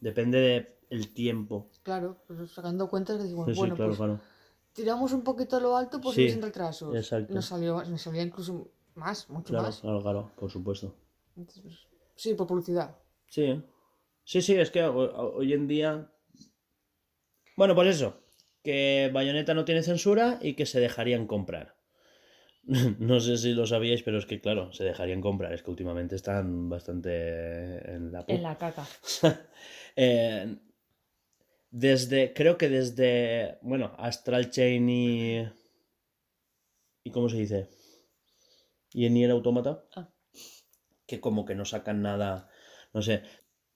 Depende del tiempo. Claro, pues sacando cuentas decimos, Sí, sí, bueno, claro, pues claro. tiramos un poquito a lo alto, pues Sí, sin retrasos. exacto. Nos salió, nos salía incluso más, mucho Claro, más. claro, claro, por supuesto. Entonces, pues, sí, por publicidad. Sí. Sí, sí, es que ho- hoy en día. Bueno, pues eso. Que Bayonetta no tiene censura y que se dejarían comprar. No sé si lo sabíais, pero es que, claro, se dejarían comprar. Es que últimamente están bastante en la En la caca. Eh, desde. Creo que desde. Bueno, Astral Chain y. ¿Y cómo se dice? Y en Nier Automata. Ah. Que como que no sacan nada. No sé.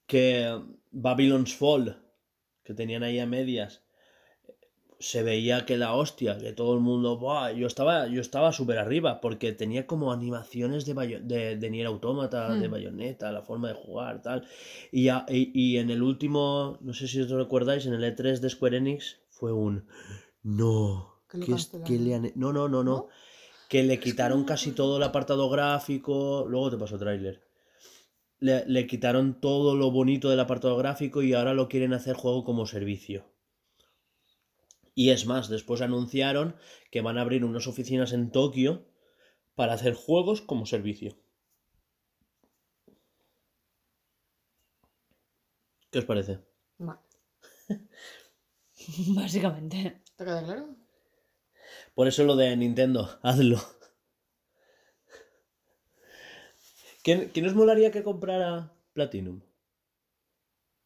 Que Babylon's Fall. Que tenían ahí a medias. Se veía que la hostia, que todo el mundo. "Buah", Yo estaba, yo estaba súper arriba. Porque tenía como animaciones de, Bayo- de, de Nier Automata, de Hmm. Bayonetta, la forma de jugar, tal. Y, ya- y, y en el último, no sé si os recordáis, en el E3 de Square Enix fue un... No. Que lo ¿qué es- cancelaron. qué le han- No, no, no, no. ¿No? Que le quitaron casi todo el apartado gráfico. Luego te paso tráiler. Le, le quitaron todo lo bonito del apartado gráfico y ahora lo quieren hacer juego como servicio. Y es más, después anunciaron que van a abrir unas oficinas en Tokio para hacer juegos como servicio. ¿Qué os parece? Mal. Básicamente. ¿Te queda claro? Por eso lo de Nintendo, hazlo. ¿Quién, quién os molaría que comprara Platinum?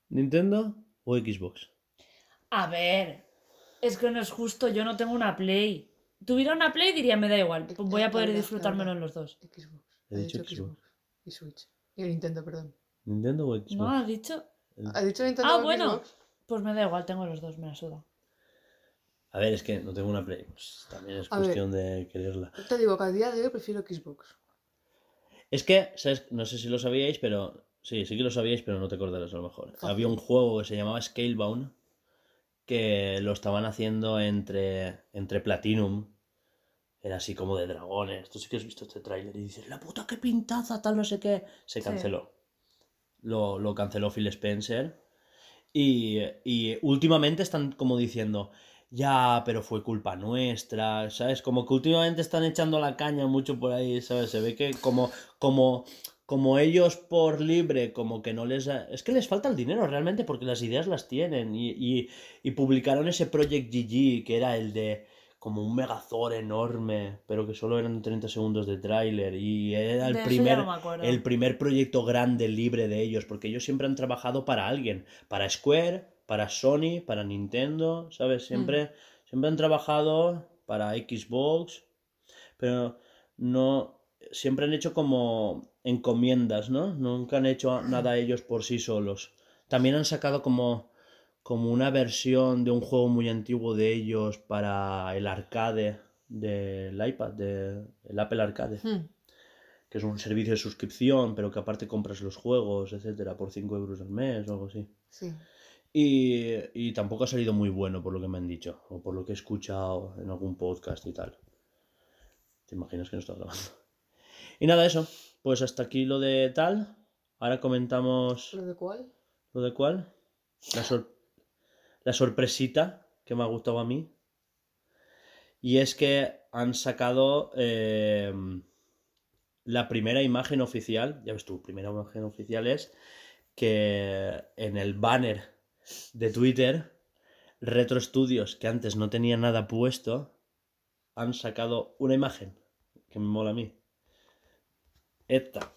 ¿Nintendo o Xbox? A ver, es que no es justo, yo no tengo una Play. Tuviera una Play diría, me da igual, pues voy a poder disfrutármelo en los dos. Xbox. He Ha dicho Xbox. Xbox. Y Switch. Y Nintendo, perdón. ¿Nintendo o Xbox? ¿No has dicho? ¿Ha dicho Nintendo Ah, o bueno. Xbox? Pues me da igual, tengo los dos, me la suda. A ver, es que no tengo una Play. pues también es A ver. cuestión de quererla. Te digo que a día de hoy prefiero Xbox. Es que, ¿sabes? no sé si lo sabíais, pero. Sí, sí que lo sabíais, pero no te acordarás a lo mejor. Había un juego que se llamaba Scalebound que lo estaban haciendo entre, entre Platinum. Era así como de dragones. Tú sí que has visto este tráiler y dices, la puta qué pintaza, tal no sé qué. Se Sí. canceló. Lo, lo canceló Phil Spencer. Y, y últimamente están como diciendo, ya, pero fue culpa nuestra, ¿sabes? Como que últimamente están echando la caña mucho por ahí, ¿sabes? Se ve que como, como, como ellos por libre, como que no les... Es que les falta el dinero realmente porque las ideas las tienen. Y, y, y publicaron ese Project GG, que era el de como un megazord enorme, pero que solo eran 30 segundos de tráiler. Y era el De primer, no el primer proyecto grande libre de ellos, porque ellos siempre han trabajado para alguien, para Square, para Sony, para Nintendo, ¿sabes? Siempre, siempre han trabajado para Xbox, pero no, siempre han hecho como encomiendas, ¿no? Nunca han hecho nada ellos por sí solos. También han sacado como, como una versión de un juego muy antiguo de ellos para el arcade del iPad, del Apple Arcade que es un servicio de suscripción, pero que aparte compras los juegos, etcétera, por 5 euros al mes o algo así. Sí. Y, y tampoco ha salido muy bueno por lo que me han dicho, o por lo que he escuchado en algún podcast y tal. ¿Te imaginas que no está grabando? Y nada, eso. Pues hasta aquí lo de tal. Ahora comentamos ¿Lo de cuál? lo de cuál. La, sor- la sorpresita que me ha gustado a mí. Y es que han sacado eh, la primera imagen oficial. Ya ves tú, primera imagen oficial es que en el banner de Twitter, Retro Studios, que antes no tenía nada puesto, han sacado una imagen que me mola a mí. Esta.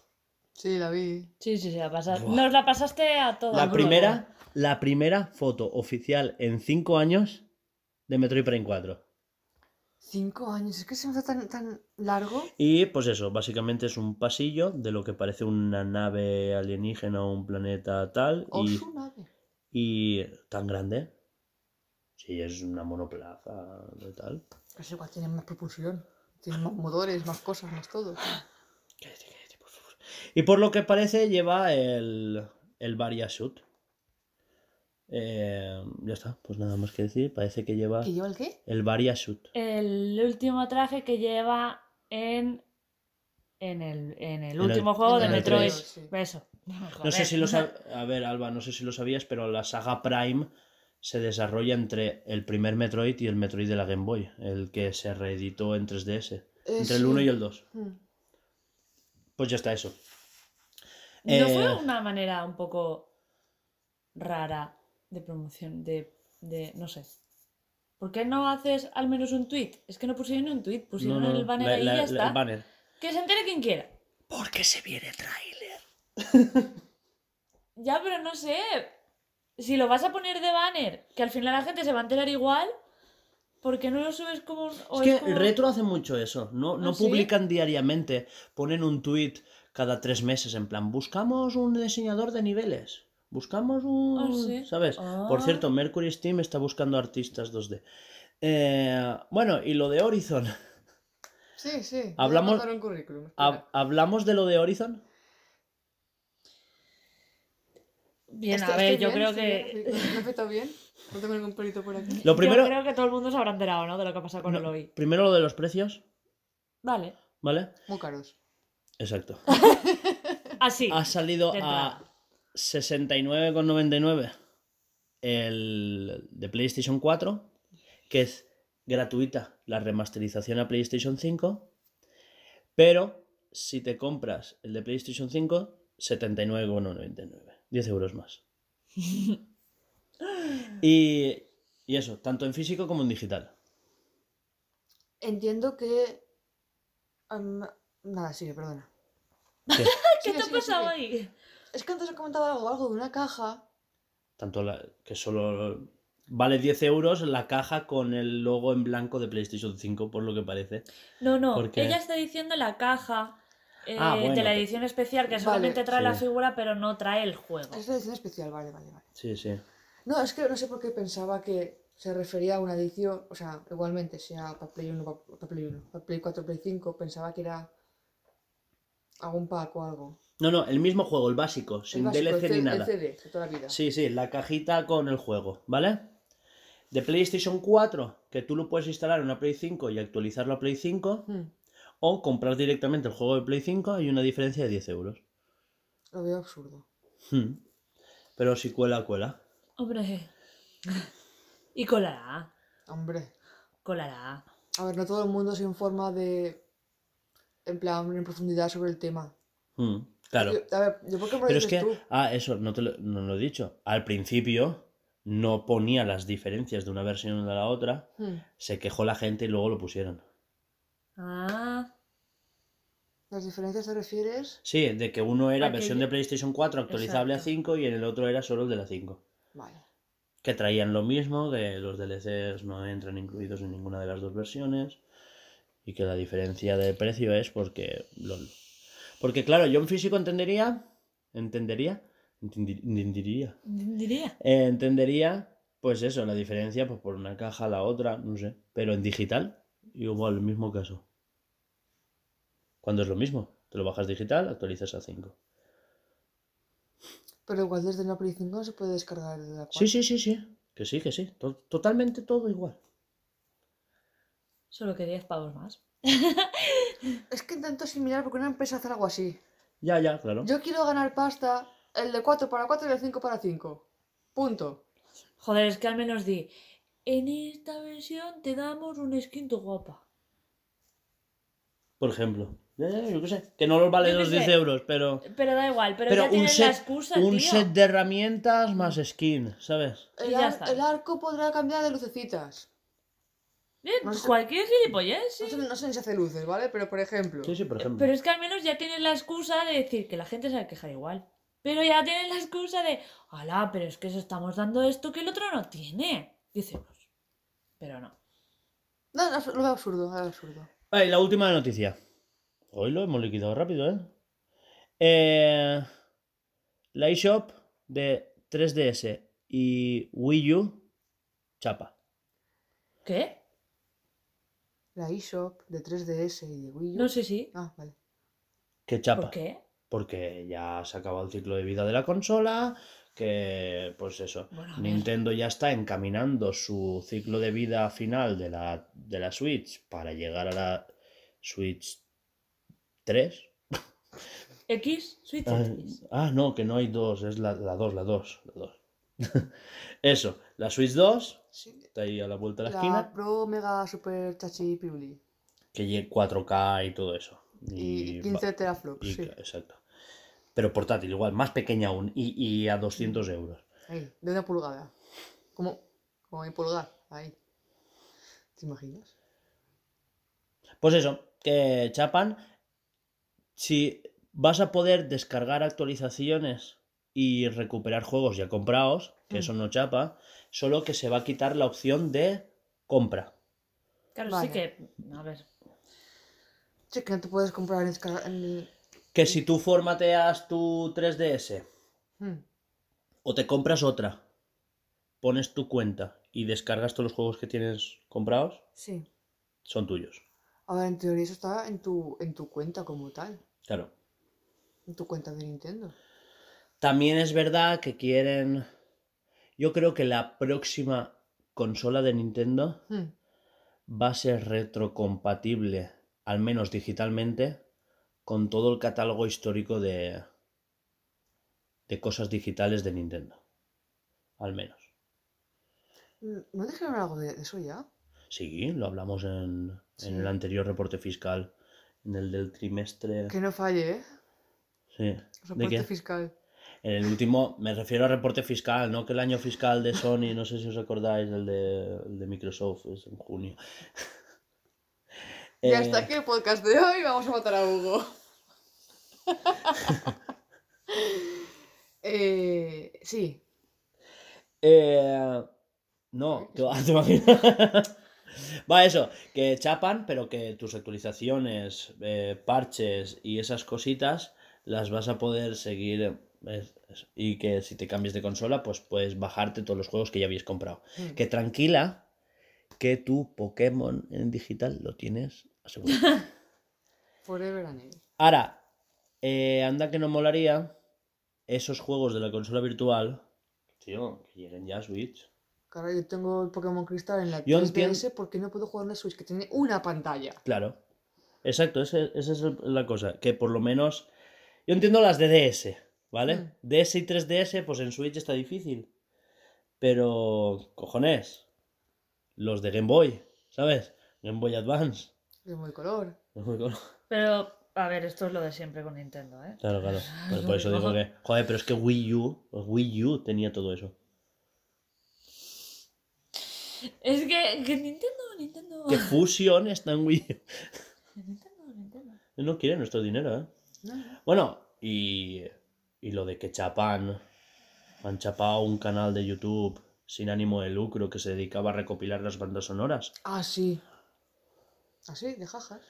Sí, la vi. Sí, sí, sí, la pasas- Buah. Nos la pasaste a todos. La primera, la primera foto oficial en 5 años de Metroid Prime 4. Cinco años. Es que se me hace tan, tan largo. Y pues eso, básicamente es un pasillo de lo que parece una nave alienígena o un planeta tal. O y, su nave. Y tan grande. Sí, es una monoplaza de tal. Pero igual tiene más propulsión. Tiene más motores, más cosas, más todo. Cállate, cállate, por favor. Y por lo que parece lleva el, el Varia Suit. Eh, ya está, pues nada más que decir. Parece que lleva ¿Y lleva el qué? el Varia Suit. El último traje que lleva en. En el, en el el- último juego en de Metroid. sí. Eso. No sé si lo sabías. A ver, Alba, no sé si lo sabías, pero la saga Prime se desarrolla entre el primer Metroid y el Metroid de la Game Boy, el que se reeditó en 3DS. Eh, Entre el sí. 1 y el 2. Hmm. Pues ya está eso. ¿No Eh, fue una manera un poco rara de promoción? De, de. No sé. ¿Por qué no haces al menos un tweet? Es que no pusieron un tweet, pusieron no, no, el banner la- ahí y ya la- está. el banner. Que se entere quien quiera. Porque se viene tráiler. Ya, pero no sé. Si lo vas a poner de banner, que al final la gente se va a enterar igual, ¿por qué no lo subes como un. Es que como- el retro hace mucho eso. No, no ¿Ah, sí? publican diariamente. Ponen un tweet cada tres meses en plan, buscamos un diseñador de niveles. Buscamos un... Ah, sí. ¿Sabes? Por Ah. cierto, Mercury Steam está buscando artistas 2D. Eh, bueno, y lo de Horizon. Sí, sí. Hablamos- mandar un currículum. espera. Hab- ¿Hablamos de lo de Horizon? Bien, Estoy- a ver, yo bien, creo que. bien. ¿Me he afectado bien? No tengo ningún pelito por aquí. Lo primero, Yo creo que todo el mundo se habrá enterado, ¿no? De lo que ha pasado con no, el hoy. primero lo de los precios, Vale. ¿vale? Muy caros. Exacto. Así. ha salido a entrada. 69,99 el de PlayStation 4, que es gratuita la remasterización a PlayStation 5, pero si te compras el de PlayStation 5, 79,99, 10 euros más. y, y eso, tanto en físico como en digital. Entiendo que. am, nada, sigue, perdona. ¿Qué? ¿Qué Sigue, te ha pasado ahí? Es que antes he comentado algo, algo de una caja. Tanto la- que solo vale 10 euros la caja con el logo en blanco de PlayStation 5, por lo que parece. No, no. Ella está diciendo la caja eh, Ah, bueno, de la edición especial que Vale, solamente trae la sí. figura, pero no trae el juego. Es la edición especial, vale, vale, vale. Sí, sí. No, es que no sé por qué pensaba que se refería a una edición, o sea, igualmente, sea para Play 1, para Play 1, para Play 4, Play 5, pensaba que era algún pack o algo. No, no, el mismo juego, el básico, El sin básico, DLC el, ni el nada. CD de toda la vida. Sí, sí, la cajita con el juego, ¿vale? De PlayStation 4, que tú lo puedes instalar en una Play 5 y actualizarlo a Play 5, Hmm, o comprar directamente el juego de Play 5, hay una diferencia de 10 euros. lo veo absurdo. Hmm. Pero si cuela, cuela. Hombre. Y colará. Hombre. Colará. A ver, no todo el mundo se informa de. En plan, en profundidad sobre el tema. Hmm, Claro. Yo- a ver, yo por qué me lo Pero es que, tú. ah, eso, no te lo, no lo he dicho. Al principio no ponía las diferencias de una versión de la otra, Hmm, se quejó la gente y luego lo pusieron. Ah. ¿Las diferencias te refieres? Sí, de que uno era versión de PlayStation 4 actualizable Exacto. a 5 y en el otro era solo el de la 5. Vale. Que traían lo mismo, que los DLCs no entran incluidos en ninguna de las dos versiones y que la diferencia de precio es porque... LOL. Porque claro, yo en físico entendería... Entendería... Entendería... Diría. Eh, entendería, pues eso, la diferencia pues, por una caja a la otra, no sé. Pero en digital, igual, el mismo caso. Cuando es lo mismo, te lo bajas digital, actualizas a 5. Pero igual desde la Play 5 no se puede descargar de la 4. Sí, sí, sí, sí. Que sí, que sí. To- totalmente todo igual. Solo que 10 pavos más. Es que intento similar porque una empresa hace algo así. Ya, ya, claro. Yo quiero ganar pasta, el de 4 para 4 y el 5 para 5. Punto. Joder, es que al menos di. En esta versión te damos un skin tu guapa. Por ejemplo. Ya, ya, yo qué sé. Que no los vale los 10 sé. euros, pero. Pero da igual, pero, Pero ya un tienes la set, excusa, un tío. set de herramientas más skin, ¿sabes? El, ya ar- está. el arco podrá cambiar de lucecitas. Eh, no sé- Cualquier gilipollez, sí. No sé, no sé si hace luces, ¿vale? Pero por ejemplo. Sí, sí, por ejemplo. Pero es que al menos ya tienes la excusa de decir que la gente se va a quejar igual. Pero ya tienes la excusa de, ala, pero es que os estamos dando esto que el otro no tiene. 10 euros. Pero no. No, no, lo veo absurdo, lo veo absurdo. Y la última noticia. Hoy lo hemos liquidado rápido, ¿eh? eh la eShop de 3DS y Wii U, chapa. ¿Qué? La eShop de 3DS y de Wii U. No sé si. Ah, vale. ¿Qué chapa? ¿Por qué? Porque ya se ha acabado el ciclo de vida de la consola, que pues eso, Bueno. Nintendo ya está encaminando su ciclo de vida final de la, de la Switch para llegar a la Switch 3. X, Switch Ah, X. ah, no, que no hay dos, es la 2, la 2, la 2. Eso, la Switch 2, Sí. está ahí a la vuelta de la, La esquina, Pro Mega Super Chachi Piruli. que llegue 4K y todo eso. Y, va- 15 teraflops, y- sí. Exacto. Pero portátil, igual, más pequeña aún, y, y a 200 euros. Ahí, de una pulgada. Como, como mi pulgar, ahí. ¿Te imaginas? Pues eso, que chapan, si vas a poder descargar actualizaciones y recuperar juegos ya comprados, que Mm. eso no chapa, solo que se va a quitar la opción de compra. Claro, Vale. sí que. A ver. Sí, que no te puedes comprar en, en- Que si tú formateas tu 3DS Hmm. o te compras otra, pones tu cuenta y descargas todos los juegos que tienes comprados, Sí. son tuyos. A ver, en teoría eso está en tu, en tu cuenta como tal. Claro. En tu cuenta de Nintendo. También es verdad que quieren... Yo creo que la próxima consola de Nintendo Hmm. va a ser retrocompatible, al menos digitalmente, con todo el catálogo histórico de, de cosas digitales de Nintendo. Al menos. ¿No dijeron algo de de eso ya? Sí, lo hablamos en, en el anterior reporte fiscal, en el del trimestre. Que no falle, ¿eh? Sí. ¿De Reporte fiscal. En el último, me refiero a reporte fiscal, no que el año fiscal de Sony, no sé si os acordáis, el de, el de Microsoft, es en junio. Y Eh, hasta aquí el podcast de hoy. Vamos a matar a Hugo. eh, sí. Eh, no, te, te imaginas. Va, eso, que chapan, pero que tus actualizaciones, eh, parches y esas cositas las vas a poder seguir. es- es- y que si te cambias de consola, pues puedes bajarte todos los juegos que ya habías comprado. Mm. Que tranquila, que tu Pokémon en digital lo tienes Forever and ever. Ahora, eh, anda que no molaría esos juegos de la consola virtual. Tío, que lleguen ya a Switch. Claro, yo tengo el Pokémon Crystal en la Yo 3DS entiendo- porque no puedo jugar en la Switch, que tiene una pantalla. Claro. Exacto, esa es la cosa. Que por lo menos. Yo entiendo las de DS, ¿vale? Mm. DS y 3DS, pues en Switch está difícil. Pero. Cojones. Los de Game Boy, ¿sabes? Game Boy Advance. Es muy color. Pero, a ver, esto es lo de siempre con Nintendo, ¿eh? Claro, claro. Pues lo por eso digo digo. que. Joder, pero es que Wii U. Wii U tenía todo eso. Es que, que Nintendo, Nintendo. Que Fusion está en Wii U. Nintendo, Nintendo. No quiere nuestro dinero, ¿eh? No, no. Bueno, y, y lo de que chapan, han chapado un canal de YouTube sin ánimo de lucro que se dedicaba a recopilar las bandas sonoras. Ah, sí. Ah, sí, de jajas.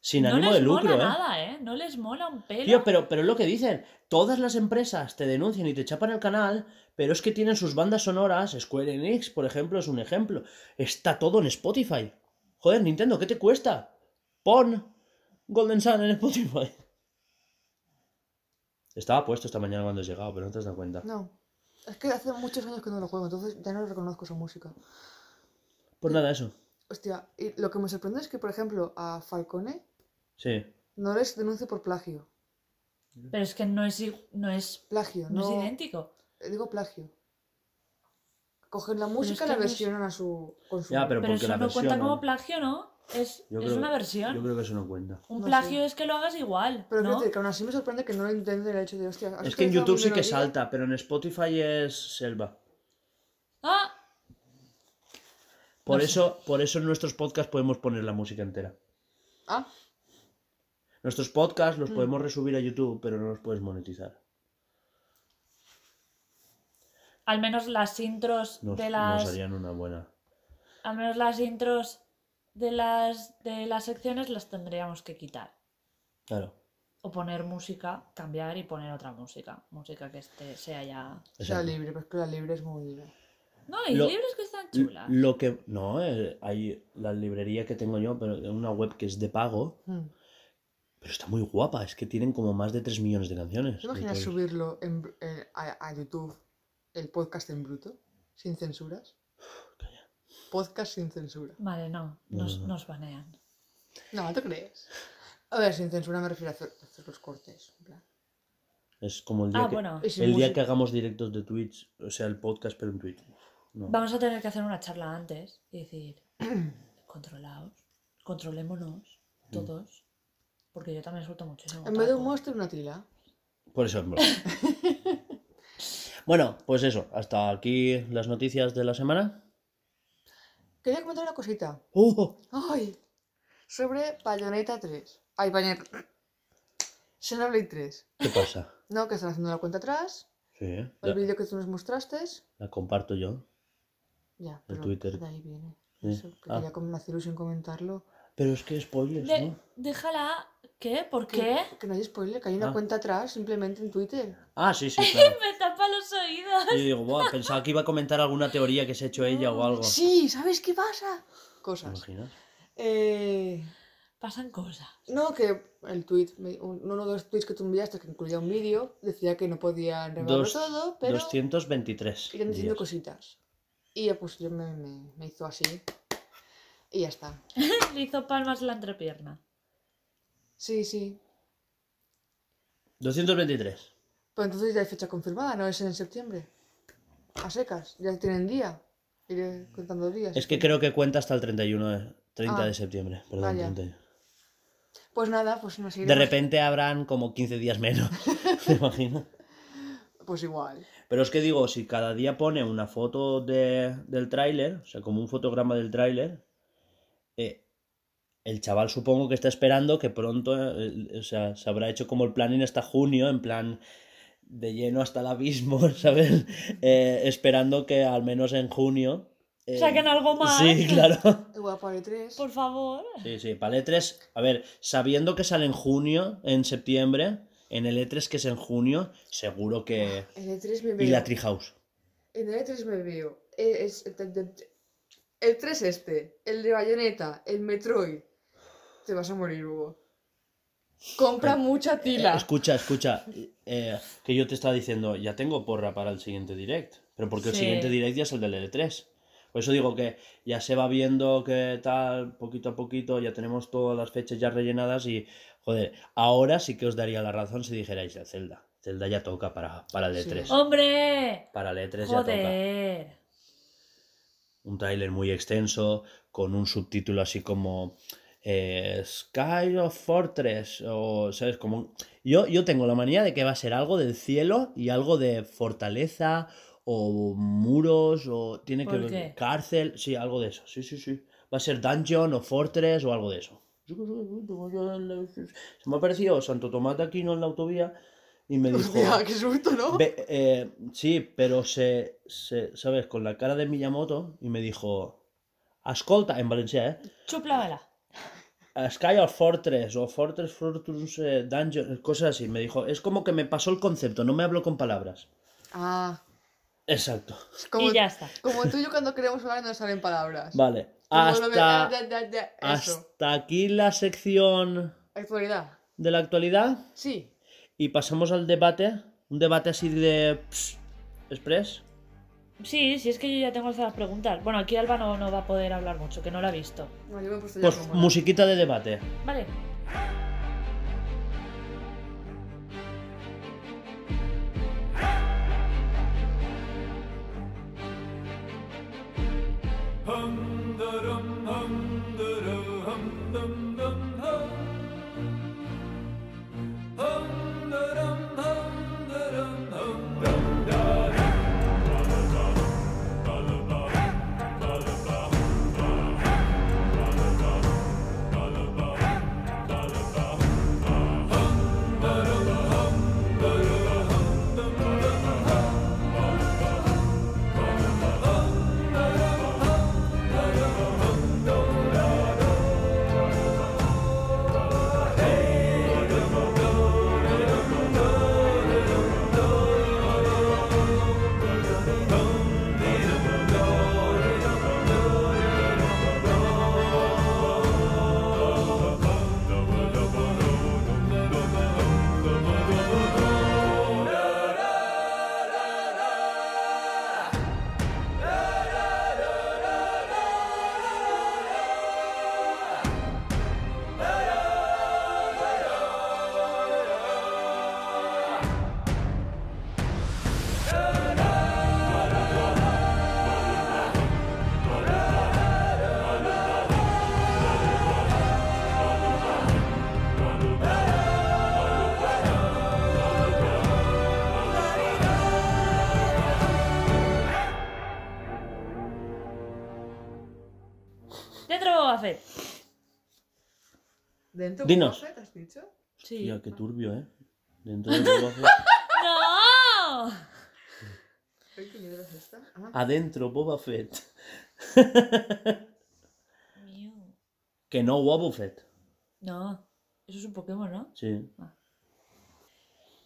Sin no ánimo les de lucro, mola ¿eh? nada, ¿eh? No les mola un pelo. Tío, pero, pero es lo que dicen, todas las empresas te denuncian y te chapan el canal, pero es que tienen sus bandas sonoras, Square Enix, por ejemplo, es un ejemplo. Está todo en Spotify. Joder, Nintendo, ¿qué te cuesta? Pon Golden Sun en Spotify. Estaba puesto esta mañana cuando has llegado, pero no te has dado cuenta. No. Es que hace muchos años que no lo juego, entonces ya no reconozco esa música. Pues nada, eso. Hostia, y lo que me sorprende es que, por ejemplo, a Falcone Sí. no les denuncio por plagio. Pero es que no es, no es, Plagio, no no. es idéntico. eh, Digo plagio. Cogen la música y que la no es- versionan a su consumo. Ya, pero Pero porque eso la no versión. cuenta como plagio, ¿no? Es, Yo es creo una versión. Yo creo que eso no cuenta. Un No plagio sé. es que lo hagas igual, Pero ¿no? fíjate que aún así me sorprende que no lo entienden el hecho de, hostia, ¿has Es que en YouTube sí que salta, pero en Spotify es selva. Ah, Por No sé. eso, por eso en nuestros podcasts podemos poner la música entera. Ah, Nuestros podcasts los Mm. podemos resubir a YouTube, pero no los puedes monetizar. al menos las intros Nos, de nos las. harían una buena. Al menos las intros de las de las secciones las tendríamos que quitar. Claro. O poner música, cambiar y poner otra música. Música que esté, sea ya. sea libre, pero es que la libre es muy... No, hay Lo- libros que están chulas. Lo que. No, eh, hay la librería que tengo yo, pero una web que es de pago. Hmm. Pero está muy guapa, es que tienen como más de 3 millones de canciones. ¿Te imaginas Entonces- subirlo en eh, a, a YouTube, el podcast en bruto, sin censuras? Podcast sin censura. Vale, no, No, nos, no, no. nos banean. No, ¿te crees? A ver, sin censura me refiero a hacer, a hacer los cortes. en plan. Es como el día, Ah, que, bueno. El día que hagamos directos de Twitch, o sea, el podcast, pero en Twitch. No. Vamos a tener que hacer una charla antes y decir, controlaos, controlémonos todos. Porque yo también suelto muchísimo. En vez de un monstruo, una tila. Por eso es broma. bueno, pues eso, hasta aquí las noticias de la semana. Quería comentar una cosita. ¡Uh! ¡Ay! Sobre Bayonetta 3. Ay, Bayonetta. Xenoblade 3. ¿Qué pasa? No, que están haciendo la cuenta atrás. Sí, El la, vídeo que tú nos mostraste. la comparto yo. Ya, El pero Twitter. de ahí viene. Eso, que Ah. quería com- me hace ilusión comentarlo. Pero es que spoilers, De- ¿no? déjala. ¿Qué? ¿Por Que- qué? Que no hay spoiler, que hay una Ah. cuenta atrás simplemente en Twitter. Ah, sí, sí, claro. Me tapa los oídos. Y yo digo, "Buah, pensaba que iba a comentar alguna teoría que se ha hecho ella o algo. Sí, ¿sabes qué pasa? ¿Te Cosas. imaginas? Eh, Pasan cosas. no, que el tweet, uno de los tweets que tú enviaste que incluía un vídeo, decía que no podían revelarlo Dos- todo, pero 223. iban diciendo días. cositas. Y ya pues yo me, me- me hizo así. Y ya está. Le hizo palmas la entrepierna. Sí, sí. 223. Pues entonces ya hay fecha confirmada, no es en septiembre. A secas, ya tienen día. Iré contando días. Es que creo que cuenta hasta el 31 de, 30 Ah, de septiembre. Perdón, vaya. 31. Pues nada, pues nos De iremos. repente habrán como 15 días menos. ¿Te imaginas? Pues igual. Pero es que digo, si cada día pone una foto de- del tráiler, o sea, como un fotograma del tráiler, eh, el chaval supongo que está esperando que pronto, eh, o sea, se habrá hecho como el planning hasta junio, en plan de lleno hasta el abismo, ¿sabes? Eh, esperando que al menos en junio... eh, Saquen algo más. Sí, claro. Igual para el 3. Por favor. Sí, sí, para el E3, a ver, sabiendo que sale en junio, en septiembre, en el E3 que es en junio, seguro que... En el 3 me Y veo. la Treehouse. En el 3 me veo. El, es- el 3 este, el de Bayonetta, el Metroid. Te vas a morir, Hugo. Compra mucha tila. Escucha, escucha, eh, que yo te estaba diciendo, ya tengo porra para el siguiente direct, pero porque el siguiente direct ya es el del L3. Por eso digo que ya se va viendo que tal, poquito a poquito, ya tenemos todas las fechas ya rellenadas y, joder, ahora sí que os daría la razón si dijerais de Zelda. Zelda ya toca para, para el Sí. E3. ¡Hombre! Para el E3 ya toca. Joder. un tráiler muy extenso con un subtítulo así como eh, Sky of Fortress o sabes como un- yo yo tengo la manía de que va a ser algo del cielo y algo de fortaleza o muros o tiene que ¿Por ver cárcel sí algo de eso sí sí sí va a ser dungeon o fortress o algo de eso se me ha parecido Santo Tomate aquí no en la autovía y me dijo Hostia, qué susto, ¿no? Ve- eh, sí, pero se, se, ¿sabes? Con la cara de Miyamoto y me dijo, Ascolta, en Valencia, ¿eh? Chúplamela. A Sky of Fortress o Fortress Fortress eh, Dungeon, cosas así. Me dijo, es como que me pasó el concepto, no me habló con palabras. Ah, Exacto. como, Y ya está. como tú y yo cuando queremos hablar no salen palabras. Vale. Hasta, hasta aquí la sección Actualidad. de la actualidad Sí. y pasamos al debate. Un debate así de... pss, express. Sí, sí, es que yo ya tengo todas las preguntas. Bueno, aquí Alba no, no va a poder hablar mucho, que no la ha visto. No, yo me he puesto ya Pues musiquita de debate. Vale. ¿Dentro Dinos. Boba Fett, has dicho? Sí. Tía, qué turbio, ¿eh? Dentro de Boba Fett. ¡No! Ay, ¿Qué mierda es esta? Ah, Adentro Boba Fett. Que no Boba Fett. No, eso es un Pokémon, ¿no? Sí.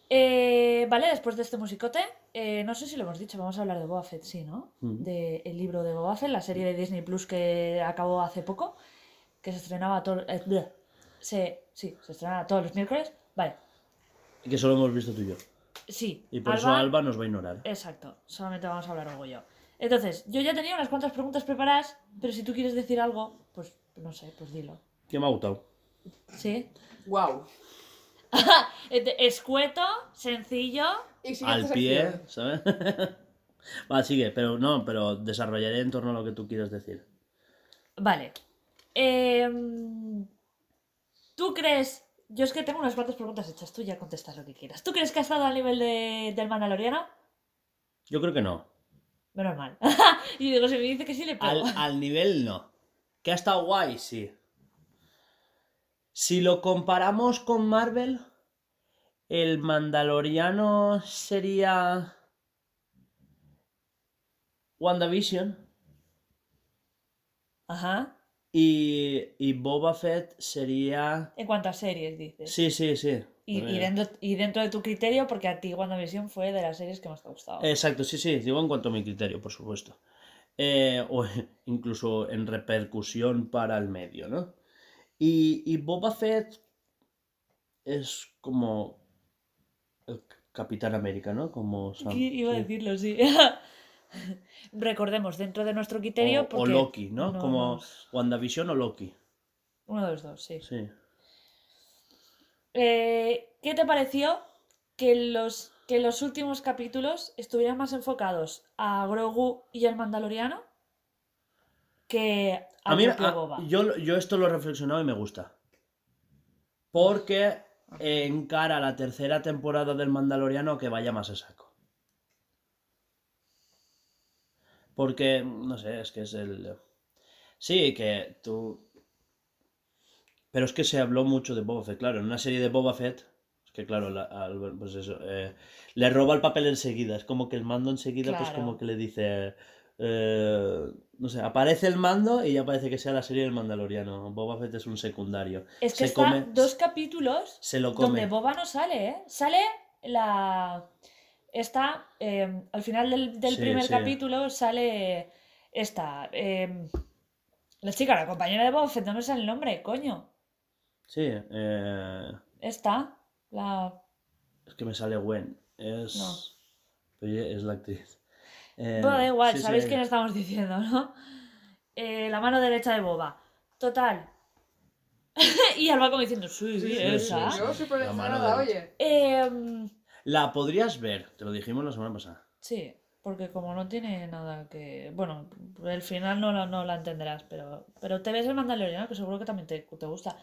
Eh, vale, después de este musicote, eh, no sé si lo hemos dicho, vamos a hablar de Boba Fett, sí, ¿no? Mm. De el libro de Boba Fett, la serie de Disney Plus que acabó hace poco, que se estrenaba todo, eh. Se, sí, se estrenaba todos los miércoles. Vale, Y que solo hemos visto tú y yo. sí. Y por eso Alba nos va a ignorar. Exacto, solamente vamos a hablar y yo. Entonces, yo ya tenía unas cuantas preguntas preparadas, pero si tú quieres decir algo, pues no sé, pues dilo. ¿Qué me ha gustado? ¿Sí? Wow. Escueto, sencillo. Y al pie, sección. ¿sabes? Va, sigue, pero no, pero desarrollaré en torno a lo que tú quieras decir. Vale. Em, ¿Tú crees.? Yo es que tengo unas cuantas preguntas hechas. Tú ya contestas lo que quieras. ¿Tú crees que ha estado al nivel de- del Mandaloriano? Yo creo que no. Menos mal. y digo, si me dice que sí, le pego. Al, al nivel no. Que ha estado guay, sí. Si lo comparamos con Marvel, el Mandaloriano sería WandaVision Ajá. Y, y Boba Fett sería... En cuanto a series, dices. Sí, sí, sí. Y, y dentro, y dentro de tu criterio, porque a ti WandaVision fue de las series que más te ha gustado. Exacto, sí, sí, digo en cuanto a mi criterio, por supuesto. Eh, o incluso en repercusión para el medio, ¿no? Y, y Boba Fett es como el Capitán América, ¿no? Como Sam- Sí, iba a decirlo, sí. Recordemos, dentro de nuestro criterio. O, Loki, ¿no? no como WandaVision o Loki. Uno de los dos, sí. Sí. Eh, ¿Qué te pareció que los, que los últimos capítulos estuvieran más enfocados a Grogu y al Mandaloriano que A mí, a- Boba? yo, yo esto lo he reflexionado y me gusta. Porque encara la tercera temporada del Mandaloriano que vaya más a saco. Porque, no sé, es que es el... Sí, que tú... Pero es que se habló mucho de Boba Fett, claro, en una serie de Boba Fett, es que claro, la- al- pues eso, eh, le roba el papel enseguida, es como que el mando enseguida, pues como que le dice, eh, no sé, aparece el mando y ya parece que sea la serie del Mandaloriano, Boba Fett es un secundario, es que se está come- dos capítulos se lo donde come. Boba no sale, ¿eh? Sale la... Está, eh, al final del, del Sí, primer sí. capítulo sale esta... eh, la chica, la compañera de Boba Fett, no me sale el nombre, coño. Sí, eh, Esta, la... es que me sale Gwen, es... No. Oye, es la actriz. Eh, Bueno, da igual, sí, sabéis quién estamos diciendo, ¿no? Eh, la mano derecha de Boba. Total. y Alba como diciendo, sí, Sí, sí, esa. sí, Yo La mano derecha. oye. Em, La podrías ver, te lo dijimos la semana pasada. sí, porque como no tiene nada que... Bueno, el final no, la- no la entenderás, pero, pero te ves el Mandaloriano, que seguro que también te, te gusta.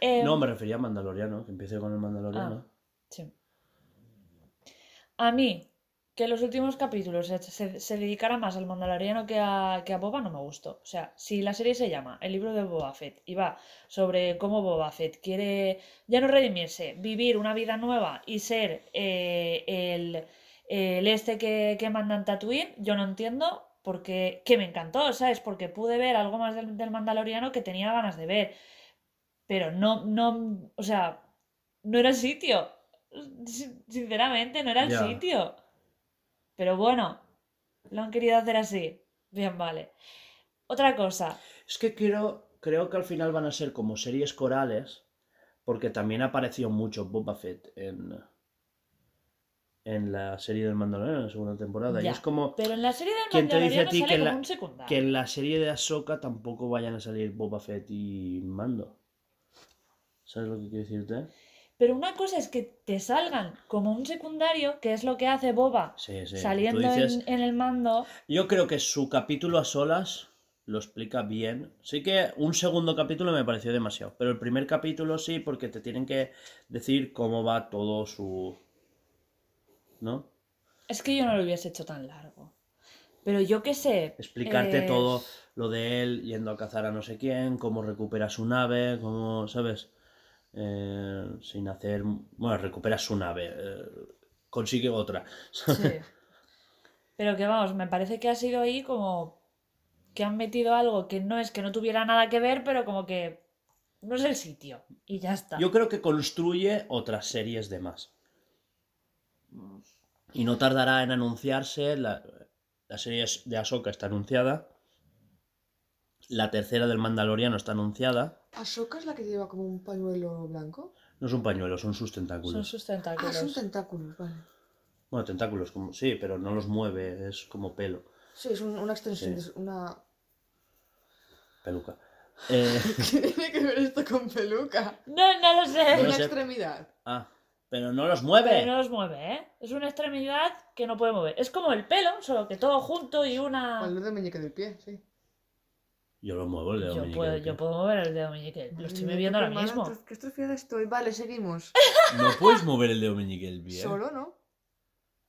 Em, No, me refería a Mandaloriano, que empiece con el Mandaloriano. Ah. Sí. A mí, que los últimos capítulos se, se, se dedicara más al Mandaloriano que a, que a Boba no me gustó. O sea, si la serie se llama El libro de Boba Fett y va sobre cómo Boba Fett quiere ya no redimirse, vivir una vida nueva y ser eh, el, el este que, que manda en Tatooine, yo no entiendo porque que me encantó, ¿sabes? Porque pude ver algo más del, del Mandaloriano que tenía ganas de ver. Pero no, no, o sea, no era el sitio. Sin- Sinceramente, no era el sitio. Pero bueno, lo han querido hacer así. Bien, vale. Otra cosa. Es que creo, creo que al final van a ser como series corales, porque también apareció mucho Boba Fett en, en la serie del Mandaloriano en la segunda temporada. Y es como Pero en la serie del ¿Quién te dice a Mandaloriano ti sale que en como la- un que en la serie de Ahsoka tampoco vayan a salir Boba Fett y Mando. ¿Sabes lo que quiero decirte? Pero una cosa es que te salgan como un secundario, que es lo que hace Boba Sí, sí. saliendo Tú dices- en, en el mando. Yo creo que su capítulo a solas lo explica bien. Sí que un segundo capítulo me pareció demasiado, pero el primer capítulo sí, porque te tienen que decir cómo va todo su... ¿No? Es que yo no lo hubiese hecho tan largo. Pero yo qué sé. Explicarte eh, todo lo de él yendo a cazar a no sé quién, cómo recupera su nave, cómo, ¿sabes? Eh, sin hacer... Bueno, recupera su nave, eh, consigue otra. Sí. Pero que vamos, me parece que ha sido ahí como que han metido algo que no es que no tuviera nada que ver, pero como que no es el sitio. Y ya está. Yo creo que construye otras series de más. Y no tardará en anunciarse. La, la serie de Ahsoka está anunciada. La tercera del Mandaloriano está anunciada. ¿Ahsoka es la que lleva como un pañuelo blanco? No es un pañuelo, son sus Son tentáculos. sus Ah, tentáculos. son tentáculos, vale. Bueno, tentáculos, como, sí, pero no los mueve, es como pelo, Sí, es un- una extensión, Sí. de- una... peluca. Eh, ¿Qué tiene que ver esto con peluca? No, no lo sé. No lo Una sé. extremidad. ah, pero no los mueve. Pero no los mueve, ¿eh? Es una extremidad que no puede mover. Es como el pelo, solo que todo junto y una... Al dedo meñique del pie, sí. Yo lo muevo el dedo Yo meñique puedo, yo puedo mover el dedo meñique. Lo estoy Mira, viendo qué ahora mismo. Qué atrofiada estoy. Vale, seguimos. No puedes mover el dedo meñique pie. Solo, ¿no?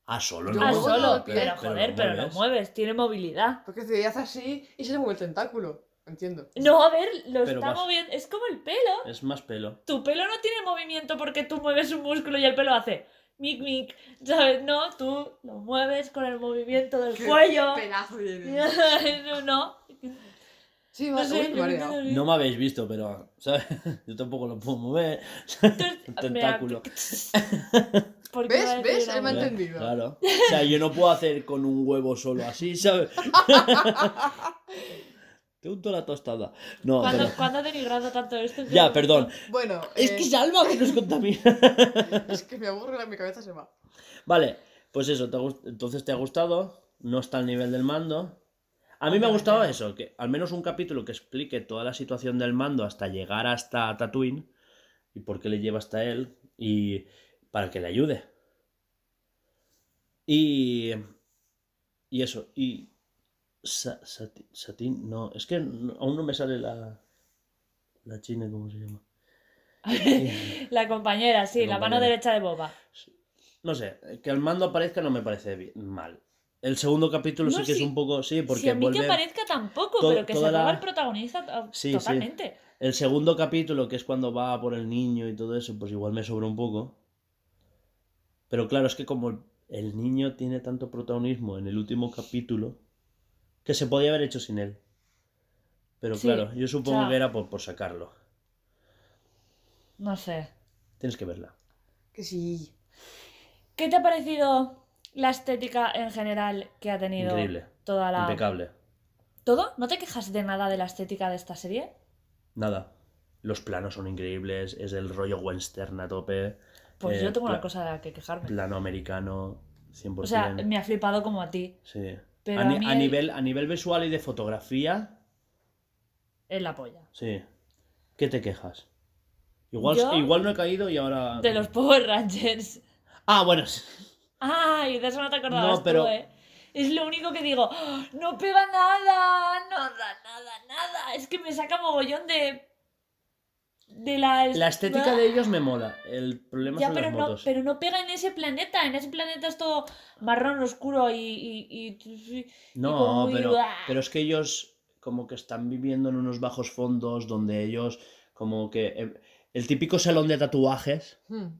Ah, solo no. Ah, solo. el Pero pero joder, lo pero lo mueves. tiene movilidad. Porque si hace así y se le mueve el tentáculo. Entiendo. No, a ver, lo Pero está moviendo. Es como el pelo. Es más pelo. Tu pelo no tiene movimiento porque tú mueves un músculo y el pelo hace mic mic. ¿Sabes? No, tú lo mueves con el movimiento del cuello. Pedazo de... no, no. Sí, No va, sé, me no me habéis visto, pero, ¿sabes? Yo tampoco lo puedo mover. Un tentáculo. ¿por qué ¿Ves? ¿Ves? Él me ha entendido. Claro. O sea, yo no puedo hacer con un huevo solo así, ¿sabes? Te unto la tostada. No, ¿Cuándo, pero... ¿Cuándo ha denigrado tanto esto? Ya, perdón. Bueno, Es eh, que salva que nos contamina. es que me aburre, mi cabeza se va. Vale, pues eso, te ha gust- entonces te ha gustado, no está al nivel del mando. A mí me ha gustado eso, que al menos un capítulo que explique toda la situación del mando hasta llegar hasta Tatooine y por qué le lleva hasta él y para que le ayude. Y... Y eso, y... Sa- Satín, no, es que aún no me sale la... La china, ¿cómo se llama? La compañera, sí, La la mano derecha de Boba. No sé, que el mando aparezca no me parece bi- mal. El segundo capítulo No, sí que es un poco. Sí, porque si a mí vuelve. que aparezca tampoco, to- pero que se la- roba el protagonista Sí, sí. totalmente. El segundo capítulo, que es cuando va por el niño y todo eso, pues igual me sobra un poco. Pero claro, es que como el, niño tiene tanto protagonismo en el último capítulo, que se podía haber hecho sin él. Pero Sí, claro, yo supongo que era por, por sacarlo. No sé. Tienes que verla. Que sí. ¿Qué te ha parecido la estética en general que ha tenido Increíble. toda la. Impecable. ¿Todo? ¿No te quejas de nada de la estética de esta serie? Nada. Los planos son increíbles, es el rollo western a tope. Pues eh, yo tengo una cosa de la que quejarme. Plano americano, 100%. O sea, me ha flipado como a ti. Sí. Pero a, a ni- mí a el- nivel, a nivel visual y de fotografía, Es la polla. sí. ¿Qué te quejas? Igual, Yo- igual no he caído y ahora. De los Power Rangers. Ah, bueno. Ay, de eso no te acordabas No, pero- tú, ¿eh? Es lo único que digo, "¡Ah! no pega nada, no da nada, nada. Es que me saca mogollón de... De la... La estética de ellos me mola. El problema Ya, son pero las no, motos. pero no pega en ese planeta. En ese planeta es todo marrón oscuro y... y, y- y No, como muy- pero, pero es que ellos como que están viviendo en unos bajos fondos donde ellos como que... eh, El típico salón de tatuajes, Hmm.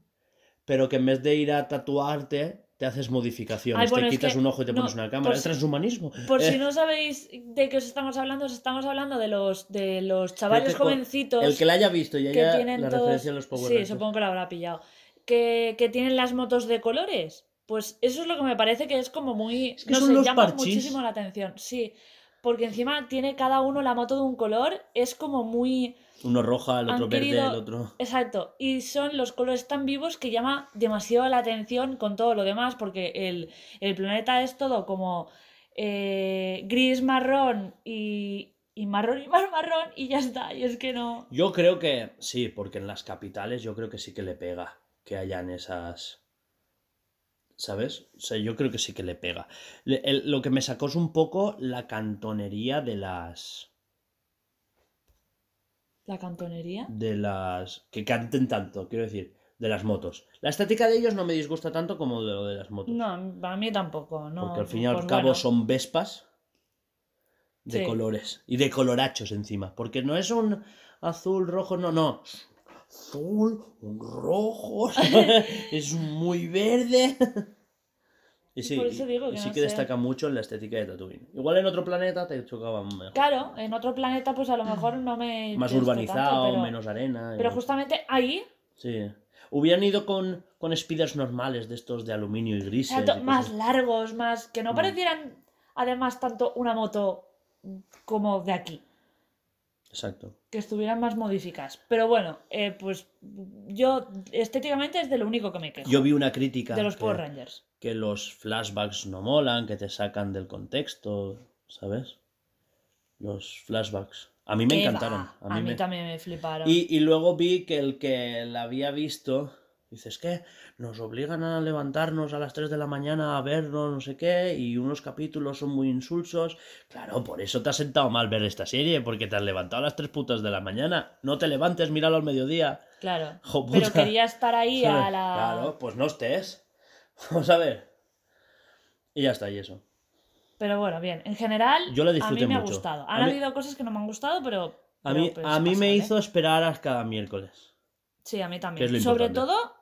pero que en vez de ir a tatuarte, te haces modificaciones. Ay, bueno, te es quitas que- un ojo y te no, pones una cámara. por El si- transhumanismo. Por Eh, si no sabéis de qué os estamos hablando, os estamos hablando de los, de los chavales jovencitos... El que la haya visto y que haya tienen la todos- referencia a los Power Sí, Rangers. supongo que lo habrá pillado. Que, que tienen las motos de colores. Pues eso es lo que me parece que es como muy. que no son sé, los llama parchís. muchísimo la atención. Sí. Porque encima tiene cada uno la moto de un color. Es como muy. Uno roja, el otro verde, el otro. Exacto. Y son los colores tan vivos que llama demasiado la atención con todo lo demás. Porque el, el planeta es todo como eh, gris, marrón y. Y marrón y más marrón y ya está. Y es que no. Yo creo que sí, porque en las capitales yo creo que sí que le pega que hayan esas. ¿Sabes? O sea, yo creo que sí que le pega. Le- el- lo que me sacó es un poco la cantonería de las. La cantonería. de las. que canten tanto, quiero decir, de las motos. La estética de ellos no me disgusta tanto como de lo de las motos. No, a mí tampoco, no. porque al fin y al pues cabo bueno. son vespas de Sí. colores y de colorachos encima. Porque no es un azul, rojo, no, no. Azul, un rojo, es muy verde. Y sí, Por eso digo y que sí no que sé. destaca mucho en la estética de Tatooine. Igual en otro planeta te chocaba mejor. Claro, en otro planeta pues a lo mejor no me... Más urbanizado, tanto, pero- menos arena. y- Pero justamente ahí, Sí. Hubieran ido con, con speeders normales de estos de aluminio y grises. exacto, y más largos, más... Que no Mm. parecieran además tanto una moto como de aquí. Exacto. Que estuvieran más modificadas. Pero bueno, eh, pues yo estéticamente es de lo único que me quejo. Yo vi una crítica de los que, Power Rangers. Que los flashbacks no molan, que te sacan del contexto, ¿sabes? Los flashbacks. A mí me ¿Qué encantaron. va? A mí, me- también me fliparon. Y, y luego vi que el que la había visto, dices que nos obligan a levantarnos a las 3 de la mañana a vernos, no sé qué, y unos capítulos son muy insulsos. Claro, por eso te ha sentado mal ver esta serie, porque te has levantado a las 3 putas de la mañana. No te levantes, míralo al mediodía. Claro. Jo, Pero quería estar ahí a la. Claro, pues no estés. Vamos a ver. Y ya está, y eso. Pero bueno, bien. En general, Yo lo a mí me mucho. ha gustado. A Han mí- habido cosas que no me han gustado, pero. A mí, pero a mí me ¿eh? hizo esperar a cada miércoles. Sí, a mí también. Sobre importante. todo,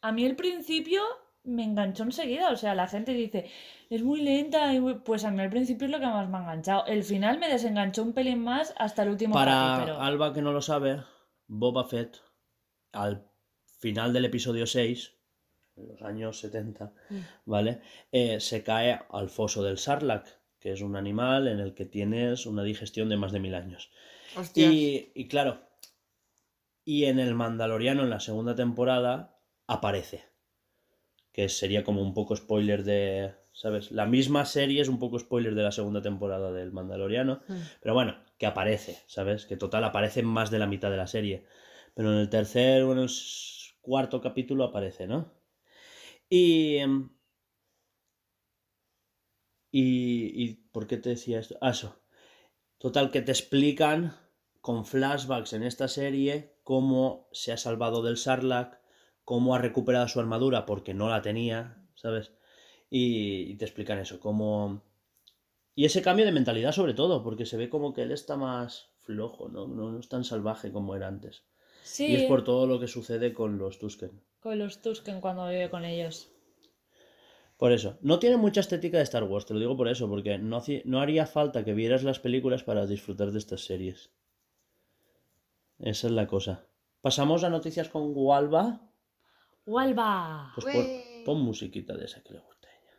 a mí el principio me enganchó enseguida. O sea, la gente dice, es muy lenta. y muy-". Pues a mí al principio es lo que más me ha enganchado. El final me desenganchó un pelín más hasta el último Para pero... Alba que no lo sabe, Boba Fett, al final del episodio 6, en los años 70, Mm. ¿vale? Eh, se cae al foso del Sarlacc, que es un animal en el que tienes una digestión de más de mil años. Y, y claro, y en el Mandaloriano, en la segunda temporada, aparece. Que sería como un poco spoiler de. ¿Sabes? La misma serie es un poco spoiler de la segunda temporada del Mandaloriano. Mm. Pero bueno, que aparece, ¿sabes? Que total aparece en más de la mitad de la serie. Pero en el tercer o en el cuarto capítulo aparece, ¿no? Y. em, Y, y ¿por qué te decía esto? Ah, eso. Total, que te explican con flashbacks en esta serie cómo se ha salvado del Sarlacc, cómo ha recuperado su armadura porque no la tenía, ¿sabes? Y, y te explican eso, cómo... Y ese cambio de mentalidad sobre todo, porque se ve como que él está más flojo, ¿no? No, no es tan salvaje como era antes. Sí, Y es por todo lo que sucede con los Tusken. Con los Tusken cuando vive con ellos. Por eso, no tiene mucha estética de Star Wars, te lo digo por eso, porque no, no haría falta que vieras las películas para disfrutar de estas series. Esa es la cosa. Pasamos a noticias con Gualba. ¡Hualba! Pues pon, pon musiquita de esa que le gusta a ella.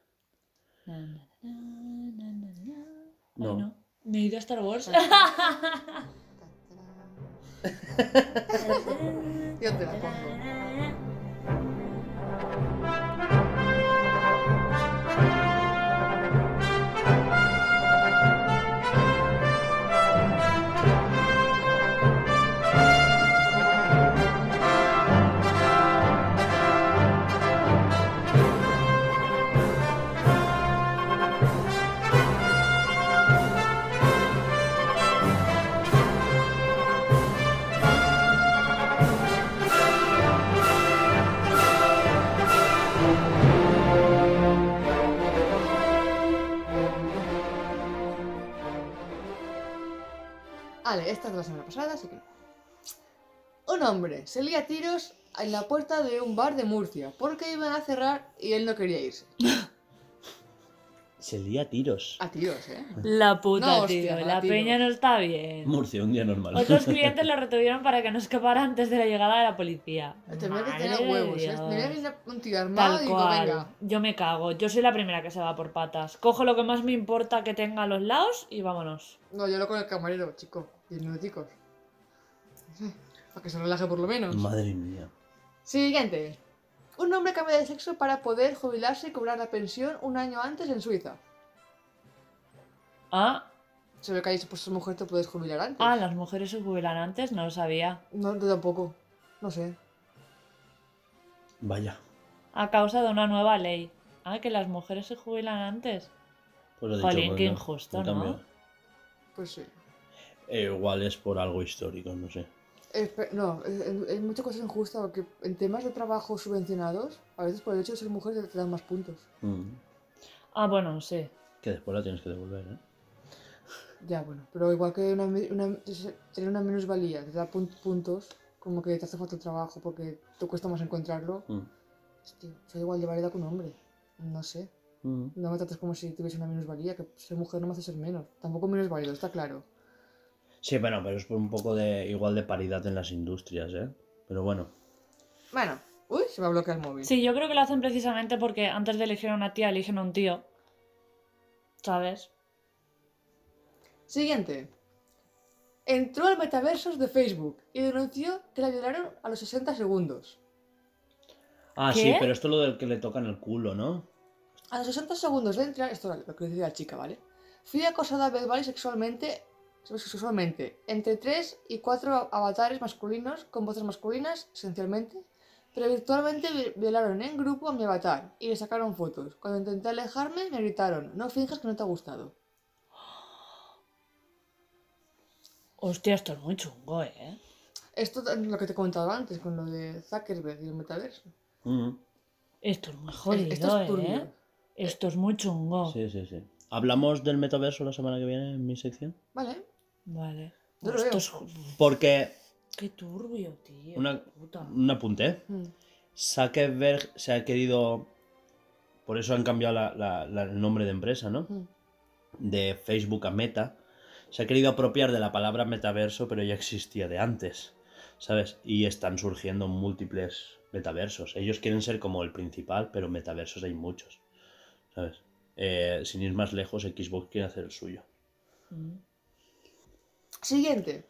Na, na, na, na, na, na. No. Ay, no. Me he ido a Star Wars. Yo te la pongo. thank you Vale, esta es de la semana pasada, así que. Un hombre se lía a tiros en la puerta de un bar de Murcia porque iban a cerrar y él no quería irse. Se lía a tiros. A tiros, ¿eh? La puta, No, tío. hostia, la tío. peña no está bien. Murcia, un día normal. Otros clientes lo retuvieron para que no escapara antes de la llegada de la policía. Tendría que tener Madre de huevos, ¿eh? Dios. Me viene un tío armado Tal y digo, cual. venga. Yo me cago. Yo soy la primera que se va por patas. Cojo lo que más me importa que tenga a los lados y vámonos. No, yo lo con el camarero, chico. Sé, para que se relaje por lo menos. Madre mía. Siguiente. Un hombre cambia de sexo para poder jubilarse y cobrar la pensión un año antes en Suiza. Ah, Se ve que ahí por ser mujer te puedes jubilar antes. ah, las mujeres se jubilan antes, no lo sabía. No, yo tampoco. No sé. Vaya. A causa de una nueva ley. Ah, que las mujeres se jubilan antes. Pues lo he Jolín, dicho, qué pues, injusto, en ¿no? cambio, Pues sí. Eh, igual es por algo histórico, no sé. No, es- es muchas cosas injustas porque en temas de trabajo subvencionados, a veces por el hecho de ser mujer te dan más puntos. Mm. Ah, bueno, sí. Que después la tienes que devolver, ¿eh? Ya, bueno, pero igual que una, una- tener una minusvalía que te da pun- puntos, como que te hace falta el trabajo porque te cuesta más encontrarlo, Mm. hostia, soy igual de válida que un hombre. No sé. Mm. No me trates como si tuviese una minusvalía, que ser mujer no me hace ser menos. Tampoco menos válido, está claro. Sí, bueno, pero es por un poco de igual de paridad en las industrias, ¿eh? Pero bueno. Bueno, uy, se me ha bloqueado el móvil. Sí, yo creo que lo hacen precisamente porque antes de elegir a una tía, eligen a un tío. ¿Sabes? Siguiente. Entró al metaversos de Facebook y denunció que la violaron a los 60 segundos. Ah, ¿Qué? sí, pero esto es lo del que le tocan el culo, ¿no? A los 60 segundos de entrar, esto es lo que decía la chica, ¿vale? Fui acosada verbal y sexualmente sexualmente entre 3 y 4 avatares masculinos con voces masculinas, esencialmente, pero virtualmente vi- violaron en grupo a mi avatar y le sacaron fotos. Cuando intenté alejarme, me gritaron, no finjas que no te ha gustado. Hostia, esto es muy chungo, ¿eh? Esto es lo que te he comentado antes con lo de Zuckerberg y el metaverso. Mm, Esto es muy jodido, Esto es. ¿eh? Esto es muy chungo. Sí, sí, sí. ¿Hablamos del metaverso la semana que viene en mi sección? Vale. Vale. Lo veo. Porque, Qué turbio, tío. Una- Puta. un apunte. Mm. Zuckerberg se ha querido. Por eso han cambiado la- la- la- el nombre de empresa, ¿no? Mm. De Facebook a Meta. Se ha querido apropiar de la palabra metaverso, pero ya existía de antes, ¿sabes? Y están surgiendo múltiples metaversos. Ellos quieren ser como el principal, pero metaversos hay muchos, ¿sabes? Eh, sin ir más lejos, Xbox quiere hacer el suyo. Mm. Siguiente.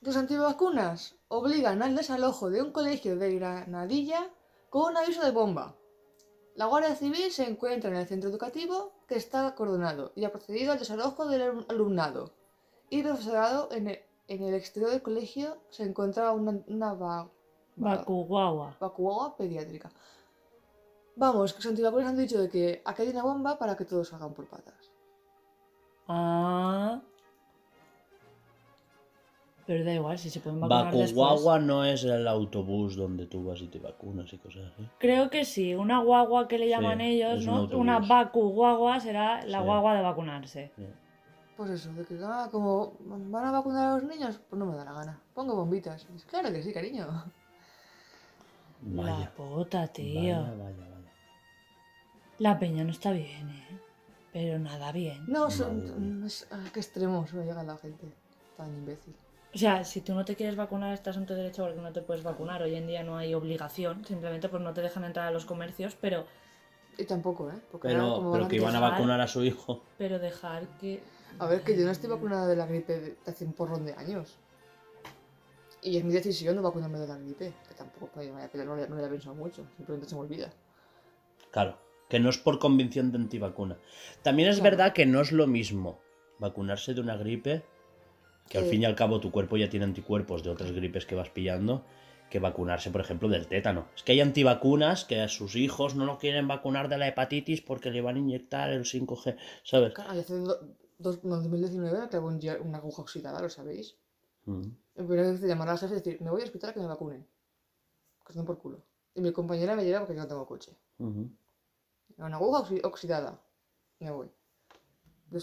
Los antivacunas obligan al desalojo de un colegio de Granadilla con un aviso de bomba. La Guardia Civil se encuentra en el centro educativo que está acordonado y ha procedido al desalojo del alum- alumnado. Y profesorado en el, en el exterior del colegio se encontraba una, una va- va- vacuola pediátrica. Vamos, que los antivacunas han dicho de que aquí hay una bomba para que todos salgan por patas. Ah. Pero da igual, si se pueden vacunar después. Bakugawa no es el autobús donde tú vas y te vacunas y cosas así. Creo que sí, una guagua que le llaman Sí, ellos, un ¿no? autobús. Una Baku guagua será la Sí. guagua de vacunarse. Pues eso, de que ah, como van a vacunar a los niños, pues no me da la gana. Pongo bombitas. Claro que sí, cariño. La Vaya. puta, tío. Vaya, vaya, vaya. La peña no está bien, ¿eh? Pero nada bien. No, son, es, ah, qué extremo se me llega la gente. Tan imbécil. O sea, si tú no te quieres vacunar, estás en tu derecho porque no te puedes vacunar. Hoy en día no hay obligación, simplemente pues no te dejan entrar a los comercios, pero, Y tampoco, ¿eh? Porque Pero, como pero van que iban a vacunar a su hijo. pero dejar que... A ver, que yo no estoy vacunada de la gripe hace un porrón de años. Y es mi decisión no vacunarme de la gripe. Que tampoco me vaya a pelear, no, le- no le he pensado mucho. Simplemente se me olvida. Claro, que no es por convicción de antivacuna. También es Claro. verdad que no es lo mismo vacunarse de una gripe, que al fin y al cabo tu cuerpo ya tiene anticuerpos de otras gripes que vas pillando, que vacunarse, por ejemplo, del tétano. Es que hay antivacunas que a sus hijos no lo quieren vacunar de la hepatitis porque le van a inyectar el 5G, ¿sabes? Claro, hace do- dos, no, 2019 me clavó un día una aguja oxidada, ¿lo sabéis? Mm. El primero que hice llamar al jefe y decir, me voy al hospital a que me vacunen. Que den por culo. Y mi compañera me lleva porque yo no tengo coche. Ujú. Una aguja oxi- oxidada. Me voy.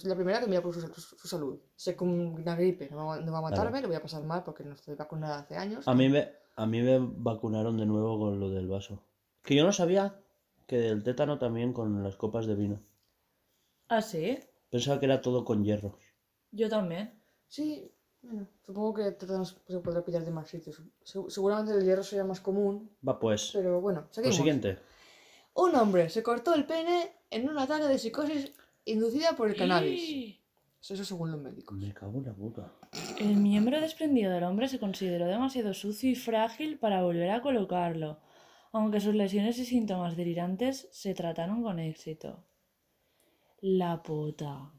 La primera que mira por su, su- su salud. Sé que una gripe no va, no va a matarme, Claro. le voy a pasar mal porque no estoy vacunada hace años. A mí, me, a mí me vacunaron de nuevo con lo del vaso. Que yo no sabía que del tétano también con las copas de vino. Ah, sí, Pensaba que era todo con hierro. yo también. Sí, bueno, supongo que se podrá pillar de más sitios. Se- seguramente el hierro sería más común, Va pues. pero bueno, Lo seguimos. siguiente. Un hombre se cortó el pene en un ataque de psicosis inducida por el cannabis. Eso según los médicos. Me cago en la boca. El miembro desprendido del hombre se consideró demasiado sucio y frágil para volver a colocarlo, aunque sus lesiones y síntomas delirantes se trataron con éxito. La puta.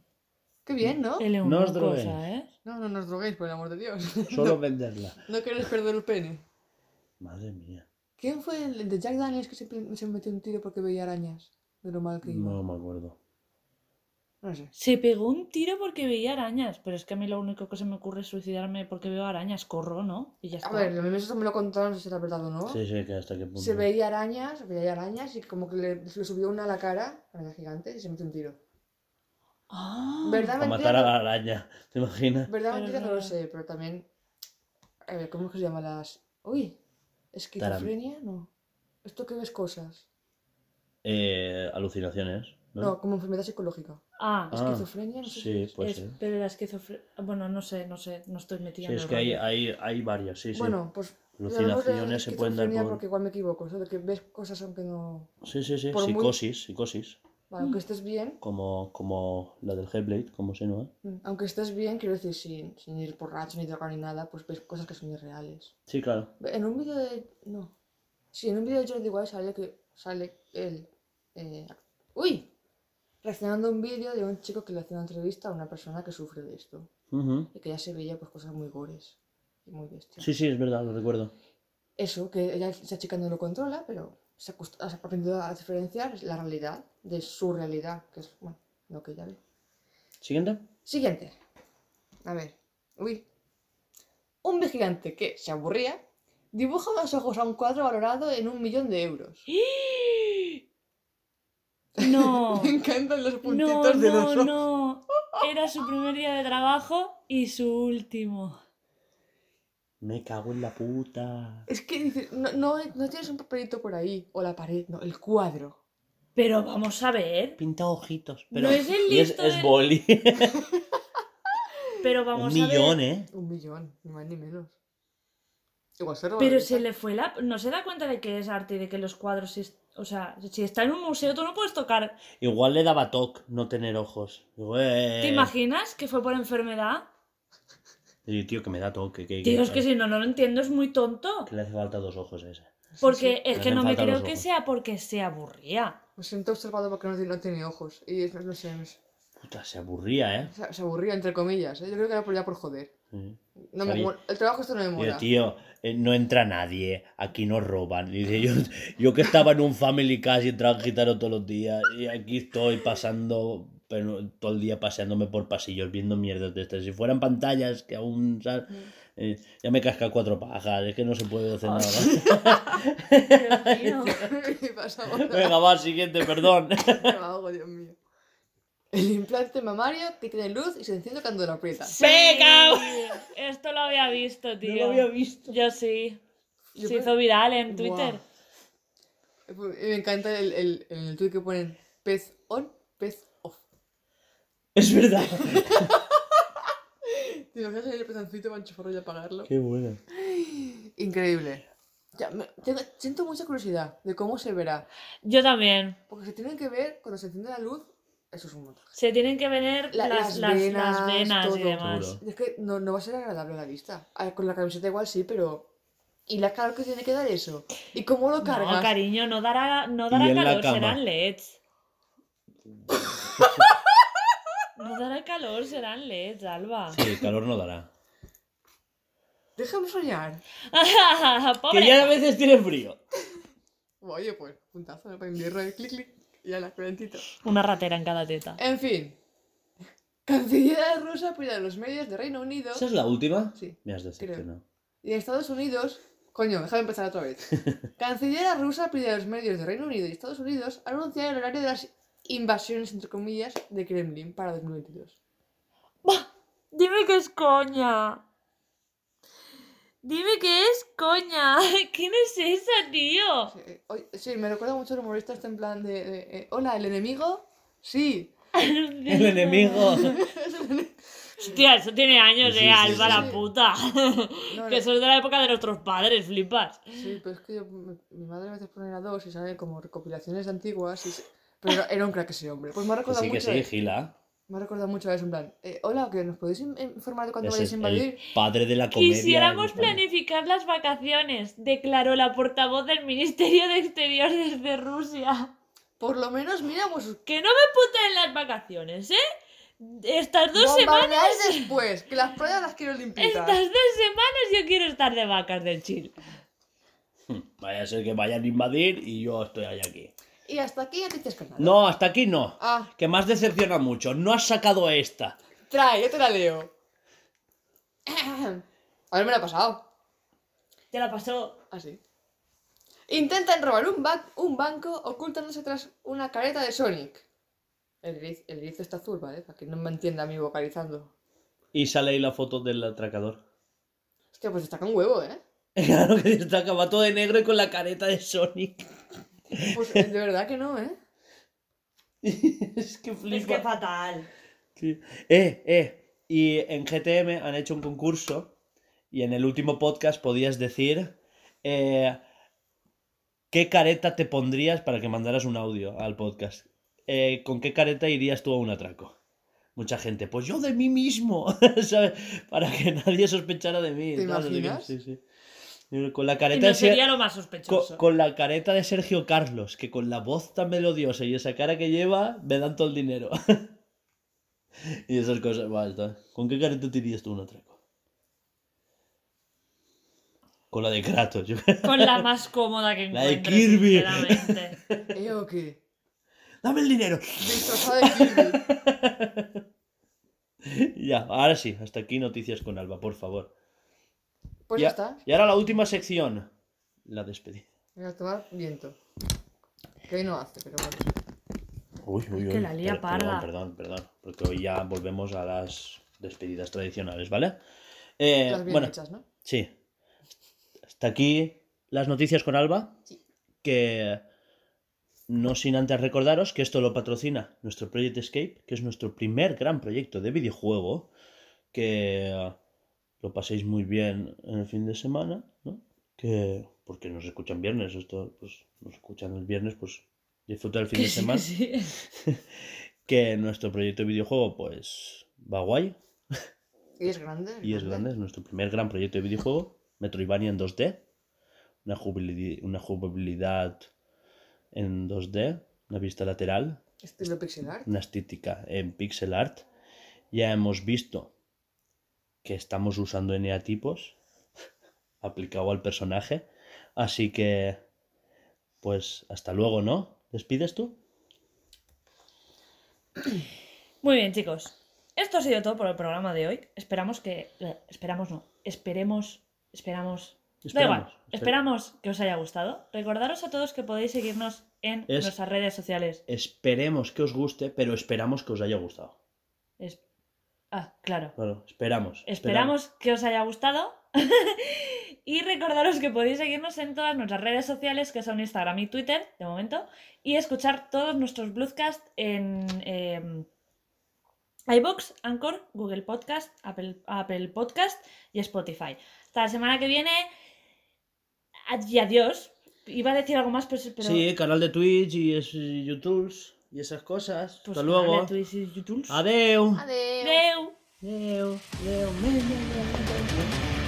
Qué bien, ¿no? El No os droguéis. ¿sabes? No, no nos droguéis, por el amor de Dios. Solo venderla. no queréis perder el pene. Madre mía. ¿Quién fue el de Jack Daniels que se, se metió un tiro porque veía arañas? De lo mal que iba. No me acuerdo. No sé. Se pegó un tiro porque veía arañas, pero es que a mí lo único que se me ocurre es suicidarme porque veo arañas, corro, ¿no? Y ya está. A ver, a mí eso me lo contaron, no sé si era verdad o no. Sí, sí, que hasta qué punto. Se veía arañas, veía arañas y como que le, le subió una a la cara, araña gigante, y se metió un tiro. Ah, ¿Verdad, Para matar a la araña. ¿Te imaginas? ¿Verdad, mentira? No no. lo sé, pero también... A ver, ¿cómo es que se llama las...? Uy, ¿esquizofrenia? No. ¿Esto que ves cosas? Eh, alucinaciones. ¿No? No, como enfermedad psicológica. Ah, Ah, ¿Esquizofrenia? No sé si sí, es- puede es- ser. pero la esquizofrenia... Bueno, no sé, no sé, no estoy metida Sí, en es el que hay, hay, hay varias, sí, sí. Bueno, pues... Alucinaciones se pueden dar esquizofrenia por... porque igual me equivoco, eso de que ves cosas aunque no... Sí, sí, sí. por muy- Psicosis, psicosis. Vale, aunque estés bien, Como, como la del Hellblade, como se no. mm, aunque estés bien, quiero decir, sin, sin ir borracho ni drogar ni nada, pues ves cosas que son irreales. Sí, claro. En un vídeo de. No. Sí, en un vídeo de Jordi Wild sale que sale él. eh, ¡Uy! Reaccionando a un vídeo de un chico que le hace una entrevista a una persona que sufre de esto. Ujú. y que ya se veía pues cosas muy gores y muy bestias. Sí, sí, es verdad, lo recuerdo. Eso, que ella, esa chica no lo controla, pero se ha acost- ha aprendido a diferenciar la realidad de su realidad, que es bueno, lo que ella ve. ¿Siguiente? Siguiente. A ver. Uy. Un vigilante que se aburría dibuja los ojos a un cuadro valorado en un millón de euros. No. Me encantan los No, puntitos de los no, no. Era su primer día de trabajo y su último. Me cago en la puta. Es que dices, no, no, no tienes un papelito por ahí, o la pared, no, el cuadro. Pero vamos a ver. Pinta ojitos. Pero... No es el y es, listo es del- boli. Pero vamos Un a ver. millón, ¿eh? Un millón, ni más ni menos. Igual se Pero se le fue la. No se da cuenta de que es arte y de que los cuadros. Es- O sea, si está en un museo, tú no puedes tocar. Igual le daba toc no tener ojos. Digo, eh, ¿Te imaginas que fue por enfermedad? Digo, tío, que me da toque. Que, Tío, es que si no, no lo entiendo, es muy tonto. que le hace falta dos ojos a ese. Porque es Le que hacen no me creo que sea porque se aburría. Me siento observado porque no, tiene- no tiene ojos. Y es- no sé, no sé. Puta, se aburría, ¿eh? Se, se aburría, entre comillas. ¿eh? Yo creo que era por, ya por joder. Sí. No me mola- El trabajo esto no me mola. tío, eh, no entra nadie, aquí nos roban. Dice, yo, yo que estaba en un family cast y entraba gitano todos los días, y aquí estoy pasando, pero todo el día paseándome por pasillos, viendo mierdas de estas. Si fueran pantallas, que aún, ¿sabes? Eh, ya me casca cuatro pajas, es que no se puede hacer nada. Venga, va, siguiente, perdón. Dios mío. El implante mamario que tiene luz y se enciende cuando lo aprieta. ¡Venga! Esto lo había visto, tío. visto. Yo sí. Yo Se pe- hizo viral en Twitter. Y me encanta el, el, el tweet que ponen pez on, pez off. Es verdad. ¿Te imaginas el pezoncito para enchufarlo y apagarlo? Qué buena. Increíble. Ya, me- tengo- siento mucha curiosidad de cómo se verá. Yo también. Porque se tienen que ver cuando se enciende la luz. Eso es un montaje. Se tienen que venir La- las, las las- las venas, y demás. Seguro. Es que no, no va a ser agradable a la vista. A ver, con la camiseta igual sí, pero. ¿Y la calor que tiene que dar eso? ¿Y cómo lo cargas? No, cariño, no dará, no dará calor, serán LEDs. no dará calor, serán LEDs, Alba. Sí, el calor no dará. Déjame soñar. Pobre. Que ya a veces tiene frío. Oye, pues, puntazo ¿no? para invierno de clic clic. Y a la calentito. Una ratera en cada teta. En fin. Cancillería rusa pide a los medios de Reino Unido ¿Esa es la última? Sí, Me has decepcionado. y de Estados Unidos. Coño, déjame empezar otra vez. Cancillería rusa pide a los medios de Reino Unido y Estados Unidos anunciar el horario de las invasiones, entre comillas, de Kremlin para 2022. Bah, Dime que es coña. Dime que es coña. ¿Quién es esa, tío? Sí, eh, oye, sí, me recuerda mucho al humorista este en plan de... de, eh, Hola, ¿el enemigo? Sí. El enemigo. Hostia, eso tiene años, Sí, eh, sí, Alba sí, la puta. No, que no. eso es de la época de nuestros padres, flipas. Sí, pero es que yo- mi, mi madre a veces pone a dos y sale como recopilaciones antiguas. Y se- Pero era, un crack ese hombre. Pues me ha Que recordado sí, que mucho. sí, a- Gila. Me ha recordado mucho a eso, en plan. eh, hola, que nos podéis in- informar de cuándo es a el invadir. padre de la comedia. Quisiéramos en planificar las vacaciones, declaró la portavoz del Ministerio de Exteriores de Rusia. Por lo menos miramos. Que no me puten las vacaciones, ¿eh? Estas dos semanas. Después, que las playas las quiero limpitas. Estas dos semanas yo quiero estar de vacas del chill. Vaya a ser que vayan a invadir y yo estoy ahí aquí. Y hasta aquí noticias con nada. No, hasta aquí no. Ah, Que más decepciona mucho. No has sacado esta. trae, yo te la leo. A ver, me la ha pasado. Te la pasó. Así. Intentan robar un, ba- un banco ocultándose tras una careta de Sonic. El erizo, el erizo está azul, ¿vale? Para que no me entienda a mí vocalizando. Y sale ahí la foto del atracador. Hostia, pues destaca un huevo, ¿eh? Claro que destaca, va todo de negro y con la careta de Sonic. Pues de verdad que no, ¿eh? es que flipa. fatal. Sí. Eh, eh. Y en GTM han hecho un concurso y en el último podcast podías decir eh, qué careta te pondrías para que mandaras un audio al podcast. Eh, ¿Con qué careta irías tú a un atraco? Mucha gente, pues yo de mí mismo, ¿sabes? Para que nadie sospechara de mí. ¿Te que, imaginas? Sí, sí. Con la Y careta no de Ser- sería lo más con, sospechoso. con la careta de Sergio Carlos, que con la voz tan melodiosa y esa cara que lleva, me dan todo el dinero. y esas cosas. Basta. ¿Con qué careta te irías tú un atraco? Con la de Kratos. yo. Con la más cómoda que La de encuentres, Kirby. ¿Eh o qué? ¡Dame el dinero! Disfrazada de Kirby. ya, ahora sí, hasta aquí noticias con Alba, por favor. Pues ya, está. Y ahora la última sección. La despedida. Voy a tomar viento. Que hoy no hace, pero bueno. Uy, uy, que uy. la lía Per- parda. Perdón, perdón, perdón. Porque hoy ya volvemos a las despedidas tradicionales, ¿vale? Eh, Las bien bueno, hechas, ¿no? sí. Hasta aquí las noticias con Alba. Sí. Que no sin antes recordaros que esto lo patrocina nuestro Project Escape, que es nuestro primer gran proyecto de videojuego. Que lo paséis muy bien en el fin de semana, ¿no? Que porque nos escuchan viernes, esto pues nos escuchan el viernes, pues disfruta el fin Que de sí, semana que sí. que nuestro proyecto de videojuego pues va guay Y es grande. y es grande, es nuestro primer gran proyecto de videojuego, Metroidvania en 2D, una jugabilidad, una jugabilidad en 2D, una vista lateral, Estilo pixel art. una estética en pixel art. Ya hemos visto que estamos usando eneatipos aplicado al personaje, así que pues hasta luego, ¿no? ¿Despides tú? Muy bien, chicos. Esto ha sido todo por el programa de hoy. Esperamos que. eh, Esperamos no. Esperemos. Esperamos. Da igual. Esperamos, esper- Esperamos que os haya gustado. Recordaros a todos que podéis seguirnos en Es- nuestras redes sociales. Esperemos que os guste, pero esperamos que os haya gustado. Es- Ah, claro. Claro, esperamos. Esperamos que os haya gustado. y recordaros que podéis seguirnos en todas nuestras redes sociales, que son Instagram y Twitter, de momento, y escuchar todos nuestros Bloodcast en eh, iBox, Anchor, Google Podcast, Apple, Apple Podcast y Spotify. Hasta la semana que viene. Y adiós. Iba a decir algo más, pero. Sí, canal de Twitch y, es- y YouTube y esas cosas. pues, Hasta luego. Adeu. Adeu. Adeu. Adeu. Adeu.